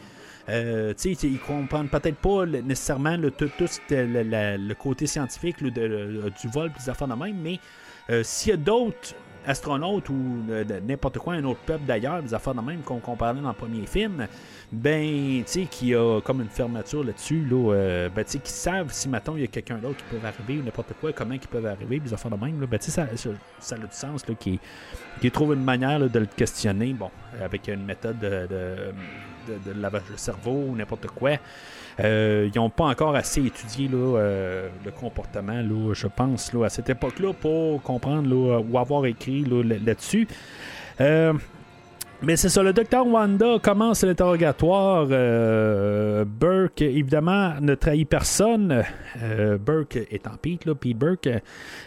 Euh, ils comprennent peut-être pas nécessairement le, tout, le, côté scientifique du vol, de même, mais euh, s'il y a d'autres astronautes ou n'importe quoi, un autre peuple d'ailleurs, de même qu'on parlait dans le premier film, ben, tu sais, qui a comme une fermeture là-dessus, là, euh, ben, tu sais, qui savent si, maintenant il y a quelqu'un d'autre qui peut arriver ou n'importe quoi, comment ils peuvent arriver, des affaires de même, là, ben, tu sais, ça, a du sens, là, qui, trouve une manière de le questionner, bon, avec une méthode de, de, de, lavage de cerveau ou n'importe quoi. Euh, ils n'ont pas encore assez étudié euh, le comportement, là, je pense, là, à cette époque-là, pour comprendre ou avoir écrit là-dessus. Euh, mais c'est ça, le docteur Wanda commence l'interrogatoire. Euh, Burke, évidemment, ne trahit personne. Euh, Burke étant Pete, là, Pete Burke,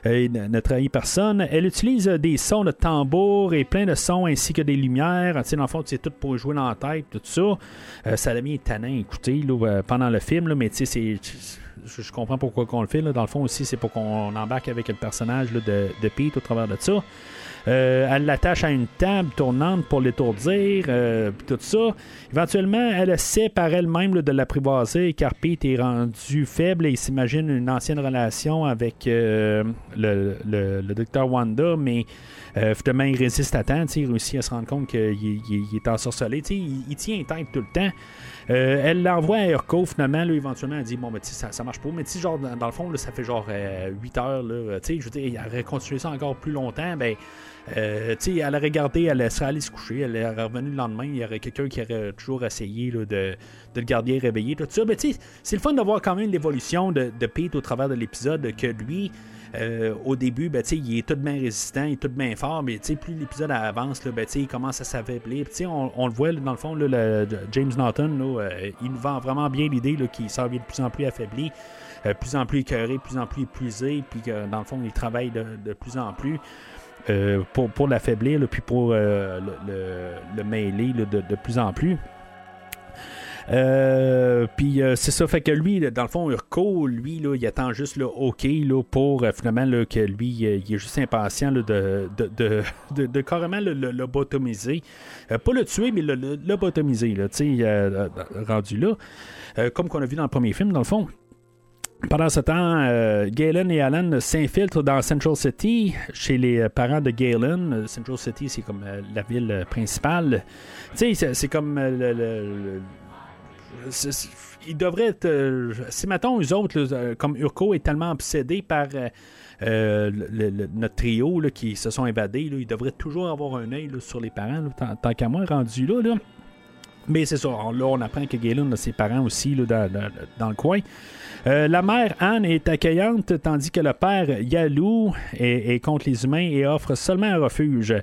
euh, ne trahit personne. Elle utilise des sons de tambour et plein de sons ainsi que des lumières. Dans le fond, c'est tout pour jouer dans la tête, tout ça. ça devient étonnant à écouter pendant le film, là, mais tu sais, c'est je, comprends pourquoi on le fait. Là. Dans le fond aussi, c'est pour qu'on embarque avec le personnage de Pete au travers de ça. Euh, elle l'attache à une table tournante pour l'étourdir, euh, tout ça. Éventuellement, elle essaie par elle-même de l'apprivoiser car Pete est rendu faible et il s'imagine une ancienne relation avec euh, le, docteur Wanda, mais finalement, il résiste à temps. Il réussit à se rendre compte qu'il est ensorcelé. Il, il tient tête tout le temps. elle l'envoie à Urko, finalement, éventuellement, elle dit Bon, ben, ça, ça marche pas. Mais genre, dans, le fond, ça fait genre 8 heures. Je veux dire, il aurait continué ça encore plus longtemps. Ben, euh, elle aurait gardé, elle serait allée se coucher, elle est revenue le lendemain, il y aurait quelqu'un qui aurait toujours essayé de, de, le garder réveillé, tout ça. Mais c'est le fun de voir quand même l'évolution de, de Pete au travers de l'épisode, que lui, euh, au début, ben, il est tout bien résistant, il est tout bien fort, mais plus l'épisode avance, ben, il commence à s'affaiblir. On, on le voit dans le fond, le, James Norton, euh, il nous vend vraiment bien l'idée qu'il s'en vient de plus en plus affaibli, de plus en plus écœuré, de plus en plus épuisé, puis que dans le fond, il travaille de, de plus en plus. Euh, pour, l'affaiblir, puis pour euh, le, le, mêler de, plus en plus. Euh, puis c'est ça, fait que lui, dans le fond, Urko, lui, là, il attend juste le OK pour finalement que lui, il est juste impatient de, de, de, carrément le, pas le tuer, mais le, lobotomiser, là, rendu là. comme qu'on a vu dans le premier film, dans le fond. Pendant ce temps, euh, Galen et Alan s'infiltrent dans Central City chez les parents de Galen. Central City, c'est comme euh, la ville principale. Tu sais, c'est comme le, il devrait être. si, mettons, eux autres, comme Urko est tellement obsédé par notre trio qui se sont invadés, là, il devrait toujours avoir un œil sur les parents, tant, qu'à moi, rendu là. Mais c'est ça, là, on apprend que Galen a ses parents aussi dans, le coin. Euh, la mère Anne est accueillante, tandis que le père Yalou est, contre les humains et offre seulement un refuge.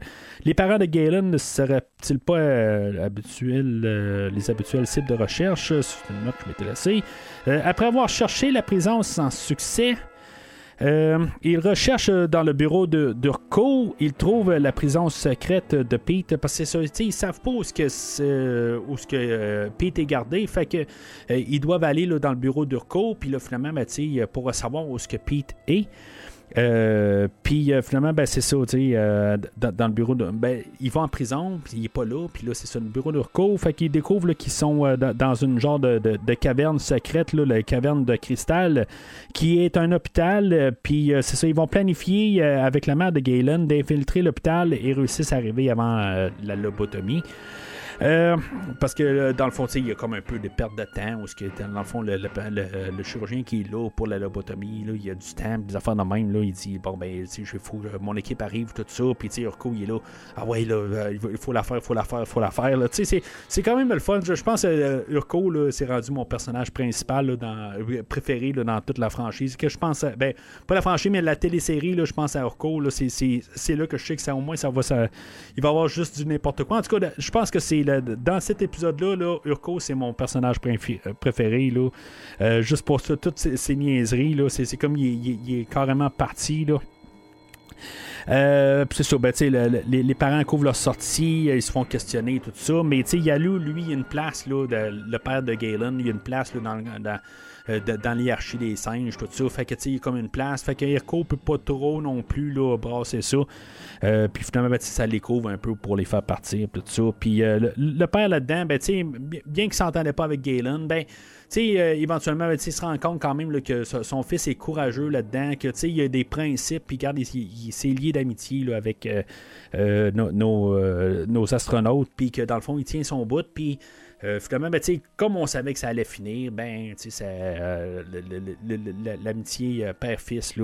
Les parents de Galen ne seraient-ils pas euh, habituels, euh, les habituels cibles de recherche? C'est une note que je après avoir cherché la présence sans succès, euh, il recherche dans le bureau de d'Urko, il trouve la prison secrète de Pete. Parce que ça, ils savent pas où ce que, où ce que Pete est gardé, fait que ils doivent aller là, dans le bureau d'Urko, puis là finalement ben, pour savoir où ce que Pete est. Euh, puis euh, finalement, ben, c'est ça, tu sais, euh, dans, le bureau de. Ben, il va en prison, puis il est pas là, puis là, c'est ça, le bureau de recours. Fait qu'ils découvrent qu'ils sont dans une genre de, caverne secrète, là, la caverne de cristal, qui est un hôpital. Puis c'est ça, ils vont planifier avec la mère de Galen d'infiltrer l'hôpital et réussissent à arriver avant la lobotomie. Euh, parce que euh, dans le fond, il y a comme un peu de perte de temps, où ce dans le fond, le, chirurgien qui est là pour la lobotomie, là, il y a du temps, des affaires de même, là, il dit Bon, ben, il faut, mon équipe arrive, tout ça, puis Urko, il est là, ah ouais, là, euh, il faut la faire, il faut la faire, il faut la faire. C'est quand même le fun. Je, pense que Urko, c'est rendu mon personnage principal, préféré dans toute la franchise. Que je pense, ben, pas la franchise, mais la télésérie, là, je pense à Urko, c'est là que je sais que ça, au moins, ça va, ça, il va avoir juste du n'importe quoi. En tout cas, je pense que c'est dans cet épisode-là, là, Urko, c'est mon personnage préféré. Là. juste pour ça, toutes ces, niaiseries, c'est, comme il, est carrément parti. Là. c'est ça, ben, les, parents couvrent leur sortie, ils se font questionner, tout ça. Mais lui, il y a une place, le père de Galen, il y a une place dans, dans, euh, dans l'hierarchie des singes, tout ça. Fait que, tu sais, comme une place. Fait que Irko peut pas trop non plus là, brasser ça. Euh, puis finalement, ben, ça les couvre un peu pour les faire partir, tout ça. Puis euh, le, père là-dedans, ben, bien qu'il s'entendait pas avec Galen, ben, éventuellement, ben, il se rend compte quand même que son fils est courageux là-dedans, que il a des principes, puis regarde, il, s'est lié d'amitié avec nos, nos, astronautes, puis que dans le fond, il tient son bout, puis finalement, ben, comme on savait que ça allait finir, ben, euh, l'amitié euh, père-fils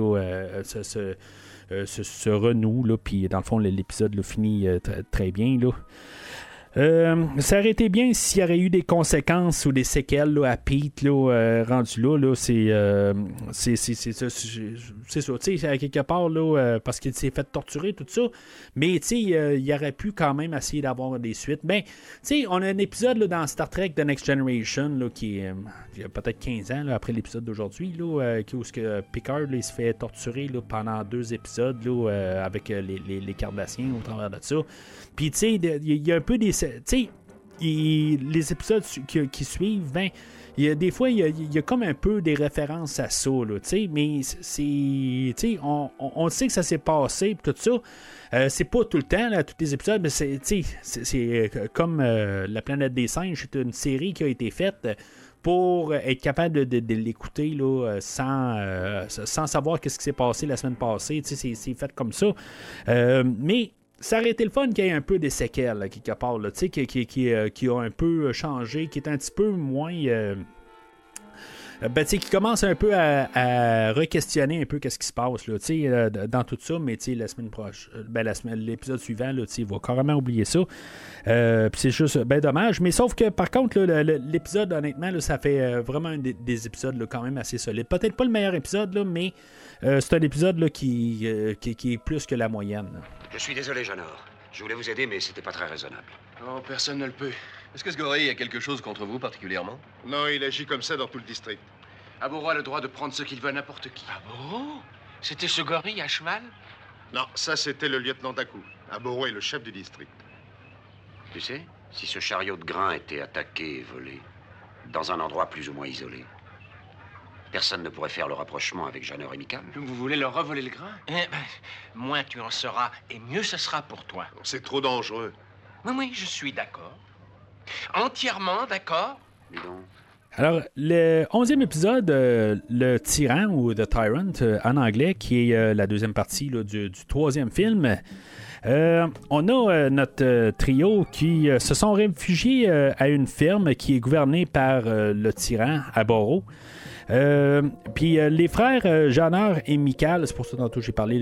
se, renoue, puis dans le fond, l'épisode finit très bien. Là. Euh, ça aurait été bien s'il y aurait eu des conséquences ou des séquelles à Pete euh, rendu là. euh, c'est, c'est, ça. Quelque part, là, parce qu'il s'est fait torturer, tout ça. Mais il aurait pu quand même essayer d'avoir des suites. Ben, on a un épisode dans Star Trek The Next Generation qui est a peut-être 15 ans après l'épisode d'aujourd'hui, là, où que Picard se fait torturer pendant deux épisodes avec les, les, Cardassiens au travers de ça. Puis, il y, a un peu des. Les épisodes qui, suivent, ben. Des fois, il y, a, comme un peu des références à ça, là, mais c'est. On, on sait que ça s'est passé, tout ça. Euh, c'est pas tout le temps, tous les épisodes, mais c'est, euh, comme euh, La planète des singes, c'est une série qui a été faite pour être capable de, l'écouter sans, sans savoir qu'est-ce qui s'est passé la semaine passée. C'est, c'est fait comme ça. mais ça aurait été le fun qu'il y ait un peu des séquelles, qui, qui, qui, euh, qui, a un peu changé, qui est un petit peu moins. Euh, ben, qui commence un peu à, re-questionner un peu qu'est-ce qui se passe là, euh, dans tout ça, mais la semaine prochaine, ben, la semaine, l'épisode suivant, il va carrément oublier ça. c'est juste ben dommage. Mais sauf que par contre, l'épisode, honnêtement, ça fait vraiment des, épisodes quand même assez solides. Peut-être pas le meilleur épisode, mais c'est un épisode qui, qui, est plus que la moyenne. Je suis désolé, Janor. Je voulais vous aider, mais c'était pas très raisonnable. Oh, personne ne le peut. Est-ce que ce gorille a quelque chose contre vous particulièrement? Non, il agit comme ça dans tout le district. Aboro a le droit de prendre ce qu'il veut à n'importe qui. Aboro? C'était ce gorille à cheval? Non, ça c'était le lieutenant Daku. Aboro est le chef du district. Tu sais, si ce chariot de grain était attaqué et volé, dans un endroit plus ou moins isolé, Personne ne pourrait faire le rapprochement avec Jeanneur et Michael. Vous voulez leur revoler le grain? Eh ben, Moins tu en seras, et mieux ce sera pour toi. C'est trop dangereux. Oui, oui, je suis d'accord. Entièrement d'accord. Alors, le onzième épisode, euh, Le Tyran ou The Tyrant euh, en anglais, qui est euh, la deuxième partie du, troisième film. on a notre trio qui se sont réfugiés à une ferme qui est gouvernée par le tyran à Boro. Euh, puis euh, les frères euh, Jeanneur et Michael, c'est pour ça que j'ai parlé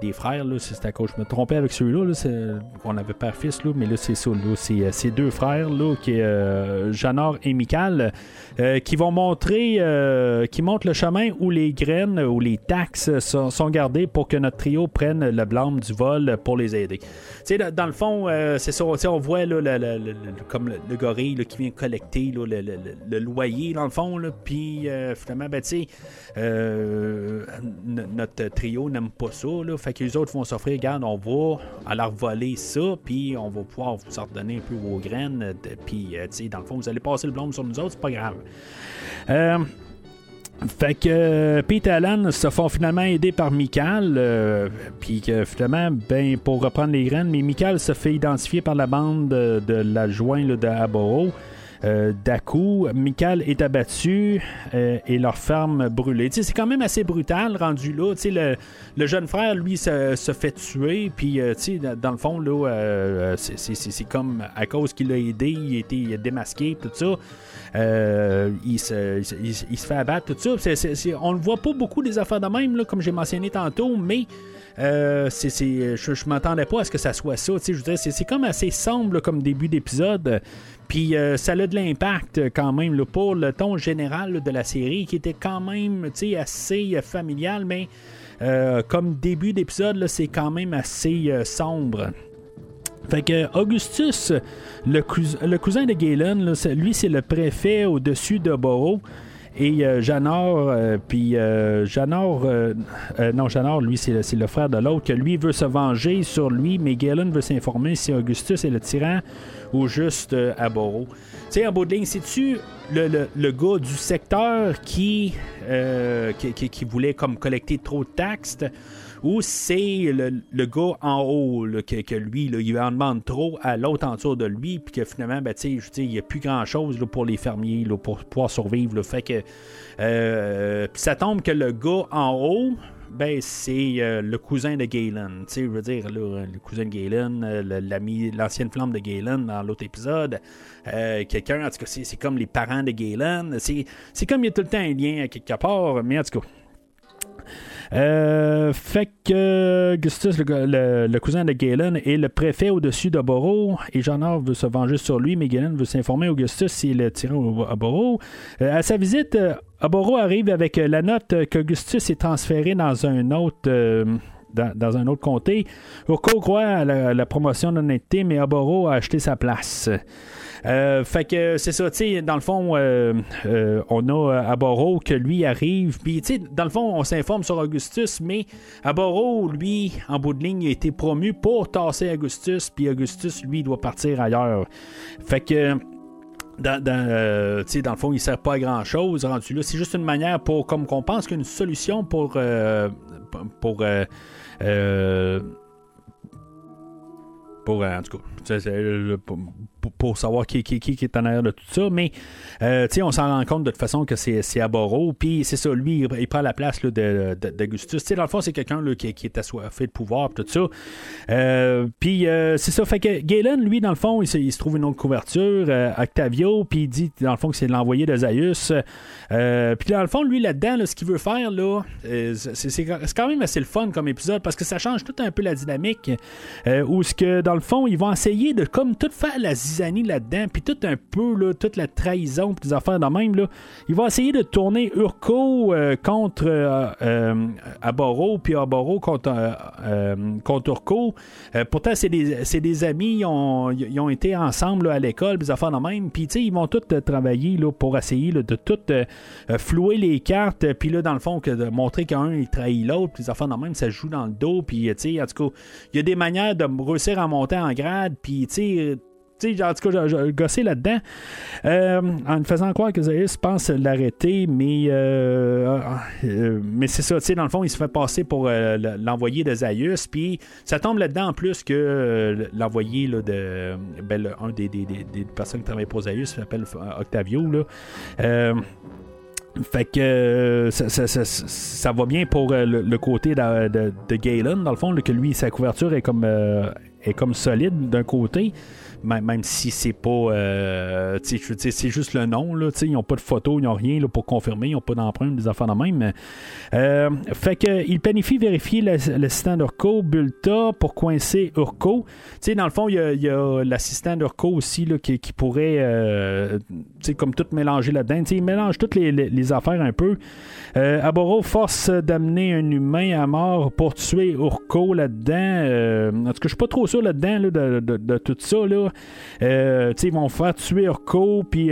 des frères, c'est à cause je me trompais avec celui-là, on avait père-fils, mais là c'est ça, c'est ces deux frères, là, qui et Michael, qui vont montrer, qui montrent le chemin où les graines ou les taxes sont, gardées pour que notre trio prenne le blâme du vol pour les aider. Dans, dans le fond, c'est ça, on voit là, comme le, gorille qui vient collecter le, loyer, dans le fond, puis finalement, ben, euh, notre trio n'aime pas ça. Là, fait que les autres vont s'offrir, regarde, on va alors voler ça, puis on va pouvoir vous redonner un peu vos graines. Puis, euh, tu sais, dans le fond, vous allez passer le blâme sur nous autres, c'est pas grave. Euh, fait que Pete et Alan se font finalement aider par Michael, puis que finalement, ben, pour reprendre les graines, mais Michael se fait identifier par la bande de, de l'adjoint de Aboro. Euh, Daku, Michael est abattu euh, et leur ferme brûlée. C'est quand même assez brutal rendu là. Le, le jeune frère, lui, se, fait tuer. Puis, euh, dans le fond, là, c'est comme à cause qu'il a aidé, il a été démasqué, tout ça. il, se, il, fait abattre, tout ça. on ne voit pas beaucoup des affaires de même, là, comme j'ai mentionné tantôt, mais c'est, je, je m'attendais pas à ce que ça soit ça. Je c'est, comme assez sombre comme début d'épisode. Puis euh, ça a de l'impact quand même pour le ton général de la série qui était quand même assez euh, familial, mais euh, comme début d'épisode, c'est quand même assez sombre. Fait que Augustus, le, le cousin de Galen, lui, c'est le préfet au-dessus de Borough. Et euh, Janor, euh, puis euh, Janor, non, Janor, lui, c'est le, frère de l'autre, que lui veut se venger sur lui, mais Galen veut s'informer si Augustus est le tyran ou juste à Borough. Tu sais, en bout de ligne, c'est-tu le, gars du secteur qui, qui, qui, voulait comme collecter trop de taxes? Ou c'est le, gars en haut que, lui, il en demande trop à l'autre en dessous de lui, puis que finalement, ben, il n'y a plus grand-chose pour les fermiers pour pouvoir survivre. Fait que euh, ça tombe que le gars en haut, ben, c'est euh, le cousin de Galen. Je veux dire, le cousin de Galen, euh, l'ami, l'ancienne flamme de Galen dans l'autre épisode. quelqu'un, en tout cas, c'est, comme les parents de Galen. C'est, c'est comme il y a tout le temps un lien à quelque part, mais en tout cas, euh, fait que Augustus, le, cousin de Galen, est le préfet au-dessus de et Jean veut se venger sur lui, mais Galen veut s'informer Augustus s'il est tiré à Borough. Euh, à sa visite, Borough arrive avec la note qu'Augustus est transféré dans un autre. comté. Urko croit à la, promotion d'honnêteté, mais Aboro a acheté sa place. Euh, fait que c'est ça, tu sais, dans le fond, euh, euh, on a Aboro que lui arrive, puis tu sais, dans le fond, on s'informe sur Augustus, mais Aboro, lui, en bout de ligne, a été promu pour tasser Augustus, puis Augustus, lui, doit partir ailleurs. Fait que. Dans, dans, dans le fond, il sert pas à grand chose rendu là. C'est juste une manière pour, comme qu'on pense qu'une solution pour, pour, pour, en tout cas, savoir qui, qui, qui, est en arrière de tout ça. Mais euh, on s'en rend compte de toute façon que c'est Aboro. Puis c'est ça, lui, il, prend la place d'Augustus. Dans le fond, c'est quelqu'un qui, qui, est assoiffé de pouvoir, tout ça. Euh, puis euh, c'est ça. Fait que Galen, lui, dans le fond, il, se trouve une autre couverture, Octavio, puis il dit, dans le fond, que c'est l'envoyé de Zaius. puis dans le fond, lui, là-dedans, ce qu'il veut faire, là, c'est quand même assez le fun comme épisode parce que ça change tout un peu la dynamique. où ce que, dans le fond, ils vont essayer de comme tout faire la zizanie là-dedans, puis tout un peu, là, toute la trahison, puis des affaires de même, là. Il va essayer de tourner Urko euh, contre euh, euh, Aboro, puis Aboro contre, contre Urko. pourtant, c'est des, des, amis, ils ont, ils ont été ensemble à l'école, des affaires de même, puis ils vont tous travailler là, pour essayer de tout flouer les cartes, puis là, dans le fond, que de montrer qu'un trahit l'autre, puis des affaires de même, ça joue dans le dos, puis en tout cas, il y a des manières de réussir à monter en grade, puis tu sais, en tout cas, j'ai là-dedans. Euh, en faisant croire que Zaius pense l'arrêter, mais, euh, euh, mais c'est ça, dans le fond, il se fait passer pour l'envoyé de Zaius, puis ça tombe là-dedans en plus que l'envoyé de. Ben, un des, personnes qui travaillent pour Zaius s'appelle Octavio. Là. Fait que ça, va bien pour le, côté de, de, Galen, dans le fond, que lui, sa couverture est comme, est comme solide d'un côté même, si c'est pas. Euh, c'est juste le nom, là, ils n'ont pas de photo, ils n'ont rien là, pour confirmer, ils n'ont pas d'empreinte, des affaires de même. Euh, fait que il planifie vérifier l'assistant d'Urco, Bulta, pour coincer Urco. dans le fond, il y a, l'assistant d'Urco aussi là, qui, pourrait, euh, comme tout mélanger là-dedans. Il mélange toutes les, affaires un peu. Euh, Aboro force d'amener un humain à mort pour tuer Urco là-dedans. en tout cas, je suis pas trop sûr là-dedans de, tout ça. Là. Euh, ils vont faire tuer Urko, puis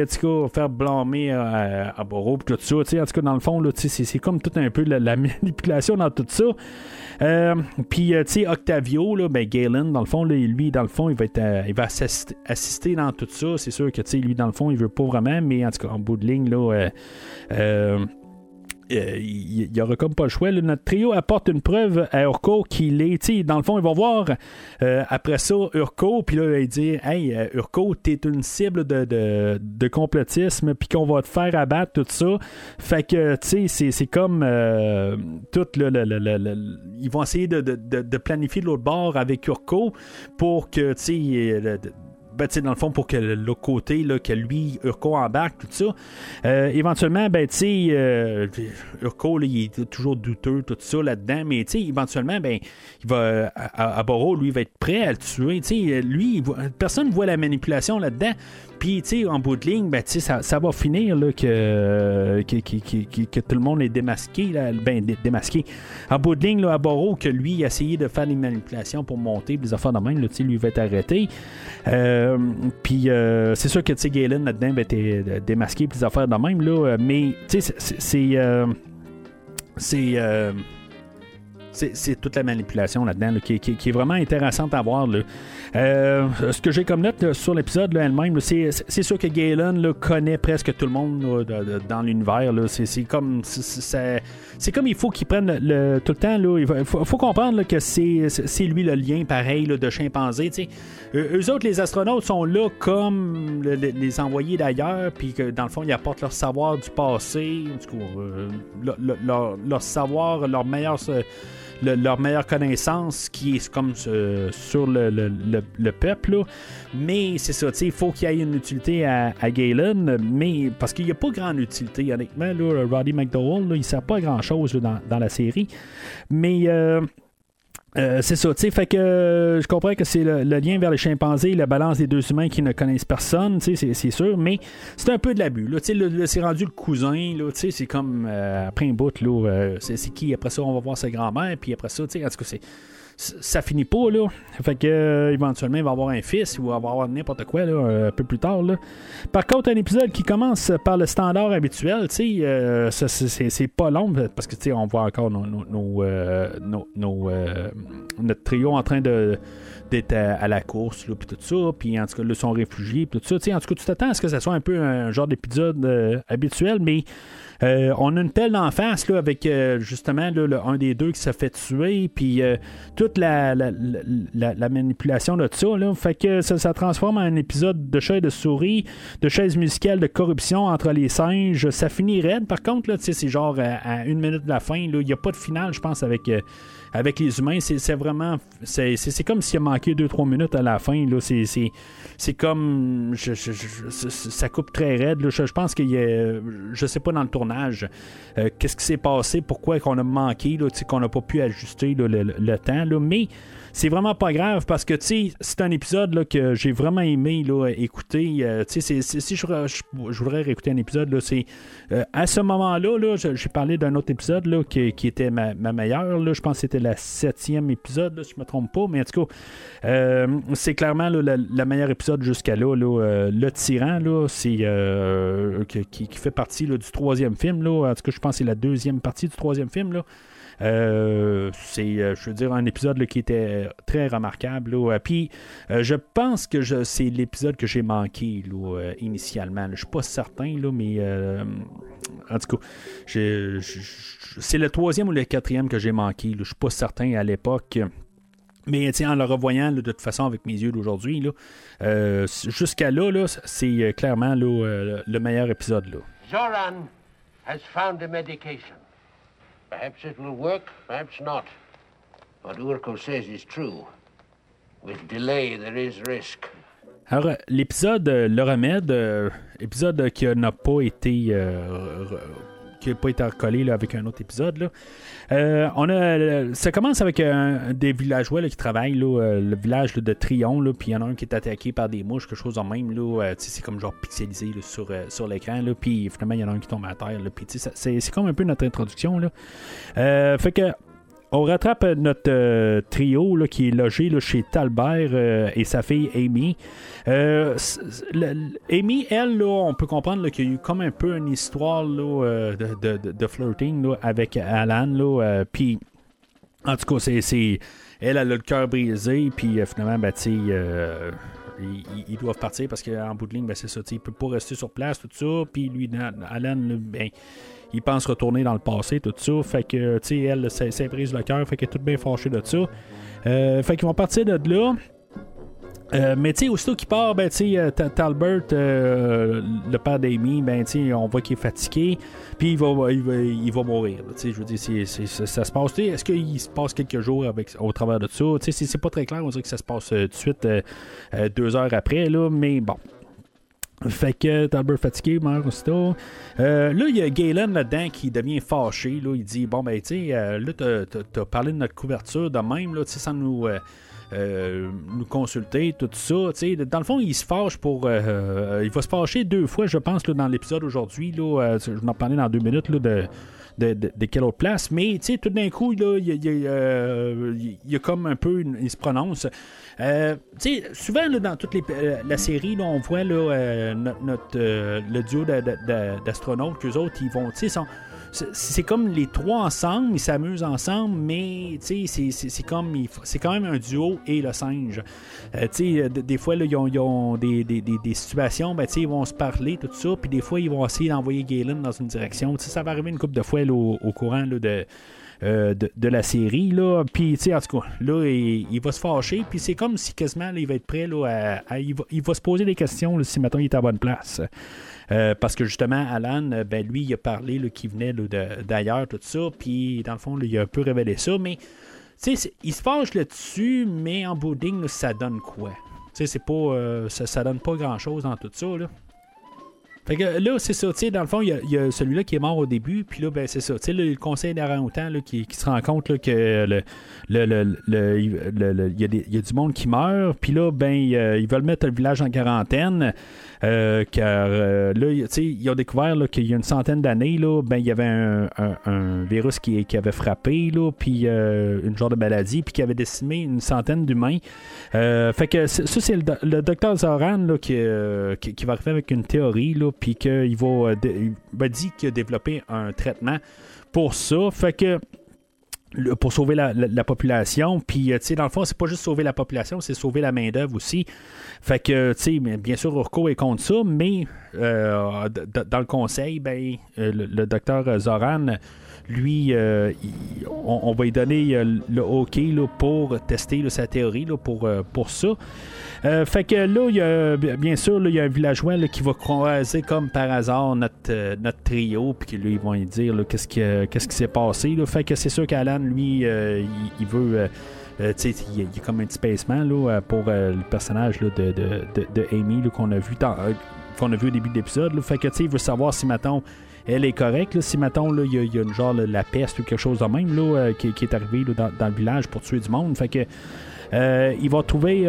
faire blâmer euh, à, Boro, tout ça. En tout cas, dans le fond, c'est comme tout un peu la, manipulation dans tout ça. Euh, puis, tu sais, Octavio, là, ben, Galen, dans le fond, lui, dans le fond, il va, être, il va assister, dans tout ça. C'est sûr que, lui, dans le fond, il veut pas vraiment, mais en tout cas, en bout de ligne, là, euh, il n'y aura comme pas le choix. Notre trio apporte une preuve à Urko qu'il est. Dans le fond, ils vont voir euh, après ça Urko, puis là, il dit Hey, euh, Urko, t'es une cible de, de, complotisme, puis qu'on va te faire abattre, tout ça. Fait que, tu sais, c'est comme tout le, Ils vont essayer de, de planifier l'autre bord avec Urko pour que, tu sais, ben, dans le fond, pour que l'autre côté, là, que lui, Urko embarque, tout ça. Euh, éventuellement, ben, tu sais, euh, Urko, là, il est toujours douteux, tout ça là-dedans, mais tu sais, éventuellement, ben, il va, à, à Boro, lui, va être prêt à le tuer. Tu sais, lui, il personne ne voit la manipulation là-dedans. Puis, tu sais, en bout de ligne, ben, ça, ça va finir là, que, que, que, que- tout le monde est démasqué. Là, ben, dé- démasqué. En bout de ligne, là, à Boro, que lui, il a essayé de faire des manipulations pour monter, des affaires de même, là, lui, va être arrêté. Euh, puis, euh, c'est sûr que, Galen, là-dedans, ben, t'es euh, démasqué, des affaires de même, là. euh, Mais, tu sais, c'est- c'est. C'est, euh, euh, toute la manipulation là-dedans là, qui, est vraiment intéressante à voir. Euh, ce que j'ai comme note sur l'épisode elle-même, c'est sûr que Galen connaît presque tout le monde dans l'univers. C'est comme c'est- comme il faut qu'il prenne le, tout le temps. Il faut, comprendre que c'est lui le lien pareil de chimpanzé. sais. Eux, autres, les astronautes, sont là comme le- le- les envoyés d'ailleurs, puis que dans le fond, ils apportent leur savoir du passé, euh, le- le- leur, savoir, leur meilleur euh, le- leur meilleure connaissance qui est comme euh, sur le, le- le- le peuple. Mais c'est ça, il faut qu'il y ait une utilité à, à Galen, mais parce qu'il n'y a pas grande utilité, honnêtement. Là, Roddy McDowell, il ne sert pas à grand chose là, dans, dans la série. Mais. euh, euh, c'est ça, tu sais, fait que euh, je comprends que c'est le, lien vers les chimpanzés, la balance des deux humains qui ne connaissent personne, tu sais, c'est- sûr, mais c'est un peu de l'abus, là, tu sais, c'est rendu le cousin, là, tu sais, c'est comme, euh, après un bout, là, euh, c'est c'est qui, après ça, on va voir sa grand-mère, puis après ça, tu sais, en tout cas, c'est ça finit pas là. Fait que euh, éventuellement il va avoir un fils il va avoir n'importe quoi là, euh, un peu plus tard là. Par contre un épisode qui commence par le standard habituel, tu sais, euh, c'est- pas long parce que tu sais on voit encore nos, nos- euh, notre trio en train de d'être à, la course puis tout ça, puis en tout cas là sont réfugiés puis tout ça, tu sais en tout cas tu t'attends à ce que ça soit un peu un genre d'épisode habituel mais euh, on a une pelle d'en face là, avec euh, justement là, le, un des deux qui s'est fait tuer, puis euh, toute la, la, la- la- la manipulation de ça. Là, fait que ça, ça transforme en un épisode de chat et de souris, de chaise musicale, de corruption entre les singes. Ça finit raide. Par contre, là, c'est genre à, à une minute de la fin. Il n'y a pas de finale, je pense, avec. Avec les humains, c'est vraiment. C'est comme s'il a manqué 2-3 minutes à la fin. C'est- comme. ça- coupe très raide. là. Je, pense qu'il y a. Je sais pas dans le tournage. euh, Qu'est-ce qui s'est passé? Pourquoi qu'on a manqué? qu'on n'a pas pu ajuster le, le- le temps. là. Mais c'est vraiment pas grave parce que tu c'est un épisode là, que j'ai vraiment aimé là, écouter. Euh, si je, voudrais réécouter un épisode, c'est euh, à ce moment-là, là, j'ai parlé d'un autre épisode là, qui, était ma, meilleure. là. je pense que c'était la septième épisode, là, si je me trompe pas. Mais en tout cas, euh, c'est clairement là, le, le meilleur épisode jusqu'à là. là. Le tyran, là, c'est qui, fait partie du troisième film. Là. En tout cas, je pense que c'est la deuxième partie du troisième film. Là. Euh, c'est, euh, je veux dire, un épisode là, qui était très remarquable. là. Euh, Puis, euh, je pense que je- c'est l'épisode que j'ai manqué là, euh, initialement. là. Je suis pas certain, là, mais euh, en tout cas, je- je- c'est le troisième ou le quatrième que j'ai manqué. Je suis pas certain à l'époque. Mais en le revoyant de toute façon avec mes yeux d'aujourd'hui, là, euh, jusqu'à là, là, c'est euh, clairement euh, le meilleur épisode. Là. Zoran has found a medication. Perhaps it will work, perhaps not. What Urko says is true. With delay, there is risk. Alors, euh, l'épisode euh, Le Remède, euh, épisode qui n'a pas été. euh, qui n'a pas été recollé là, avec un autre épisode. Là. Euh, on a, ça commence avec des villageois là, qui travaillent, là, euh, le village de Trion, puis il y en a un qui est attaqué par des mouches, quelque chose en même. Là, euh, c'est comme genre pixelisé sur, sur l'écran, puis finalement il y en a un qui tombe à terre. Puis c'est, c'est comme un peu notre introduction. Là. Fait que on rattrape euh, notre euh, trio qui est logé chez Talbert euh, et sa fille Amy. Amy, elle, là, on peut comprendre qu'il y a eu comme un peu une histoire de, flirting avec Alan. Puis, en tout cas, c'est, elle, elle a le cœur brisé. Puis, finalement, ben, ils, ils- doivent partir parce qu'en bout de ligne, ben, c'est ça. Il peut pas rester sur place, tout ça. Puis, lui, Alan, ben, il pense retourner dans le passé, tout ça. Fait que, tu sais, elle, ça, brise le cœur. Fait qu'elle est toute bien fâchée de ça. Euh, fait qu'ils vont partir de là. Euh, mais tu sais, aussitôt qu'il part, ben, tu sais, Talbert, euh, le père d'Amy, ben, tu on voit qu'il est fatigué, puis il va, il va, il va mourir. Tu sais, je veux dire, ça, se passe. Est-ce qu'il se passe quelques jours au travers de ça? Tu sais, c'est, pas très clair. On dirait que ça se passe euh, tout de suite euh, deux heures après, là, mais bon. Fait que Talbert fatigué, meurt aussitôt. Euh, là, il y a Galen là-dedans qui devient fâché. Là. Il dit Bon, ben, tu sais, euh, là, t'as, parlé de notre couverture de même, là, tu sais, sans nous, euh, euh, nous consulter, tout ça. tu sais. Dans le fond, il se fâche pour. il va se fâcher deux fois, je pense, là, dans l'épisode aujourd'hui. Je vais en parler dans deux minutes là, de. De, de- de quelle autre place, mais tout d'un coup, là, il, euh, y a comme un peu, une- il se prononce. Euh, souvent là, dans toute les, euh, la série, là, on voit là, euh, notre, notre, euh, le duo d'astronautes, qu'eux autres, ils vont, sont- c'est- comme les trois ensemble, ils s'amusent ensemble, mais c'est- comme c'est quand même un duo et le singe. Euh, des fois là, ils ont, des, des- des- situations, ben, ils vont se parler tout ça, puis des fois ils vont essayer d'envoyer Galen dans une direction. Ça va arriver une couple de fois au, au courant de euh, de, la série. Là. Puis, tu sais, en tout cas, là, il, va se fâcher. Puis, c'est comme si quasiment, il va être prêt. Là, à, il, va, il va se poser des questions là, si, maintenant il est à bonne place. Euh, parce que justement, Alan, euh, ben, lui, il a parlé qu'il venait d'ailleurs, tout ça. Puis, dans le fond, il a un peu révélé ça. Mais, tu sais, il se fâche là-dessus, mais en bout ça donne quoi? Tu sais, c'est pas. ça, ça donne pas grand-chose dans tout ça, là. Fait que là, c'est ça, tu sais, dans le fond, il y a, celui-là qui est mort au début, puis là, ben, c'est ça, tu sais, le conseil d'Arang-Outan, qui, qui se rend compte là, que le, le, le- y, a des- y a du monde qui meurt, puis là, ben, ils, euh, ils veulent mettre le village en quarantaine, euh, car euh, là, tu sais, ils ont découvert qu'il y a une centaine d'années, là, ben, il y avait un, un- un virus qui, qui avait frappé, là, puis euh, une genre de maladie, puis qui avait décimé une centaine d'humains. Fait que ça, c'est le, do- le docteur Zoran là, qui, qui, qui va arriver avec une théorie, là, puis qu'il va, euh, il va dire qu'il a développé un traitement pour ça. Fait que pour sauver la, la- la population. Puis, euh, tu sais, dans le fond, c'est pas juste sauver la population, c'est sauver la main-d'œuvre aussi. Fait que, tu sais, bien sûr, Urko est contre ça, mais euh, dans le conseil, ben, euh, le, docteur Zoran, lui, euh, on, va lui donner euh, le OK là, pour tester sa théorie là, pour, euh, pour ça. Euh, fait que là, y a, bien sûr, il y a un villageois qui va croiser comme par hasard notre, euh, notre trio, puis là, ils vont lui dire qu'est-ce, qui, qu'est-ce qui s'est passé. Fait que c'est sûr qu'Alan, lui, euh, il, veut. euh, il y a- comme un petit là, pour le personnage là, de, de, de, Amy qu'on a vu qu'on a vu au début de l'épisode. Fait que il veut savoir si maintenant elle est correcte. là. si maintenant il y, a- une genre la peste ou quelque chose de même là, qui, est arrivé dans, dans le village pour tuer du monde. Fait que il va trouver.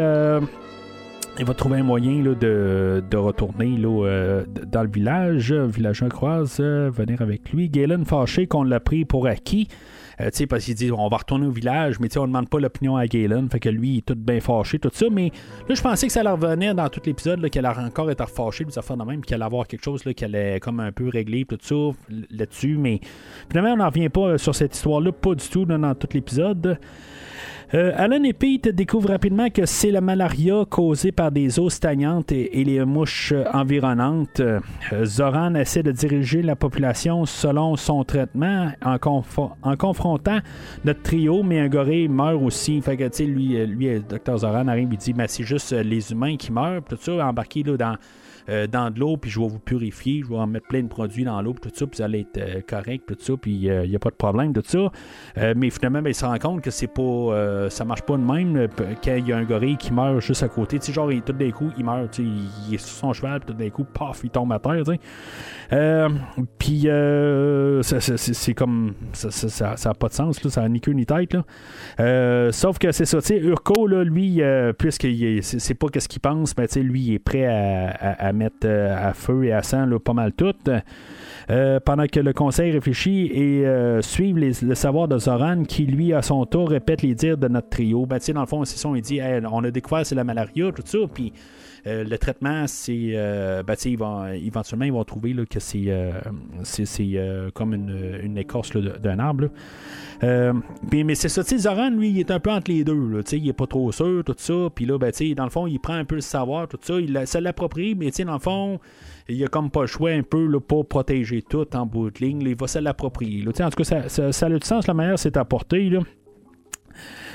Il va trouver un moyen là, de, de retourner là, euh, dans le village. Villageois croise, euh, venir avec lui. Galen fâché qu'on l'a pris pour acquis. Euh, tu sais, parce qu'il dit on va retourner au village, mais tu sais, on ne demande pas l'opinion à Galen. Fait que lui, il est tout bien fâché, tout ça. Mais là, je pensais que ça leur revenait dans tout l'épisode, qu'elle allait encore être fâchée, des affaires de même, puis qu'elle allait avoir quelque chose qu'elle allait comme un peu régler, tout ça là-dessus. Mais finalement, on n'en revient pas euh, sur cette histoire-là, pas du tout dans tout l'épisode. Euh, Alan et Pete découvrent rapidement que c'est la malaria causée par des eaux stagnantes et, les mouches environnantes. Euh, Zoran essaie de diriger la population selon son traitement en, confrontant notre trio, mais un gorille meurt aussi. Fait que, lui, euh, lui, Dr. Zoran arrive, il dit, mais c'est juste les humains qui meurent, tout ça, embarqué là, dans euh, dans de l'eau, puis je vais vous purifier, je vais en mettre plein de produits dans l'eau, puis tout ça, puis vous allez être euh, correct, tout ça, puis il n'y a pas de problème, tout ça. Euh, mais finalement, ben, il se rend compte que c'est pas, euh, ça marche pas de même euh, quand il y a un gorille qui meurt juste à côté. Tu sais, genre, il, tout d'un coup, il meurt, tu sais, il, il est sur son cheval, puis tout d'un coup, paf, il tombe à terre, tu sais. Euh, puis euh, c'est comme ça ça, ça, ça a pas de sens là, ça a ni queue ni tête là. Euh, sauf que c'est ça Urko là lui puisque il est- c'est pas qu'est-ce qu'il pense mais lui il est prêt à, mettre à feu et à sang là, pas mal tout pendant que le conseil réfléchit et euh, suit le savoir de Zoran qui lui à son tour répète les dires de notre trio ben tu sais dans le fond c'est ça il dit Hey, on a découvert c'est la malaria tout ça puis euh, le traitement, c'est. euh, ben, ils vont- éventuellement, ils vont trouver là, que c'est, euh, comme une, une écorce d'un arbre. mais c'est ça, Zoran, lui, il est un peu entre les deux. Là, il est pas trop sûr, tout ça. Puis là, ben, dans le fond, il prend un peu le savoir, tout ça. Il ça l'approprie, mais dans le fond, il a comme pas le choix un peu pour protéger tout en bout de ligne. il va se l'approprier. En tout cas, ça a du sens la manière c'est apporté. Là.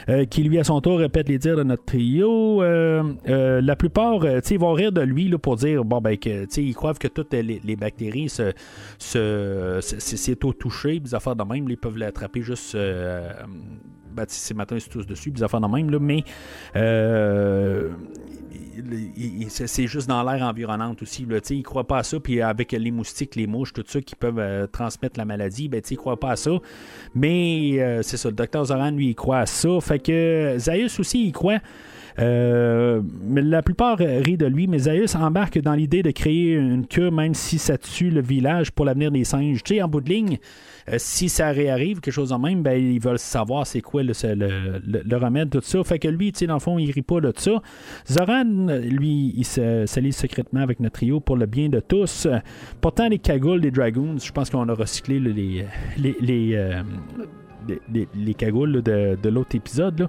Euh, qui lui à son tour répète les dires de notre trio. la plupart, ils vont rire de lui là, pour dire bon ben que ils croient que toutes les, bactéries se, se, c'est au toucher, affaires de même, ils peuvent l'attraper juste ben, ces matins, ils tous dessus, des affaires de même, là, mais c'est juste dans l'air environnante aussi. Là, il ne croit pas à ça. Puis avec les moustiques, les mouches, tout ça qui peuvent euh, transmettre la maladie, ben, il ne croit pas à ça. Mais euh, c'est ça, le docteur Zoran, lui, il croit à ça. Fait que Zaius aussi, il croit. Euh, la plupart rient de lui, mais Zaius embarque dans l'idée de créer une cure, même si ça tue le village pour l'avenir des singes. Tu sais, en bout de ligne, si ça réarrive, quelque chose en même, ben, ils veulent savoir c'est quoi le, le, remède, tout ça. Fait que lui, dans le fond, il rit pas de ça. Zoran, lui, il s'allie secrètement avec notre trio pour le bien de tous. Pourtant, les cagoules des Dragoons, je pense qu'on a recyclé les, les, les euh, les, cagoules de, de l'autre épisode.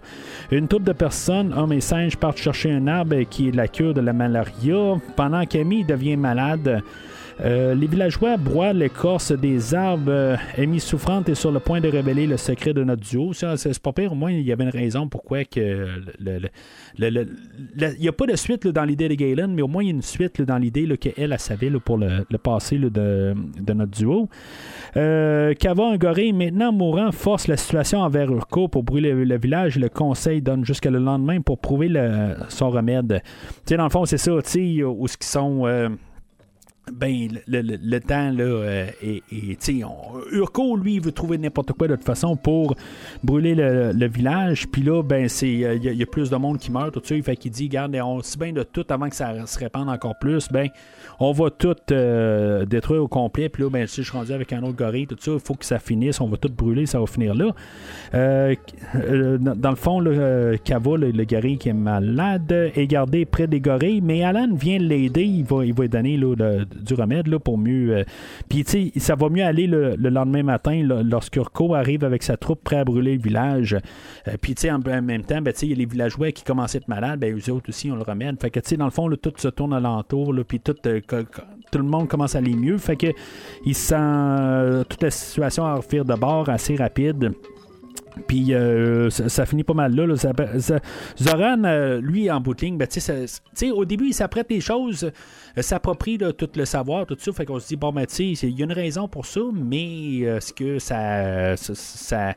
Une troupe de personnes, hommes et singes, partent chercher un arbre qui est la cure de la malaria. Pendant qu'Amy devient malade, euh, les villageois broient l'écorce des arbres. Euh, Amy souffrante est sur le point de révéler le secret de notre duo. C'est pas pire, au moins il y avait une raison pourquoi que il n'y a pas de suite dans l'idée de Galen, mais au moins il y a une suite dans l'idée qu'elle elle savait pour le, passé de, notre duo. Euh, Kava, gorille maintenant mourant, force la situation envers Urko pour brûler le, village. Le conseil donne jusqu'à le lendemain pour prouver son remède. sais, dans le fond, c'est ça, où ce qui sont. Euh, ben, le, temps, là, euh, et, Urko, lui, il veut trouver n'importe quoi de toute façon pour brûler le, village. Puis là, ben, il euh, y, a plus de monde qui meurt, tout ça. Il fait qu'il dit, garde, on si bien de tout avant que ça se répande encore plus, ben, on va tout euh, détruire au complet. Puis là, ben, si je suis rendu avec un autre gorille, tout ça, il faut que ça finisse. On va tout brûler, ça va finir là. Dans le fond, le Kava, le, gorille qui est malade, est gardé près des gorilles. Mais Alan vient l'aider. Il va, il va donner du remède là, pour mieux. Puis, tu sais, ça va mieux aller le, lendemain matin lorsque Urko arrive avec sa troupe prêt à brûler le village. Puis, tu sais, en, même temps, ben, il y a les villageois qui commencent à être malades. Ben, eux autres aussi, on le remède. Fait que, tu sais, dans le fond, tout se tourne alentour. Puis, tout tout le monde commence à aller mieux. Fait que il sent euh, toute la situation à refaire de bord assez rapide. Puis euh, ça, finit pas mal là. Zoran, euh, lui, en bout de ligne, ben, au début, il s'apprête des choses, s'approprie tout le savoir, tout ça. Fait qu'on se dit, bon, ben, il y a une raison pour ça, mais est-ce que ça, ça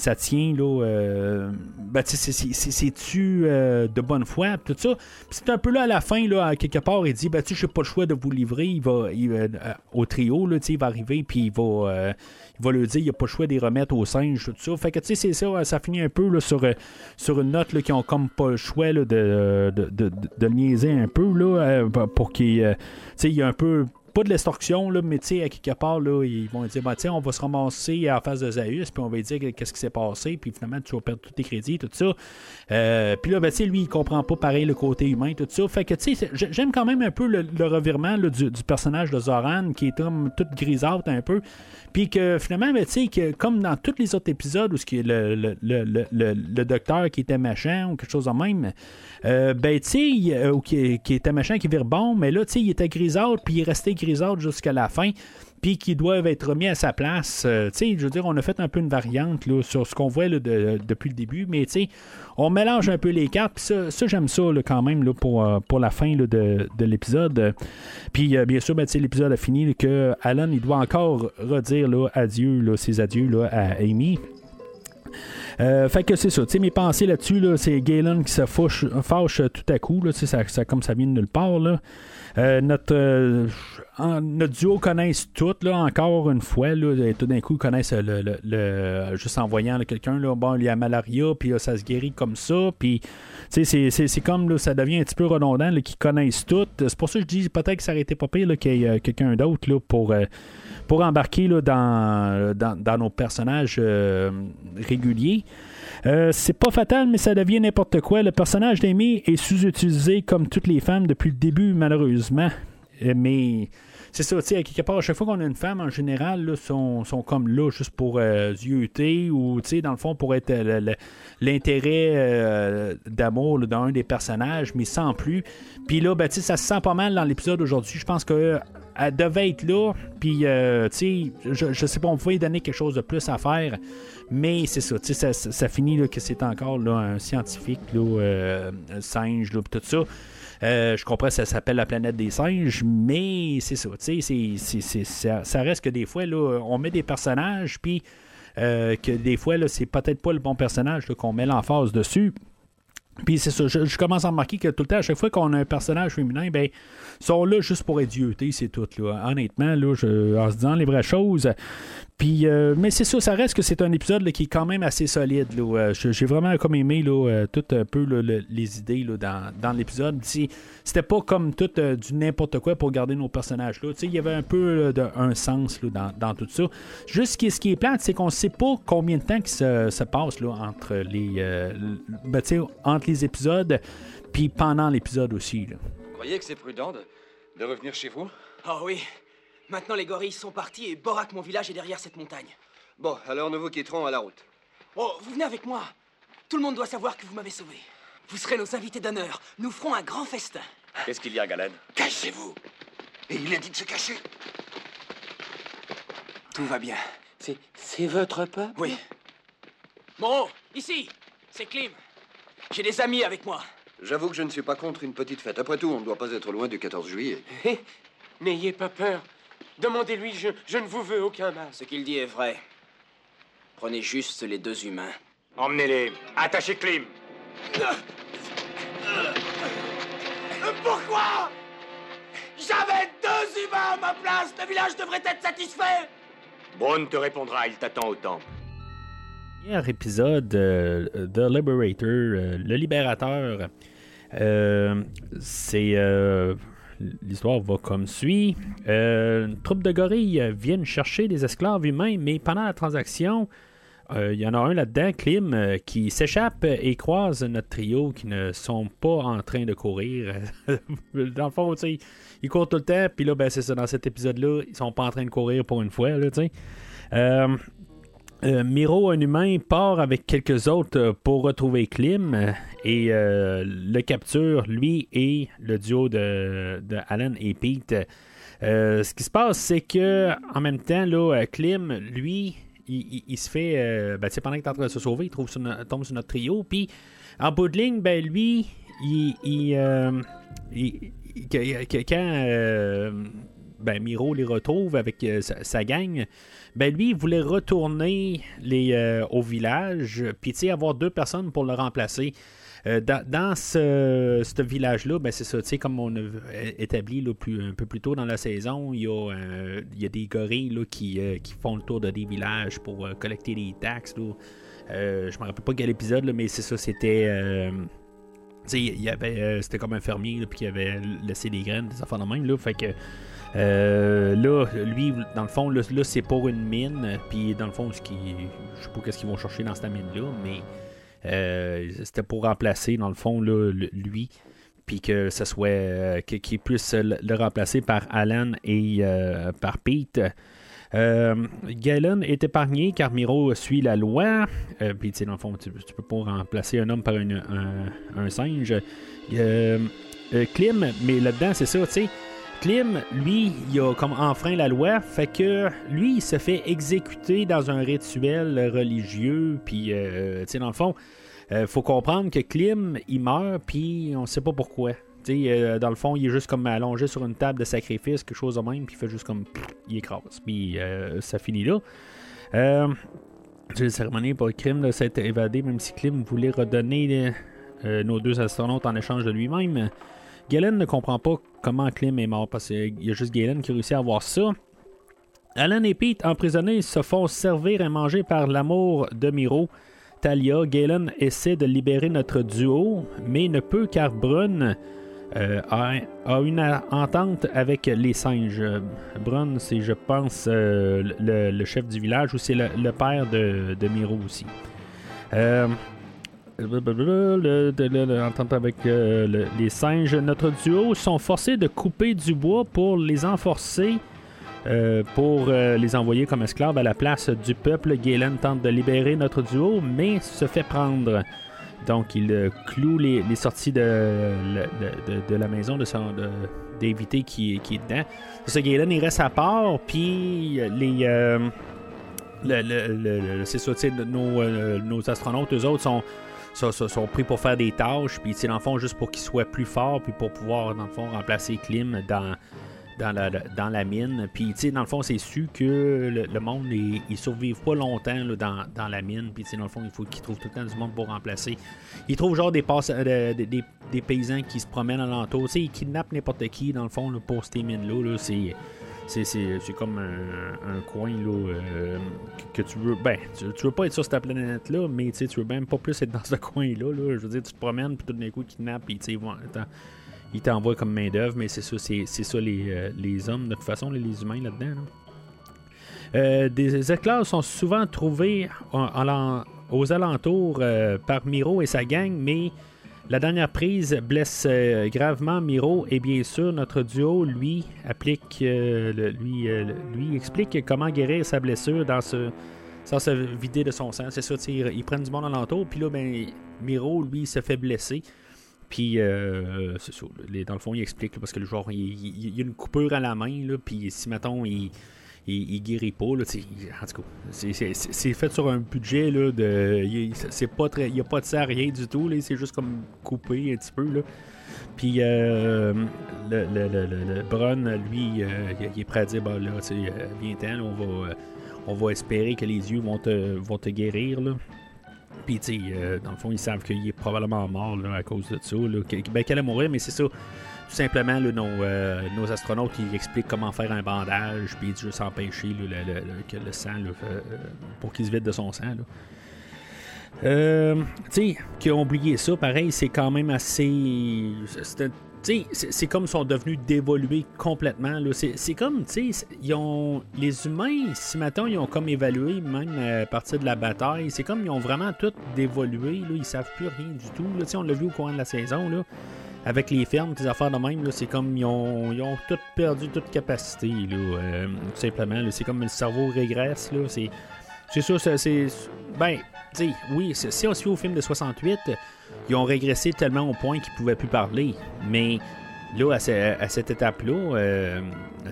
ça tient, là, euh, ben, c'est-tu euh, de bonne foi, tout ça. c'est un peu là à la fin, là, quelque part, il dit, ben, tu sais, pas le choix de vous livrer, il va, euh, au trio, là, il va arriver, puis il va, il va lui dire, il n'y a pas le choix les remettre au singe, tout ça. Fait que, tu sais, c'est ça, ça finit un peu, là, sur, sur une note, là, qui ont comme pas le choix, de, de, de, de, niaiser un peu, là, pour qu'il, tu y a un peu pas de l'extorsion, là, mais à quelque part, ils vont dire, bah, on va se ramasser en face de Zaius, puis on va lui dire qu'est-ce qui s'est passé, puis finalement, tu vas perdre tous tes crédits, tout ça. Euh, puis là, ben, lui, il comprend pas pareil le côté humain, tout ça. Fait que, tu sais, j'aime quand même un peu le, revirement du, personnage de Zoran, qui est comme toute grisâtre un peu. Puis que finalement, ben, comme dans tous les autres épisodes où le, docteur qui était machin ou quelque chose de même, euh, ben, euh, ou qui, était machin, qui vire bon, mais là, il était grisâtre, puis il est resté grisâtre jusqu'à la fin puis qui doivent être remis à sa place. Euh, je veux dire, on a fait un peu une variante là, sur ce qu'on voit depuis le début, mais on mélange un peu les cartes. ça, ça j'aime ça quand même là, pour, pour la fin de, de l'épisode. Puis bien sûr, ben, l'épisode a fini que Alan il doit encore redire là, adieu, là, ses adieux là, à Amy. Euh, fait que c'est ça. Tu sais, mes pensées là-dessus, là, c'est Galen qui se fâche, tout à coup. Là, comme ça vient de nulle part. Là. Euh, notre, euh, notre duo connaissent tout, encore une fois. Tout d'un coup, ils connaissent juste en voyant quelqu'un, bon, il y a malaria, puis ça se guérit comme ça. Puis, c'est, c'est comme là, ça devient un petit peu redondant qu'ils connaissent tout. C'est pour ça que je dis peut-être que ça aurait été pas pire qu'il y ait quelqu'un d'autre pour pour embarquer là, dans, dans, nos personnages euh, réguliers. Euh, c'est pas fatal, mais ça devient n'importe quoi. Le personnage d'Amy est sous-utilisé comme toutes les femmes depuis le début, malheureusement. Euh, mais c'est ça, tu sais, à quelque part, chaque fois qu'on a une femme, en général, là, sont, sont comme là juste pour euh, ou, tu sais, dans le fond, pour être l'intérêt d'amour d'un des personnages, mais sans plus. Puis là, ben, ça se sent pas mal dans l'épisode aujourd'hui. Je pense que elle devait être là. Puis, euh, tu sais, je, sais pas, on pouvait donner quelque chose de plus à faire. Mais c'est ça, ça, ça finit que c'est encore là, un scientifique, là, euh, un singe, là, tout ça. Euh, je comprends ça s'appelle la planète des singes, mais c'est ça, ça, ça reste que des fois, là, on met des personnages, puis euh, que des fois, là, c'est peut-être pas le bon personnage qu'on met l'emphase dessus. Puis c'est ça, je, je commence à remarquer que tout le temps, à chaque fois qu'on a un personnage féminin, ben, sont là juste pour édioter, c'est tout. Là. Honnêtement, là, en se disant les vraies choses. Puis, euh, mais c'est ça, ça reste que c'est un épisode qui est quand même assez solide. J'ai vraiment comme aimé là, euh, tout un peu les idées dans, dans l'épisode. C'était pas comme tout euh, du n'importe quoi pour garder nos personnages là. Il y avait un peu de, un sens dans, dans tout ça. Juste ce qui, est plate, c'est qu'on sait pas combien de temps qui se, se passe entre, les, ben, entre les épisodes puis pendant l'épisode aussi. Croyez que c'est prudent de, de revenir chez vous? Oh oui. Maintenant, les gorilles sont partis et Borak, mon village, est derrière cette montagne. Bon, alors nous vous quitterons à la route. Oh, vous venez avec moi. Tout le monde doit savoir que vous m'avez sauvé. Vous serez nos invités d'honneur. Nous ferons un grand festin. Qu'est-ce qu'il y a, Galen? Cachez-vous Et il a dit de se cacher Tout va bien. C'est, c'est votre peuple? Oui. Moreau, ici, c'est Klim. J'ai des amis avec moi. J'avoue que je ne suis pas contre une petite fête. Après tout, on ne doit pas être loin du 14 juillet. Hé, N'ayez pas peur. Demandez-lui, je, je ne vous veux aucun mal. Ce qu'il dit est vrai. Prenez juste les deux humains. Emmenez-les. Attachez Klim. Pourquoi? J'avais deux humains à ma place. Le village devrait être satisfait. Braun te répondra, il t'attend au temple. Dernier épisode euh, The Liberator, euh, le libérateur. Euh, c'est euh, l'histoire va comme suit. Euh, une troupe de gorilles viennent chercher des esclaves humains, mais pendant la transaction, euh, il y en a un là-dedans, Klim, euh, qui s'échappe et croise notre trio qui ne sont pas en train de courir. dans le fond, ils courent tout le temps, puis là, ben, c'est ça, dans cet épisode-là, ils sont pas en train de courir pour une fois, là. Euh, Miro, un humain, part avec quelques autres euh, pour retrouver Klim euh, et le capture, lui et le duo de, Alan et Pete. Ce qui se passe, c'est que en même temps, là, Klim, lui, il, se fait. ben, pendant qu'il est en train de se sauver, il trouve sur tombe sur notre trio. Puis, en bout de ligne, ben, lui, il. il, quand. Ben, Miro les retrouve avec euh, sa, gang, ben lui, il voulait retourner les, euh, au village, puis avoir deux personnes pour le remplacer. Euh, dans ce, village-là, ben c'est ça, comme on a établi un peu plus tôt dans la saison, il y a, des gorilles là, qui, font le tour de des villages pour collecter des taxes. Là. Je me rappelle pas quel épisode, là, mais c'est ça, c'était. c'était comme un fermier, puis qui avait laissé des graines, des affaires de même, là. Fait que, euh, là, lui, dans le fond, là, c'est pour une mine, puis dans le fond, qui, je sais pas qu'est-ce qu'ils vont chercher dans cette mine-là, mais euh, c'était pour remplacer, dans le fond, lui, puis que ce soit, euh, qu'il puisse le, remplacer par Alan et euh, par Pete. Galen est épargné car Miro suit la loi. Puis, tu sais, dans le fond, tu, tu peux pas remplacer un homme par un, singe. Klim, mais là-dedans, c'est ça, tu sais. Klim, lui, il a comme enfreint la loi, fait que lui, il se fait exécuter dans un rituel religieux, puis, euh, tu sais, dans le fond, euh, faut comprendre que Klim, il meurt, puis on sait pas pourquoi. Tu sais, euh, dans le fond, il est juste comme allongé sur une table de sacrifice, quelque chose de même, puis il fait juste comme. il écrase, puis ça finit là. Euh, la cérémonie pour Klim s'est évadé, même si Klim voulait redonner nos deux astronautes en échange de lui-même. Galen ne comprend pas comment Klim est mort, parce qu'il y a juste Galen qui a réussi à avoir ça. Alan et Pete, emprisonnés, se font servir et manger par l'amour de Miro. Talia, Galen essaie de libérer notre duo, mais ne peut car Brun euh, a, une entente avec les singes. Brun, c'est, je pense, euh, le, chef du village ou c'est le, le père de, de Miro aussi. Euh, avec euh, le- les singes. Notre duo sont forcés de couper du bois pour les enforcer. euh, pour euh, les envoyer comme esclaves à la place du peuple, Galen tente de libérer notre duo, mais se fait prendre. Donc, il euh, cloue les, sorties de, la maison de son, d'éviter qui, est dedans. Ça, Galen, il reste à part, puis les. euh, le- le- c'est nos, euh, nos astronautes, eux autres, sont, sont, sont- sont pris pour faire des tâches, puis dans le fond, juste pour qu'ils soient plus forts, puis pour pouvoir, dans le fond, remplacer Klim dans, dans, la, dans la mine. Puis, dans le fond, c'est su que le, monde, ils, ils survivent pas longtemps là, dans, dans la mine, puis, dans le fond, il faut qu'ils trouvent tout le temps du monde pour remplacer. Ils trouvent genre euh, des, des- paysans qui se promènent alentour, tu sais, ils kidnappent n'importe qui, dans le fond, pour ces mines-là, là, c'est... C'est, comme un, coin là, euh, que, tu veux. Ben, tu, veux pas être sur cette planète-là, mais tu veux même pas plus être dans ce coin-là. Là. Je veux dire, tu te promènes, puis tout d'un coup, ils kidnappent, puis ils t'envoient comme main-d'œuvre, mais c'est ça, c'est, ça les, euh, les hommes, de toute façon, les humains là-dedans. là. Euh, des éclairs sont souvent trouvés aux alentours par Miro et sa gang, mais la dernière prise blesse euh, gravement Miro et bien sûr notre duo lui applique euh, lui, euh, lui explique comment guérir sa blessure dans ce sans se vider de son sang. C'est ça, ils, prennent du monde alentour, puis là ben Miro lui se fait blesser. Puis, euh, c'est dans le fond, il explique, parce que le genre, il, il- il a une coupure à la main, là, puis si, mettons, il, il, il guérit pas, là, en tout cas, c'est- fait sur un budget, là, de. il- n'y a pas de ça, rien du tout, c'est juste comme coupé un petit peu, là. Puis, euh, le, le, le, le- le Brun, lui, euh, il, est prêt à dire, bah, là, euh, viens-t'en, là, on va, euh, on va espérer que les yeux vont te, vont te guérir, là. Puis, tu sais, euh, dans le fond, ils savent qu'il est probablement mort là, à cause de ça. Là. Que- Ben, qu'elle a mourir, mais c'est ça. Tout simplement, là, nos, euh, nos astronautes, ils expliquent comment faire un bandage, puis juste empêcher le, le- que le sang, là, euh, pour qu'il se vide de son sang. Là. Euh, tu sais, qui ont oublié ça, pareil, c'est quand même assez. sais, c'est comme ils sont devenus dévolués complètement. C'est comme, tu ils ont. Les humains, si maintenant ils ont comme évalué, même à partir de la bataille, c'est comme ils ont vraiment tout dévolué. Là, ils savent plus rien du tout. Là, on l'a vu au courant de la saison. Là, avec les fermes, les affaires de même, c'est comme ils ont, ils ont tout perdu toute capacité. Là, euh, tout simplement. C'est comme le cerveau régresse. Là, c'est. C'est ça, c'est-. Ben, tu oui, si on se fie au film de 68, ils ont régressé tellement au point qu'ils pouvaient plus parler. Mais là, à, ce- à cette étape-là, euh,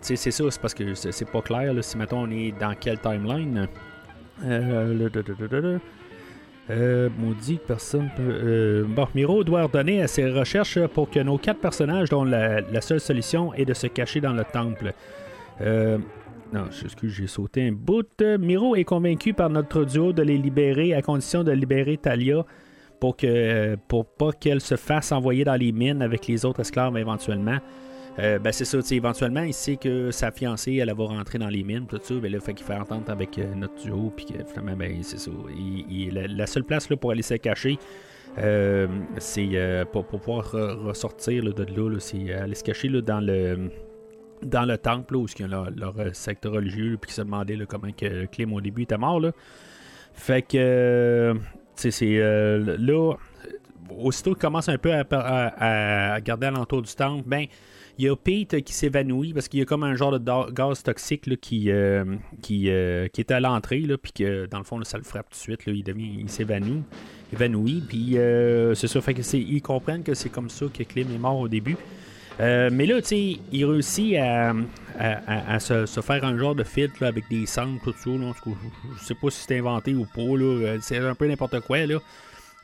c'est ça, c'est parce que c'est pas clair, là, si mettons on est dans quelle timeline. Euh, euh, maudit, personne peut. euh, bon, Miro doit ordonner à ses recherches pour que nos quatre personnages, dont la, la seule solution est de se cacher dans le temple. Euh, non, excuse, j'ai sauté un bout. Euh, Miro est convaincu par notre duo de les libérer à condition de libérer Talia pour que pour pas qu'elle se fasse envoyer dans les mines avec les autres esclaves éventuellement. Euh, ben c'est ça, éventuellement, il sait que sa fiancée, elle, va rentrer dans les mines, tout ça, ben là, fait qu'il fait entente avec euh, notre duo, puis que finalement, ben c'est ça. La, seule place là, pour aller se cacher, euh, c'est euh, pour, pouvoir re- ressortir de là, c'est aller se cacher là, dans le dans le temple là, où il y a leur, leur, euh, secte religieux, puis qui se demandait là, comment que Clem au début était mort. Là. Fait que, euh, c'est euh, là, aussitôt qu'il commence un peu à, à, à garder alentour du temple, ben, il y a Pete qui s'évanouit parce qu'il y a comme un genre de gaz toxique là, qui, qui, qui est à l'entrée, puis que dans le fond, ça le frappe tout de suite. Là, il devient, il s'évanouit, évanouit, puis euh, c'est ça, fait que ils comprennent que c'est comme ça que Clem est mort au début. Euh, mais là, tu sais, il réussit à, se, faire un genre de filtre avec des cendres, tout ça. Là, je, je sais pas si c'est inventé ou pas. Euh, c'est un peu n'importe quoi.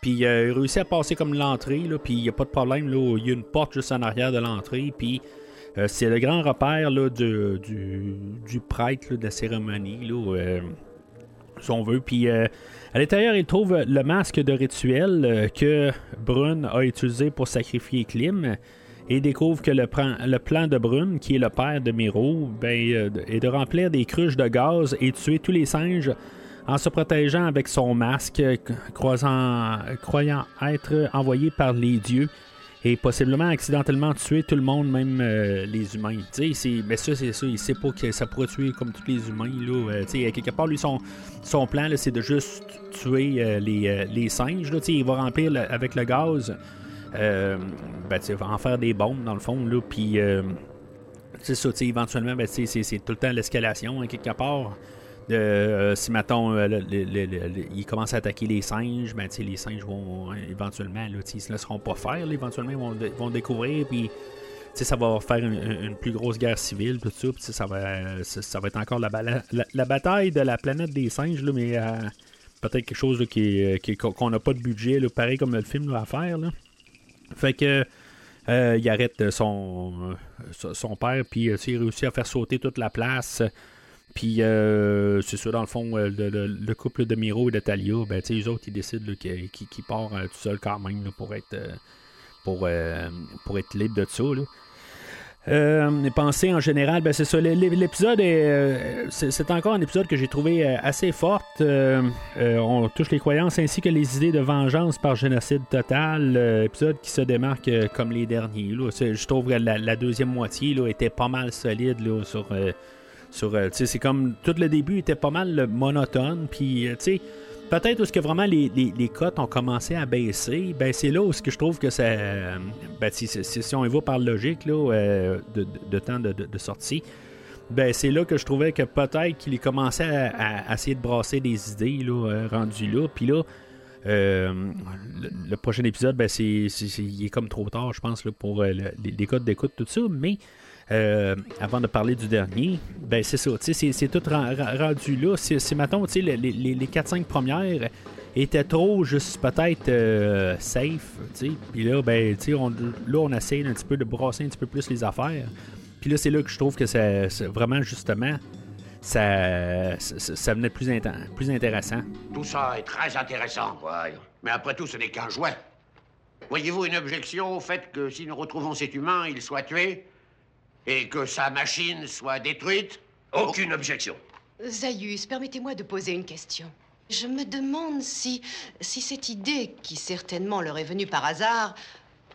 Puis euh, il réussit à passer comme l'entrée, puis il n'y a pas de problème. Là, il y a une porte juste en arrière de l'entrée, puis c'est le grand repère du, prêtre de la cérémonie, si on veut. Puis à l'intérieur, il trouve le masque de rituel que Brun a utilisé pour sacrifier Klim et découvre que le, plan- le plan de Brun, qui est le père de Miro, ben, euh, est de remplir des cruches de gaz et tuer tous les singes en se protégeant avec son masque, euh, croyant être envoyé par les dieux et possiblement accidentellement tuer tout le monde, même euh, les humains. Ben ça, c'est ça. Il sait pas que ça pourrait tuer comme tous les humains. Là. Quelque part, lui, son, plan, c'est de juste tuer les, singes. Il va remplir avec le gaz. Euh, ben, va en faire des bombes, dans le fond. Là, puis, euh, c'est ça, éventuellement, ben, c'est tout le temps l'escalation, hein, quelque part. Euh, si, mettons, euh, le- ils commencent à attaquer les singes, ben, les singes vont euh, éventuellement, là, ils se laisseront pas faire, éventuellement, ils vont, dé- vont découvrir, puis, ça va faire une, plus grosse guerre civile, tout ça, puis, ça va, ça, va être encore la, bataille de la planète des singes, là, mais euh, peut-être quelque chose là, qui qu'on n'a pas de budget, pareil comme le film à faire, là. Fait que. euh, il arrête son, euh, son- père, puis euh, il réussit à faire sauter toute la place. Puis euh, c'est ça, dans le fond, euh, le, le- le couple de Miro et de Talia, ben, eux autres, ils décident qu'ils qu'ils partent euh, tout seuls quand même pour être euh, pour, euh, pour être libre de ça. Là. Euh, mes pensées en général, ben c'est ça. l'é- l'é- L'épisode est. euh, c'est encore un épisode que j'ai trouvé euh, assez forte. Euh, on touche les croyances ainsi que les idées de vengeance par génocide total. Épisode qui se démarque comme les derniers. Là. Je trouve que la, deuxième moitié là, était pas mal solide là, sur. sur c'est comme tout le début était pas mal monotone. Puis, tu sais, peut-être où ce que vraiment les, les, les cotes ont commencé à baisser, ben c'est là où ce que je trouve que ça. euh, Ben, si, si- si on y va par logique là, euh, de, de- temps de, de- sortie, ben c'est là que je trouvais que peut-être qu'il commençait à, essayer de brasser des idées là, euh, rendues là. Puis là. le, prochain épisode, ben c'est, il est comme trop tard, je pense, là, pour le- les, les codes d'écoute, tout ça. Mais euh, avant de parler du dernier, ben c'est ça, c'est, tout ren- ren- rendu là. C'est mettons, les, les, les 4-5 premières étaient trop juste peut-être euh, safe. Puis là, ben, on, là, on essaie un petit peu de brasser un petit peu plus les affaires. Puis là, c'est là que je trouve que c'est, vraiment, justement, ça, ça, venait plus, inten- plus intéressant. Tout ça est très intéressant. Mais après tout, ce n'est qu'un jouet. Voyez-vous une objection au fait que si nous retrouvons cet humain, il soit tué? Et que sa machine soit détruite Aucune objection. Zaius, permettez-moi de poser une question. Je me demande si, si cette idée, qui certainement leur est venue par hasard,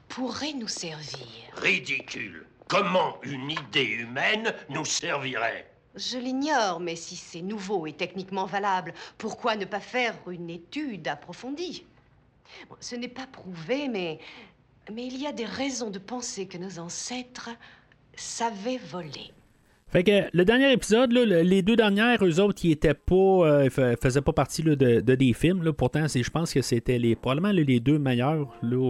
pourrait nous servir. Ridicule. Comment une idée humaine nous servirait Je l'ignore, mais si c'est nouveau et techniquement valable, pourquoi ne pas faire une étude approfondie? Bon, Ce n'est pas prouvé, mais, mais il y a des raisons de penser que nos ancêtres savaient voler. Fait que le dernier épisode, là, le- les deux dernières, eux autres, ils étaient pas, euh, faisaient pas partie de, de des films. Là. Pourtant, je pense que c'était les, probablement les deux meilleurs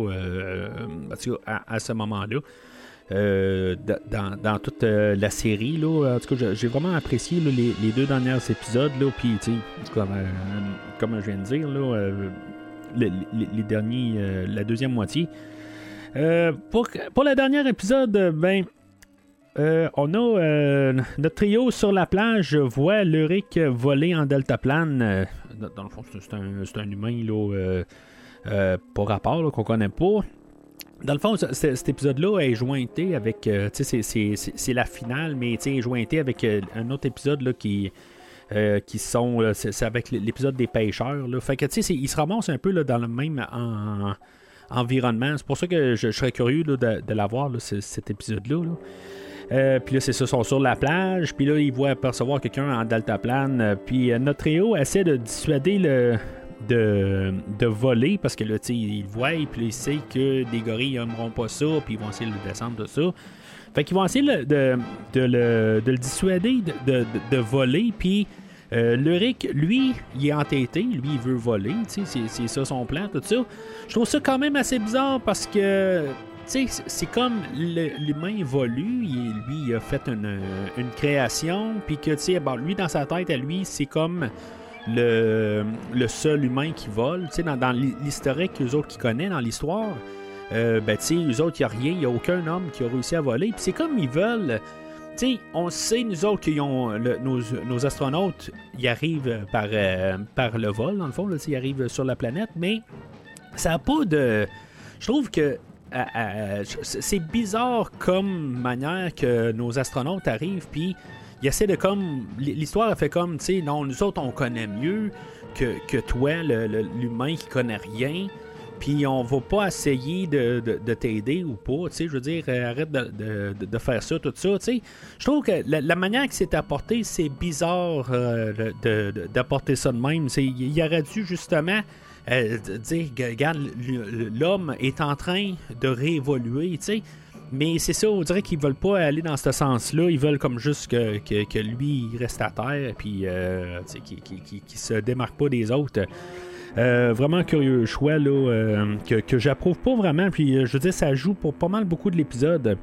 euh, cas, à, à ce moment-là. euh, da- dans, dans toute euh, la série. Là. En tout cas, j'ai- vraiment apprécié les, les deux derniers épisodes. Là, puis, comme, euh, comme je viens de dire, euh, les, les derniers, euh, la deuxième moitié. Euh, pour, pour le dernier épisode, ben, euh, on a euh, notre trio sur la plage voit Luric voler en deltaplane. Euh, dans, le fond, c'est un, un humain là, euh, pas rapport qu'on connaît pas. Dans le fond, cet épisode-là est jointé avec. c'est- la finale, mais est jointé avec un autre épisode là, qui. qui sont. là, avec l'épisode des pêcheurs. Là. Fait que, tu sais, ils se ramassent un peu là, dans le même en- environnement. C'est pour ça que je, serais curieux de, de l'avoir, cet épisode-là. là. Euh, puis là, c'est ça, ils sont sur la plage. Puis là, ils voient apercevoir quelqu'un en deltaplane. Euh, Puis euh, notre trio essaie de dissuader le. De, de voler parce que là, tu sais, ils le voient, puis ils savent que des gorilles n'aimeront pas ça, puis ils vont essayer de le descendre de ça. Fait qu'ils vont essayer de, de le, de le dissuader de, voler, puis euh, Luric, lui, il est entêté, lui, il veut voler, tu sais, c'est- ça son plan, tout ça. Je trouve ça quand même assez bizarre parce que, sais, c'est- comme l'humain évolue, lui, il a fait une, une création, puis que, tu lui, dans sa tête, à lui, c'est comme le, le seul humain qui vole, dans, l'historique, eux autres qui connaissent, dans l'histoire, euh, ben, tu eux autres, il n'y a rien, il n'y a aucun homme qui a réussi à voler, puis c'est comme ils veulent... Tu sais, on sait, nous autres, le- nos, nos astronautes, ils arrivent par, euh, par le vol, dans le fond, ils arrivent sur la planète, mais ça n'a pas de. Je trouve que c'est bizarre comme manière que nos astronautes arrivent, puis ils essaient de comme. L'histoire a fait comme, tu sais, non, nous autres, on connaît mieux que, que toi, l'humain qui connaît rien. Puis on va pas essayer de, de- de t'aider ou pas, tu sais, je veux dire, euh, arrête de, de- faire ça, tout ça, tu sais. Je trouve que la, manière que c'est apporté, c'est bizarre euh, d'apporter ça de même. Il aurait dû justement euh, dire, que, regarde, l'homme est en train de réévoluer, tu sais. mais c'est ça, on dirait qu'ils veulent pas aller dans ce sens-là. Ils veulent comme juste que, que, lui reste à terre, puis euh, qu'il qui, qui, se démarque pas des autres. Euh, vraiment curieux choix là, euh, que, que j'approuve pas vraiment. Puis euh, je veux dire, ça joue pour pas mal beaucoup de l'épisode.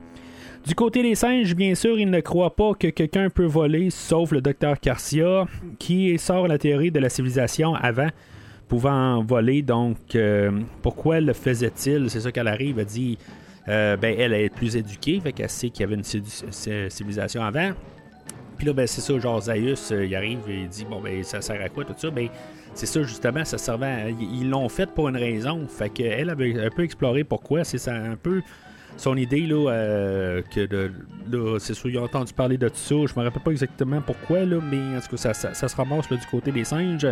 Du côté des singes, bien sûr, ils ne croient pas que quelqu'un peut voler, sauf le docteur Garcia, qui sort la théorie de la civilisation avant pouvant voler. Donc, pourquoi le faisait-il? C'est ça qu'elle arrive, elle dit ben, elle est plus éduquée, fait qu'elle sait qu'il y avait une civilisation avant. Puis là, ben, c'est ça, genre Zaius, il arrive et dit Bon, ben, ça sert à quoi tout ça? Ben, c'est ça, justement, ça servait Ils l'ont fait pour une raison. Fait qu'elle avait un peu exploré pourquoi. C'est ça, un peu son idée, là, euh, que de, là, c'est sûr, ils ont entendu parler de tout ça. Je me rappelle pas exactement pourquoi, là, mais en tout cas, ça, ça, se ramasse là, du côté des singes.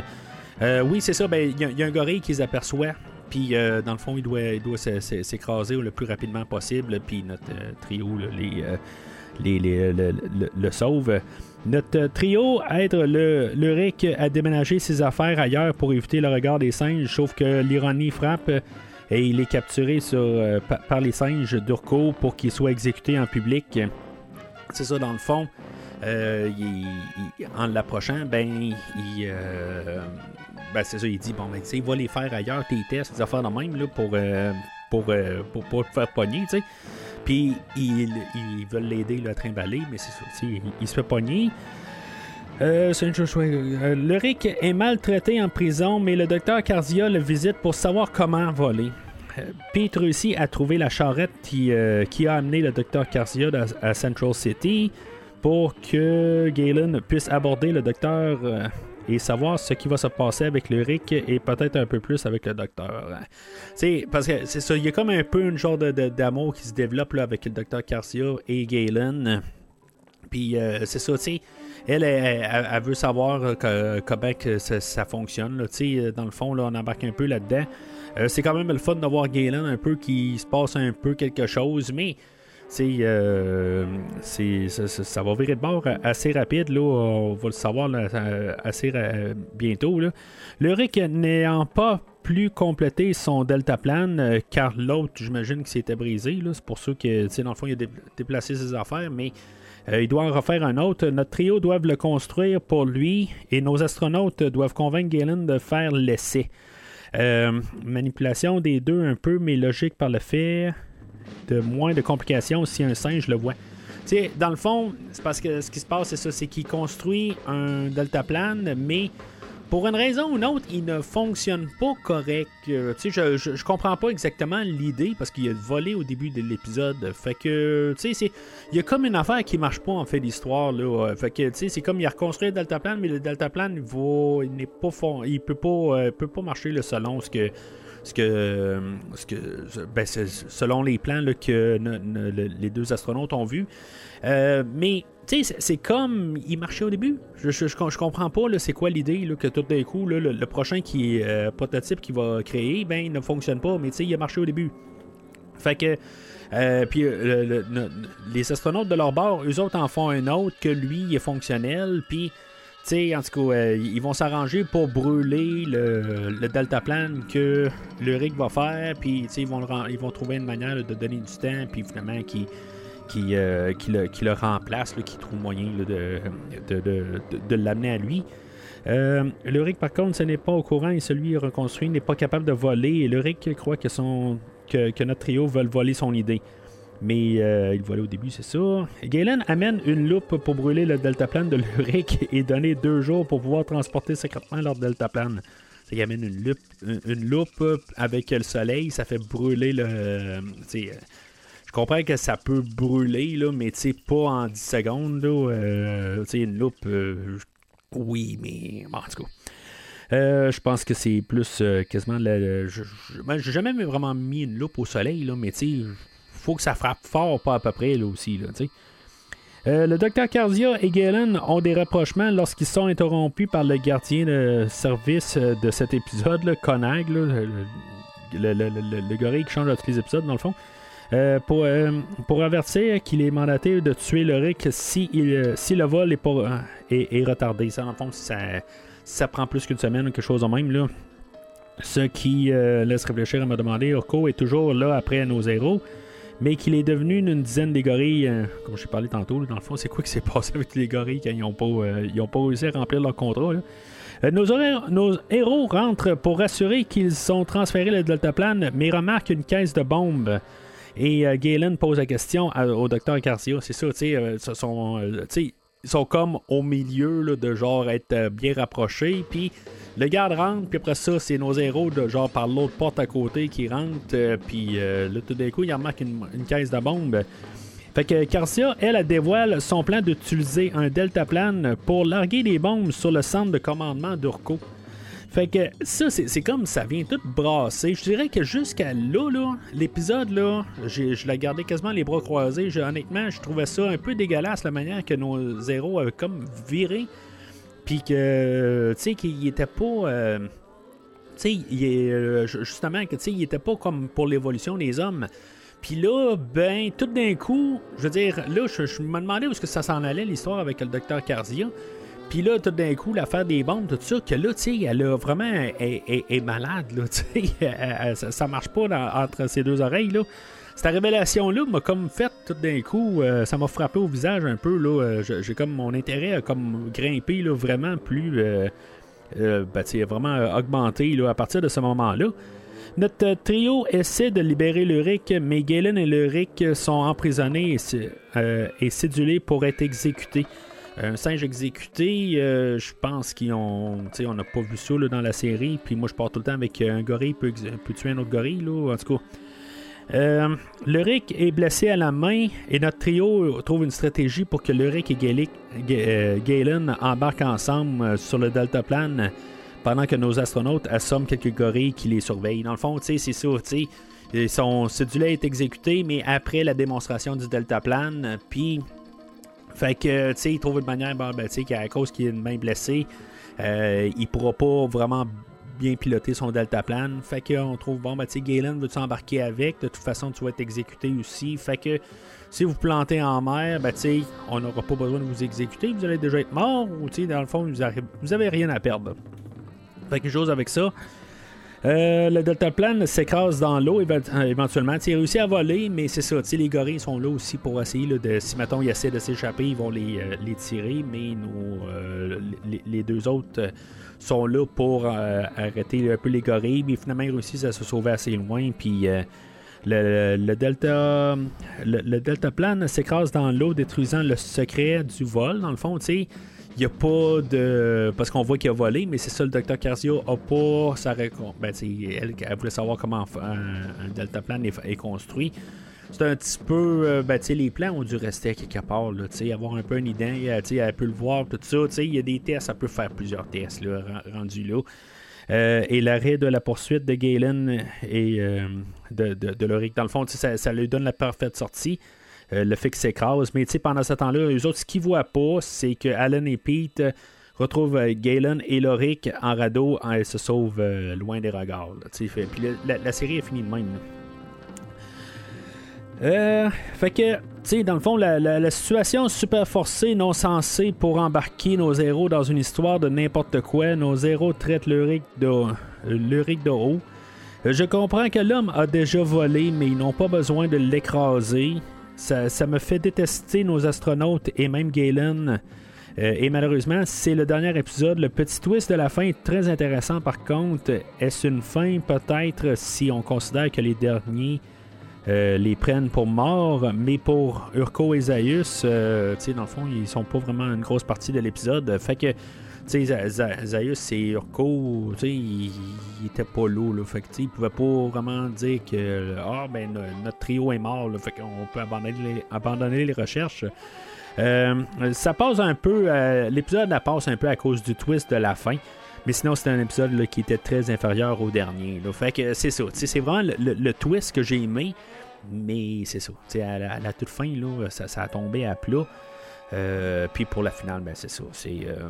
Euh, oui, c'est ça, ben, il y, a un gorille qui les aperçoit. Puis, euh, dans le fond, il doit, s'écraser le plus rapidement possible. Puis, notre trio, les, les, le sauve. Notre trio aide le, le à déménager ses affaires ailleurs pour éviter le regard des singes, sauf que l'ironie frappe et il est capturé euh, par les singes d'Urko pour qu'il soit exécuté en public. C'est ça, dans le fond. Euh, en l'approchant, ben, il, euh, ben, c'est ça, il dit bon, ben, il va les faire ailleurs, tes tests, des affaires de même, là, pour, pour, pour, pour, te faire pogner, tu sais. Puis ils, veulent l'aider à trimballer, mais c'est ça, il, se fait pogner. Euh, euh, le Rick est maltraité en prison, mais le docteur Cardia le visite pour savoir comment voler. Euh, Pete réussit à trouver la charrette qui, euh, qui a amené le docteur Cardia à, Central City pour que Galen puisse aborder le docteur et savoir ce qui va se passer avec le Rick et peut-être un peu plus avec le docteur. Parce que c'est ça, il y a comme un peu une genre de, d'amour qui se développe là, avec le docteur Garcia et Galen. Puis euh, c'est ça, tu sais. Elle, elle, veut savoir euh, comment que ça, fonctionne. Dans le fond, là, on embarque un peu là-dedans. Euh, c'est quand même le fun de voir Galen un peu qui se passe un peu quelque chose, mais euh, ça, va virer de bord assez rapide. Là, on va le savoir assez bientôt. Là. Le Rick n'ayant pas plus complété son deltaplan, euh, car l'autre, j'imagine que s'était brisé. C'est pour ça que, dans le fond, il a déplacé ses affaires, mais euh, il doit en refaire un autre. Notre trio doit le construire pour lui et nos astronautes doivent convaincre Galen de faire l'essai. manipulation des deux un peu, mais logique par le fait de moins de complications si un singe le voit. sais, dans le fond, c'est parce que ce qui se passe, c'est ça, c'est qu'il construit un deltaplane, mais pour une raison ou une autre, il ne fonctionne pas correct. Euh, je, je, comprends pas exactement l'idée parce qu'il a volé au début de l'épisode. Fait que, tu sais, il y a comme une affaire qui marche pas en fait l'histoire là. Fait que, tu sais, c'est comme il a reconstruit le deltaplane, mais le deltaplane, il, il n'est pas il peut pas, euh, peut pas marcher le selon ce que ce que, ce que ben, selon les plans que les deux astronautes ont vus. Euh, mais c'est comme il marchait au début. Je, je, comprends pas c'est quoi l'idée que tout d'un coup, le, prochain qui euh, prototype qu'il va créer, ben il ne fonctionne pas, mais il a marché au début. Fait que. Euh, puis les astronautes de leur bord, eux autres en font un autre que lui est fonctionnel. Puis en tout cas, euh, ils vont s'arranger pour brûler le, le deltaplane que le rig va faire, puis ils vont, ils vont trouver une manière de donner du temps, puis finalement qui, qui, euh, qui, le, qui, le, remplace, qui trouve moyen de, de, de, de l'amener à lui. Euh, le rig, par contre, ce n'est pas au courant et celui reconstruit n'est pas capable de voler. Et le rig croit que, son, que, que notre trio veut voler son idée. Mais euh, il volait au début, c'est ça. Galen amène une loupe pour brûler le deltaplane de l'Uric et donner deux jours pour pouvoir transporter secrètement leur deltaplane. Il amène une loupe, une, loupe avec le soleil, ça fait brûler le. Euh, je comprends que ça peut brûler, là, mais pas en 10 secondes. Là, euh, une loupe, oui, mais en tout cas. je pense que c'est plus quasiment. Le, je, ben, j'ai jamais vraiment mis une loupe au soleil, là, mais tu faut que ça frappe fort, pas à peu près, là aussi. Là, euh, le docteur Cardia et Galen ont des rapprochements lorsqu'ils sont interrompus par le gardien de service euh, de cet épisode, le Conag, le, le, gorille qui change tous les épisodes, dans le fond. Euh, pour, pour avertir qu'il est mandaté de tuer le Rick si, si le vol est, retardé. Ça, dans le fond, ça, ça prend plus qu'une semaine quelque chose de même. Là. Ce qui laisse réfléchir à me demander Orko est toujours là après nos héros. Mais qu'il est devenu une dizaine des gorilles, euh, comme j'ai parlé tantôt, dans le fond, c'est quoi qui s'est passé avec les gorilles quand ils n'ont pas, euh, pas réussi à remplir leur contrat. Euh, nos, héros rentrent pour assurer qu'ils ont transféré le deltaplane, mais remarquent une caisse de bombes. Et euh, Galen pose la question au docteur Garcia. C'est ça, tu sais, euh, ils sont comme au milieu de genre être bien rapprochés. Puis le garde rentre, puis après ça, c'est nos héros de genre par l'autre porte à côté qui rentrent. euh, puis euh, là, tout d'un coup, il remarque une, une caisse de bombes. Fait que Garcia, elle, dévoile son plan d'utiliser un deltaplane pour larguer des bombes sur le centre de commandement d'Urco. Fait que ça, c'est comme ça vient tout brasser. Je dirais que jusqu'à là, l'épisode, là, je l'ai gardé quasiment les bras croisés. Honnêtement, je trouvais ça un peu dégueulasse la manière que nos héros avaient comme viré. Puis que, tu sais, qu'il était pas. euh, tu sais, euh, ju- justement, que, tu il était pas comme pour l'évolution des hommes. Puis là, ben, tout d'un coup, je veux dire, là, je, me demandais où est-ce que ça s'en allait, l'histoire avec le docteur Carzia. Puis là, tout d'un coup, l'affaire des bombes, tout ça, que là, tu sais, elle a vraiment. Est malade, là, tu sais. Ça, marche pas entre ses deux oreilles, là. Cette révélation-là m'a comme fait tout d'un coup, euh, ça m'a frappé au visage un peu, là. Euh, j'ai- comme mon intérêt a comme grimpé, là, vraiment plus. euh, euh, ben, vraiment euh, augmenté, là, à partir de ce moment-là. Notre trio essaie de libérer Luric, mais Galen et Luric sont emprisonnés et, euh, cédulés pour être exécutés. Un singe exécuté, je pense qu'ils ont. On n'a pas vu ça là, dans la série. Puis moi, je pars tout le temps avec un gorille peut, peut tuer un autre gorille, là, en tout cas. Euh, est blessé à la main et notre trio trouve une stratégie pour que Luric et euh, Galen embarquent ensemble euh, sur le deltaplane pendant que nos astronautes assomment quelques gorilles qui les surveillent. Dans le fond, c'est ça, sont cédulés est exécuté, mais après la démonstration du deltaplane, puis fait que, tu sais, il trouve une manière, ben, qu'à cause qu'il est une main blessée, euh, il pourra pas vraiment bien piloter son deltaplane. Fait qu'on trouve, bon, ben, tu sais, Galen veut s'embarquer avec. De toute façon, tu vas être exécuté aussi. Fait que si vous plantez en mer, ben, tu on n'aura pas besoin de vous exécuter. Vous allez déjà être mort ou, tu sais, dans le fond, vous avez, vous rien à perdre. Fait que chose avec ça. Euh, le deltaplane s'écrase dans l'eau euh, éventuellement. T'sais, il réussit à voler, mais c'est ça. Les gorilles sont là aussi pour essayer de. Si mettons ils essaient de s'échapper, ils vont les, euh, tirer, mais nos, euh, les, deux autres sont là pour euh, arrêter un peu les gorilles. Mais finalement, ils réussissent à se sauver assez loin. Puis euh, le, delta le, deltaplane s'écrase dans l'eau, détruisant le secret du vol. Dans le fond, tu sais. Il n'y a pas de. Parce qu'on voit qu'il a volé, mais c'est ça, le docteur Carzio a pas sa récompense. Ben, elle, elle voulait savoir comment un, un deltaplane est, est construit. C'est un petit peu. euh, ben, les plans ont dû rester à quelque part, là, avoir un peu une idée, euh, tu elle peut le voir, tout ça. Tu il y a des tests, ça peut faire plusieurs tests, là, ren- rendus là. Euh, et l'arrêt de la poursuite de Galen et de, de, de Loric, dans le fond, ça, ça lui donne la parfaite sortie. Le qu'il s'écrase. Mais pendant ce temps-là, eux autres, ce qu'ils voient pas, c'est que Alan et Pete retrouvent Galen et Loric en radeau. hein, Ils se sauvent loin des regards. la, la- série est finie de même. Euh, fait que, tu sais, dans le fond, la, situation super forcée, non censée pour embarquer nos héros dans une histoire de n'importe quoi. Nos héros traitent Luric de, euh, de haut. Euh, Je comprends que l'homme a déjà volé, mais ils n'ont pas besoin de l'écraser. Ça, me fait détester nos astronautes et même Galen. Et malheureusement, c'est le dernier épisode. Le petit twist de la fin est très intéressant par contre. Est-ce une fin? Peut-être si on considère que les derniers euh, les prennent pour morts, mais pour Urko et Zaius, euh, dans le fond, ils sont pas vraiment une grosse partie de l'épisode. Fait que, tu sais, Za- Za- Zaius et Urko, tu sais, ils, étaient pas là. Fait que, tu sais, ils pouvaient pas vraiment dire que, ah, ben, no- notre trio est mort, là. Fait qu'on peut abandonner les, recherches. Euh, ça passe un peu, l'épisode passe un peu à cause du twist de la fin. Mais sinon, c'était un épisode qui était très inférieur au dernier. Fait que c'est ça. C'est vraiment le, le- twist que j'ai aimé. Mais c'est ça. À la, à la toute fin, là, ça, a tombé à plat. Euh, puis pour la finale, ben, c'est ça. C'est euh,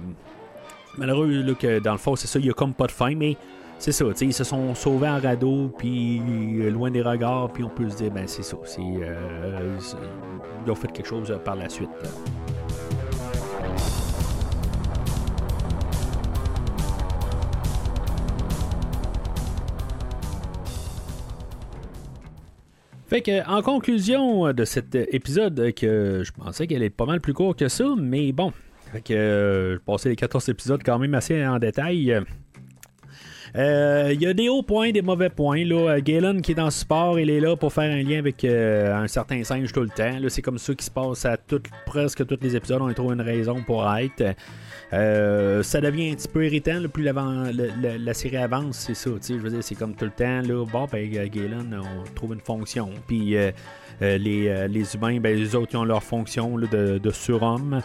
malheureux que dans le fond, c'est ça. Il n'y a comme pas de fin. Mais c'est ça. Ils se sont sauvés en radeau. Puis loin des regards. Puis on peut se dire, ben c'est ça. euh, ils ont fait quelque chose par la suite. Fait que, en conclusion de cet épisode, que je pensais qu'elle est pas mal plus court que ça, mais bon. Fait que, euh, passer les 14 épisodes quand même assez en détail. Euh, Il y a des hauts points, des mauvais points. Là. Euh, Galen qui est dans le sport, il est là pour faire un lien avec euh, un certain singe tout le temps. C'est comme ça qui se passe à presque tous les épisodes. On y trouve une raison pour être. Euh, ça devient un petit peu irritant là, plus la, série avance, c'est ça. Je veux dire, c'est comme tout le temps. Là, bon, ben, Galen, on trouve une fonction. Puis les, les, humains, ben, les autres, ils ont leur fonction là, de surhomme.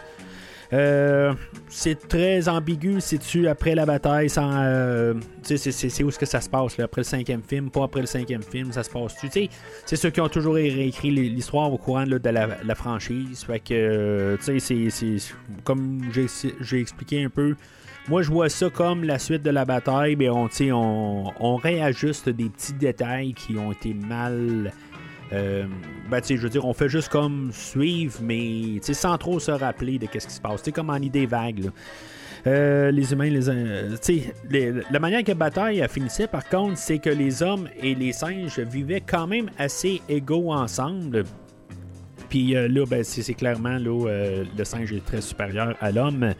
Euh, c'est très ambigu si tu après la bataille sans euh, c'est où est-ce que ça se passe là, après le cinquième film pas après le cinquième film ça se passe tu sais c'est ceux qui ont toujours réécrit l'histoire au courant de la, franchise fait que euh, tu sais c'est comme j'ai expliqué un peu moi, je vois ça comme la suite de la bataille, mais on, on, on réajuste des petits détails qui ont été mal euh, ben, je veux dire, on fait juste comme suivre, mais sans trop se rappeler de ce qui se passe. C'est comme en idée vague. Euh, les humains, les, la manière que bataille finissait, par contre, c'est que les hommes et les singes vivaient quand même assez égaux ensemble. Puis euh, là, ben, c'est clairement là, le singe est très supérieur à l'homme.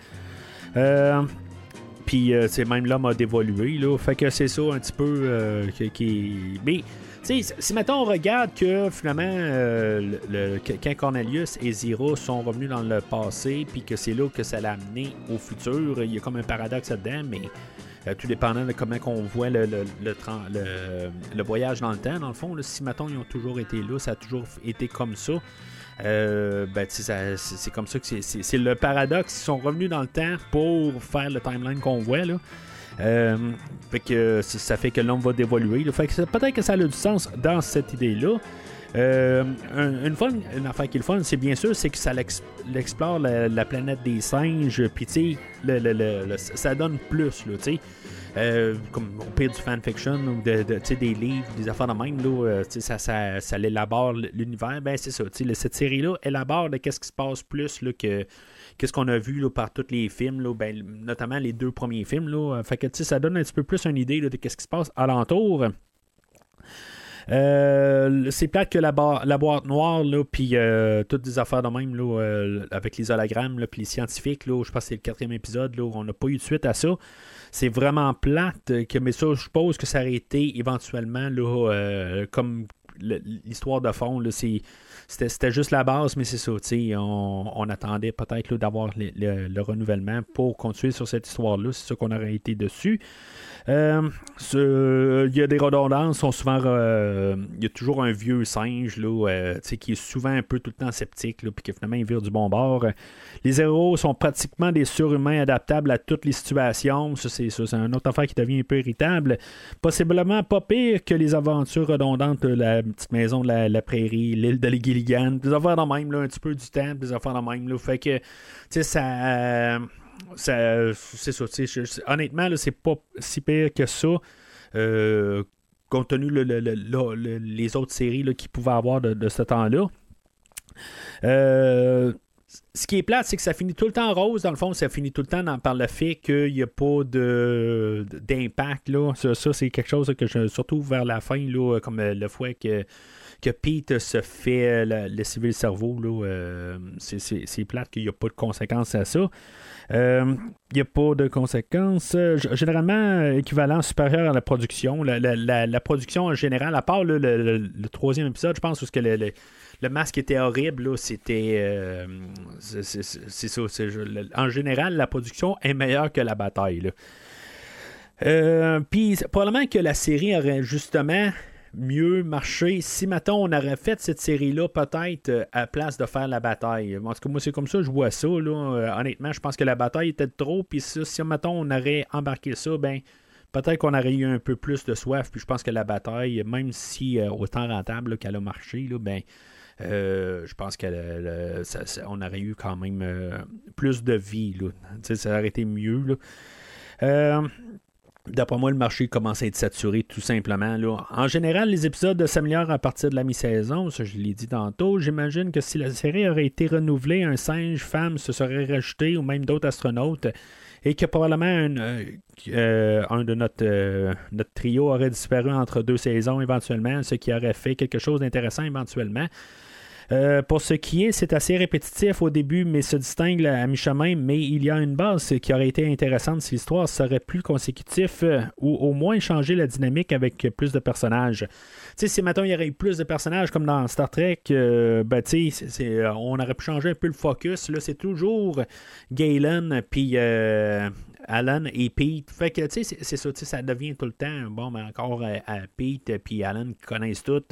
Puis c'est même l'homme a dévolué. Là, fait que c'est ça un petit peu qui, Mais si maintenant on regarde que finalement, euh, quand Cornelius et Zira sont revenus dans le passé, puis que c'est là que ça l'a amené au futur, il y a comme un paradoxe là-dedans, mais euh, tout dépendant de comment on voit le, le, voyage dans le temps, dans le fond, si maintenant ils ont toujours été là, ça a toujours été comme ça. Euh, ben, c'est comme ça que c'est le paradoxe. Ils sont revenus dans le temps pour faire le timeline qu'on voit. Là. Euh, fait que ça fait que l'homme va dévoluer. Fait que peut-être que ça a du sens dans cette idée-là. Euh, une, fun, une affaire qui est le fun, c'est bien sûr, c'est que ça explore la, planète des singes, puis tu sais, ça donne plus, tu sais. Euh, comme au pire du fanfiction ou de, des livres, des affaires de même, là, ça, ça, ça élabore l'univers. Ben, c'est ça. Cette série-là élabore qu'est-ce qui se passe plus que qu'est-ce qu'on a vu par tous les films, ben, notamment les deux premiers films. Là. Fait que ça donne un petit peu plus une idée de qu'est-ce qui se passe alentour. Euh, c'est plate que la, boîte noire, puis euh, toutes des affaires de même, euh, avec les hologrammes, puis les scientifiques, je pense que c'est le quatrième épisode, on n'a pas eu de suite à ça. C'est vraiment plate, que, mais ça, je suppose que ça aurait été éventuellement, comme l'histoire de fond, c'était juste la base, mais c'est ça. On, on attendait peut-être d'avoir le, renouvellement pour continuer sur cette histoire-là. C'est ça qu'on aurait été dessus. Euh, il y a des redondances, sont souvent. Euh, il y a toujours un vieux singe là, euh, qui est souvent un peu tout le temps sceptique, puis qui finalement il vire du bon bord. Les héros sont pratiquement des surhumains adaptables à toutes les situations. Ça, c'est ça, c'est une autre affaire qui devient un peu irritable. Possiblement pas pire que les aventures redondantes de la petite maison de la, prairie, l'île de Gilligan. Des affaires de même, là, un petit peu du temps, des affaires de même. Là, fait que, tu sais, ça c'est ça. honnêtement, c'est pas si pire que ça. Euh, compte tenu les autres séries qui pouvaient avoir de, ce temps-là. Euh, ce qui est plate, c'est que ça finit tout le temps rose. Dans le fond, ça finit tout le temps par le fait qu'il n'y a pas d'impact. Ça, c'est quelque chose que je, surtout vers la fin, là, comme le fois que, que Pete se fait le civil cerveau. Là, c'est, plate qu'il n'y a pas de conséquences à ça. Il euh, n'y a pas de conséquences. Euh, généralement, euh, équivalent supérieur à la production. La, production en général, à part le, troisième épisode, je pense, où que le, masque était horrible, c'était. c'est ça. en général, la production est meilleure que la bataille. Puis, probablement que la série aurait justement mieux marcher si, maintenant on aurait fait cette série-là, peut-être euh, à place de faire la bataille. En tout cas, moi, c'est comme ça, je vois ça. Euh, honnêtement, je pense que la bataille était trop. Puis si, maintenant on aurait embarqué ça, ben peut-être qu'on aurait eu un peu plus de soif. Puis je pense que la bataille, même si euh, autant rentable qu'elle a marché, ben. Je pense qu'on aurait eu quand même plus de vie. Ça aurait été mieux. Là. D'après moi, le marché commence à être saturé tout simplement. En général, les épisodes s'améliorent à partir de la mi-saison, ça je l'ai dit tantôt. J'imagine que si la série aurait été renouvelée, un singe femme se serait rajouté ou même d'autres astronautes. Et que probablement un, un de notre, notre trio aurait disparu entre deux saisons éventuellement, ce qui aurait fait quelque chose d'intéressant éventuellement. Euh, pour ce qui est, c'est assez répétitif au début, mais se distingue à mi-chemin. Mais il y a une base qui aurait été intéressante si l'histoire serait plus consécutif euh, ou au moins changer la dynamique avec plus de personnages. Tu sais, si maintenant il y aurait eu plus de personnages comme dans Star Trek, euh, ben, on aurait pu changer un peu le focus. Là, c'est toujours Galen puis Alan et Pete. Fait que, tu sais, c'est ça, ça devient tout le temps, bon, mais encore à, Pete puis Alan qui connaissent tout.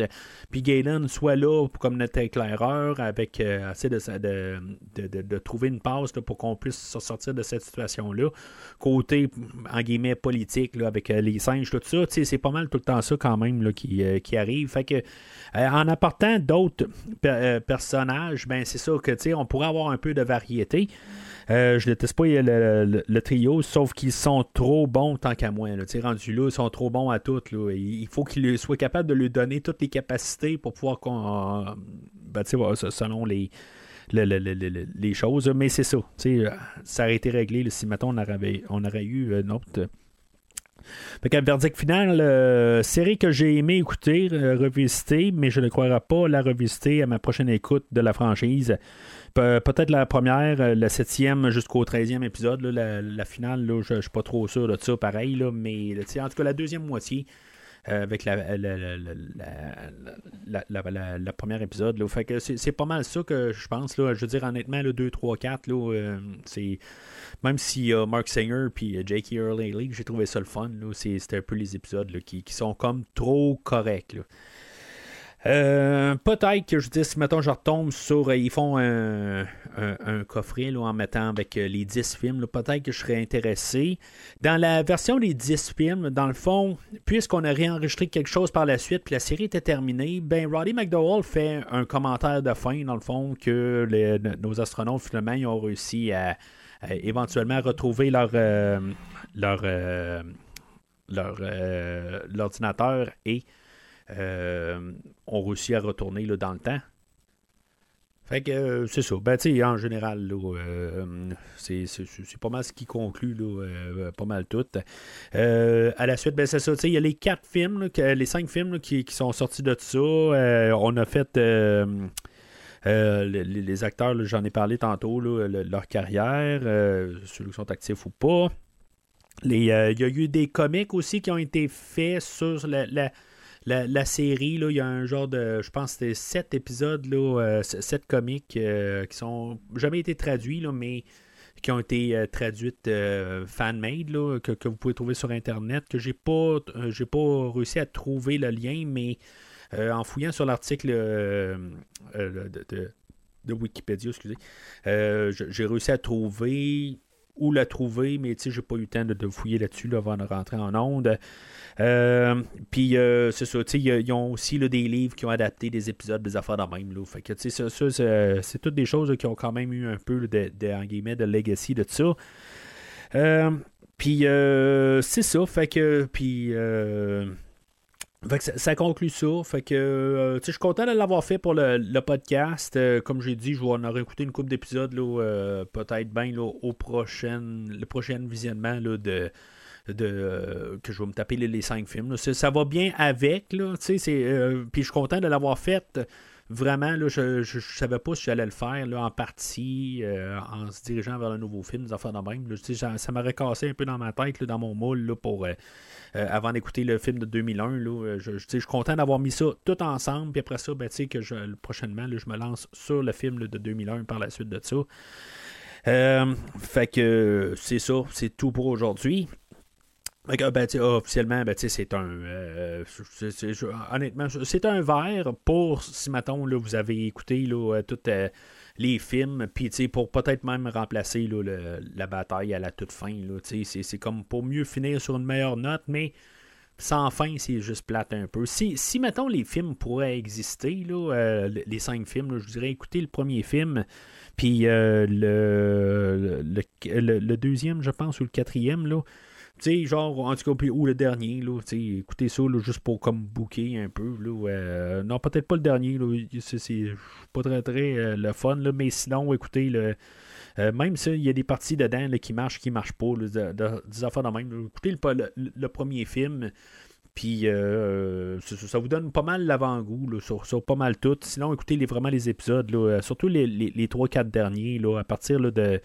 Puis Galen soit là comme notre éclaireur avec euh, de, de, de, trouver une passe pour qu'on puisse sortir de cette situation-là. Côté, en guillemets, politique, là, avec euh, les singes, tout ça, tu sais, c'est pas mal tout le temps ça quand même là, qui, euh, qui arrive. Fait que, en apportant d'autres personnages, ben c'est ça que, tu sais, on pourrait avoir un peu de variété. Euh, je déteste pas le, trio, sauf qu'ils sont trop bons tant qu'à moi. Là. Rendu là, ils sont trop bons à tout. Il faut qu'ils soient capables de lui donner toutes les capacités pour pouvoir qu'on. Ben, selon les. les choses, mais c'est ça. Ça aurait été réglé si maintenant on aurait, on aurait eu une autre. Fait qu'un verdict final, euh, série que j'ai aimé écouter, euh, revisiter, mais je ne croirais pas la revisiter à ma prochaine écoute de la franchise. Peut-être la première, euh, la septième jusqu'au treizième épisode, la, finale, là, je ne suis pas trop sûr de ça, pareil, là, mais en tout cas la deuxième moitié. Euh, avec la, la, première épisode. C'est, pas mal ça que je pense. Là. Je veux dire, honnêtement, le 2, 3, 4, là, c'est. Même si euh, Mark Singer puis Jake Early League, j'ai trouvé ça le fun. C'était un peu les épisodes qui, qui, sont comme trop corrects. Là. Euh, peut-être que je dis, mettons, je retombe sur. Euh, ils font un, coffret en mettant avec euh, les 10 films. Peut-être que je serais intéressé. Dans la version des 10 films, dans le fond, puisqu'on a réenregistré quelque chose par la suite, puis la série était terminée, ben Roddy McDowell fait un commentaire de fin, dans le fond, que nos astronautes, finalement, ont réussi à, éventuellement retrouver leur. leur leur l'ordinateur et euh, ont réussi à retourner là, dans le temps. Fait que euh, c'est ça. Ben, en général, euh, c'est, pas mal ce qui conclut pas mal tout. à la suite, ben, c'est ça. Il y a les quatre films, les cinq films qui, sont sortis de ça. on a fait les, acteurs, j'en ai parlé tantôt, leur carrière, ceux qui sont actifs ou pas. Il y a eu des comics aussi qui ont été faits sur la, série, là, il y a un genre de. Je pense que c'était sept épisodes, là, euh, sept comiques euh, qui sont jamais été traduits, là, mais qui ont été euh, traduites fan-made, que, vous pouvez trouver sur Internet, que j'ai pas, j'ai pas réussi à trouver le lien, mais en fouillant sur l'article de, de, Wikipédia, excusez, j'ai réussi à trouver où la trouver, mais sais, j'ai pas eu le temps de, fouiller là-dessus avant de rentrer en onde. Euh, puis euh, c'est ça, ils ont aussi des livres qui ont adapté des épisodes des affaires dans même. Fait que ça, c'est toutes des choses qui ont quand même eu un peu de, de, de legacy de ça. Euh, puis c'est ça, fait que. Puis. Fait que ça, conclut ça. Fait que je suis content de l'avoir fait pour le, podcast. comme j'ai dit, je vais en aurais écouté une couple d'épisodes peut-être bien au prochain, le prochain visionnement là, de, euh, que je vais me taper les, cinq films. Ça, va bien avec, là, euh, puis je suis content de l'avoir fait. Vraiment, là, je ne savais pas si j'allais le faire là, en partie, euh, en se dirigeant vers un nouveau film, des affaires de même. ça, ça m'aurait cassé un peu dans ma tête, dans mon moule, pour, avant d'écouter le film de 2001. Là, je, suis content d'avoir mis ça tout ensemble, puis après ça, ben, que je, prochainement, je me lance sur le film de 2001 par la suite de ça. fait que c'est ça, c'est tout pour aujourd'hui. Ben, officiellement, ben, c'est un. Euh, honnêtement, c'est un verre pour si, mettons, là, vous avez écouté là, euh, tous euh, les films, puis pour peut-être même remplacer là, la bataille à la toute fin. C'est comme pour mieux finir sur une meilleure note, mais sans fin, c'est juste plate un peu. Si, si, mettons, les films pourraient exister, là, les cinq films, je dirais écoutez le premier film, puis le, le, le, deuxième, je pense, ou le quatrième, là sais, genre, en tout cas, ou le dernier, là, tu écoutez ça, là, juste pour comme booker un peu, là, euh, non, peut-être pas le dernier, là, c'est, pas très, très euh, le fun, là, mais sinon, écoutez, le, euh, même s'il y a des parties dedans là, qui marchent, qui marchent pas, là, de- de- des affaires de même, écoutez le, le- premier film, puis ça, ça vous donne pas mal l'avant-goût sur, sur pas mal tout. Sinon, écoutez les, vraiment les épisodes, surtout les, les, les 3-4 derniers, là, à partir de.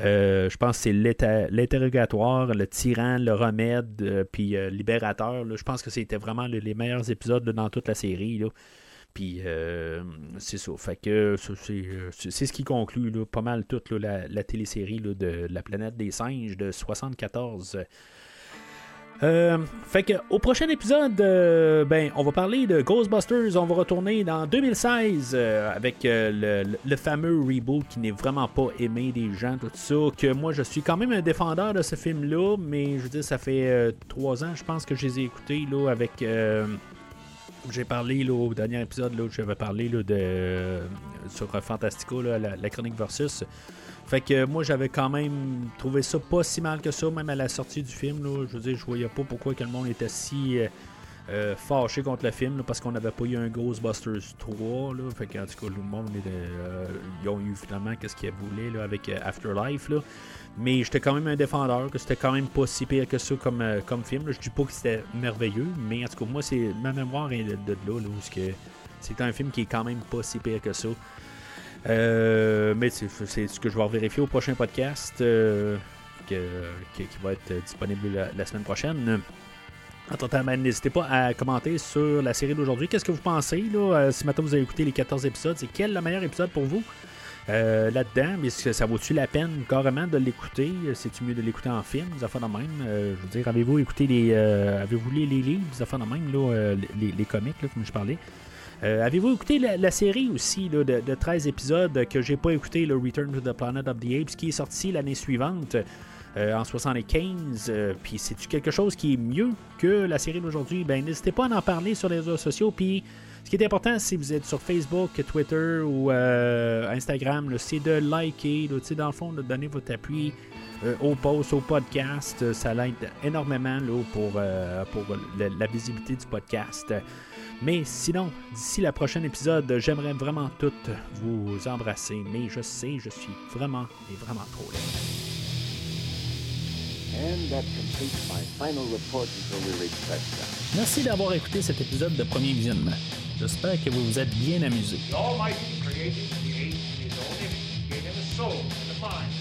Euh, je pense que c'est l'inter- l'interrogatoire, le tyran, le remède, euh, puis euh, libérateur. là. je pense que c'était vraiment le- les meilleurs épisodes dans toute la série. Là. Puis c'est ça. Fait que c'est, ce qui conclut là, pas mal toute la, télésérie là, de La planète des singes de 74. Euh, fait que au prochain épisode, euh, ben, on va parler de Ghostbusters. On va retourner dans 2016 euh, avec le, fameux reboot qui n'est vraiment pas aimé des gens, tout ça. Que moi, je suis quand même un défendeur de ce film-là, mais je veux dire, ça fait trois ans, je pense que je les ai écoutés là, avec. j'ai parlé là, au dernier épisode, là, j'avais parlé là, de, sur Fantastico, là, la chronique versus. Fait que moi j'avais quand même trouvé ça pas si mal que ça, même à la sortie du film. Là, je veux dire, je voyais pas pourquoi que le monde était si euh, euh, fâché contre le film, parce qu'on n'avait pas eu un Ghostbusters 3. Là, fait que en tout cas, le monde était, euh, ils ont eu finalement qu'est-ce qu'ils voulaient là, avec Afterlife. Là. Mais j'étais quand même un défendeur, que c'était quand même pas si pire que ça comme, comme film. Je dis pas que c'était merveilleux, mais en tout cas, moi, c'est ma mémoire est de, de là, là, où c'est un film qui est quand même pas si pire que ça. Euh, mais c'est ce que je vais vérifier au prochain podcast euh, que- qui va être disponible la, semaine prochaine. Entre-temps, ben, n'hésitez pas à commenter sur la série d'aujourd'hui. Qu'est-ce que vous pensez? Là? Euh, si maintenant vous avez écouté les 14 épisodes, c'est quel le meilleur épisode pour vous? là-dedans, mais est-ce que ça vaut-tu la peine carrément de l'écouter? C'est-tu mieux de l'écouter en film, des de même? Je veux dire, avez-vous écouté les. avez-vous lu les livres, de même, là, les, les comics, comme je parlais? Euh, Avez-vous écouté la, série aussi de, de 13 épisodes que j'ai pas écouté, le Return to the Planet of the Apes, qui est sorti l'année suivante euh, en 75? euh, Puis c'est-tu quelque chose qui est mieux que la série d'aujourd'hui? Ben n'hésitez pas à en parler sur les réseaux sociaux. Puis ce qui est important, si vous êtes sur Facebook, Twitter ou euh, Instagram, c'est de liker, là, dans le fond, de donner votre appui au post, au podcast. Ça l'aide énormément là, pour, pour la visibilité du podcast. Mais sinon, d'ici le prochain épisode, j'aimerais vraiment toutes vous embrasser. Mais je sais, je suis vraiment et vraiment trop laid. And that completes my final report until we reach touchdown. Merci d'avoir écouté cet épisode de Premier Visionnement. J'espère que vous vous êtes bien amusé.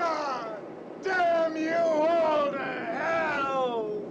God damn you all to hell!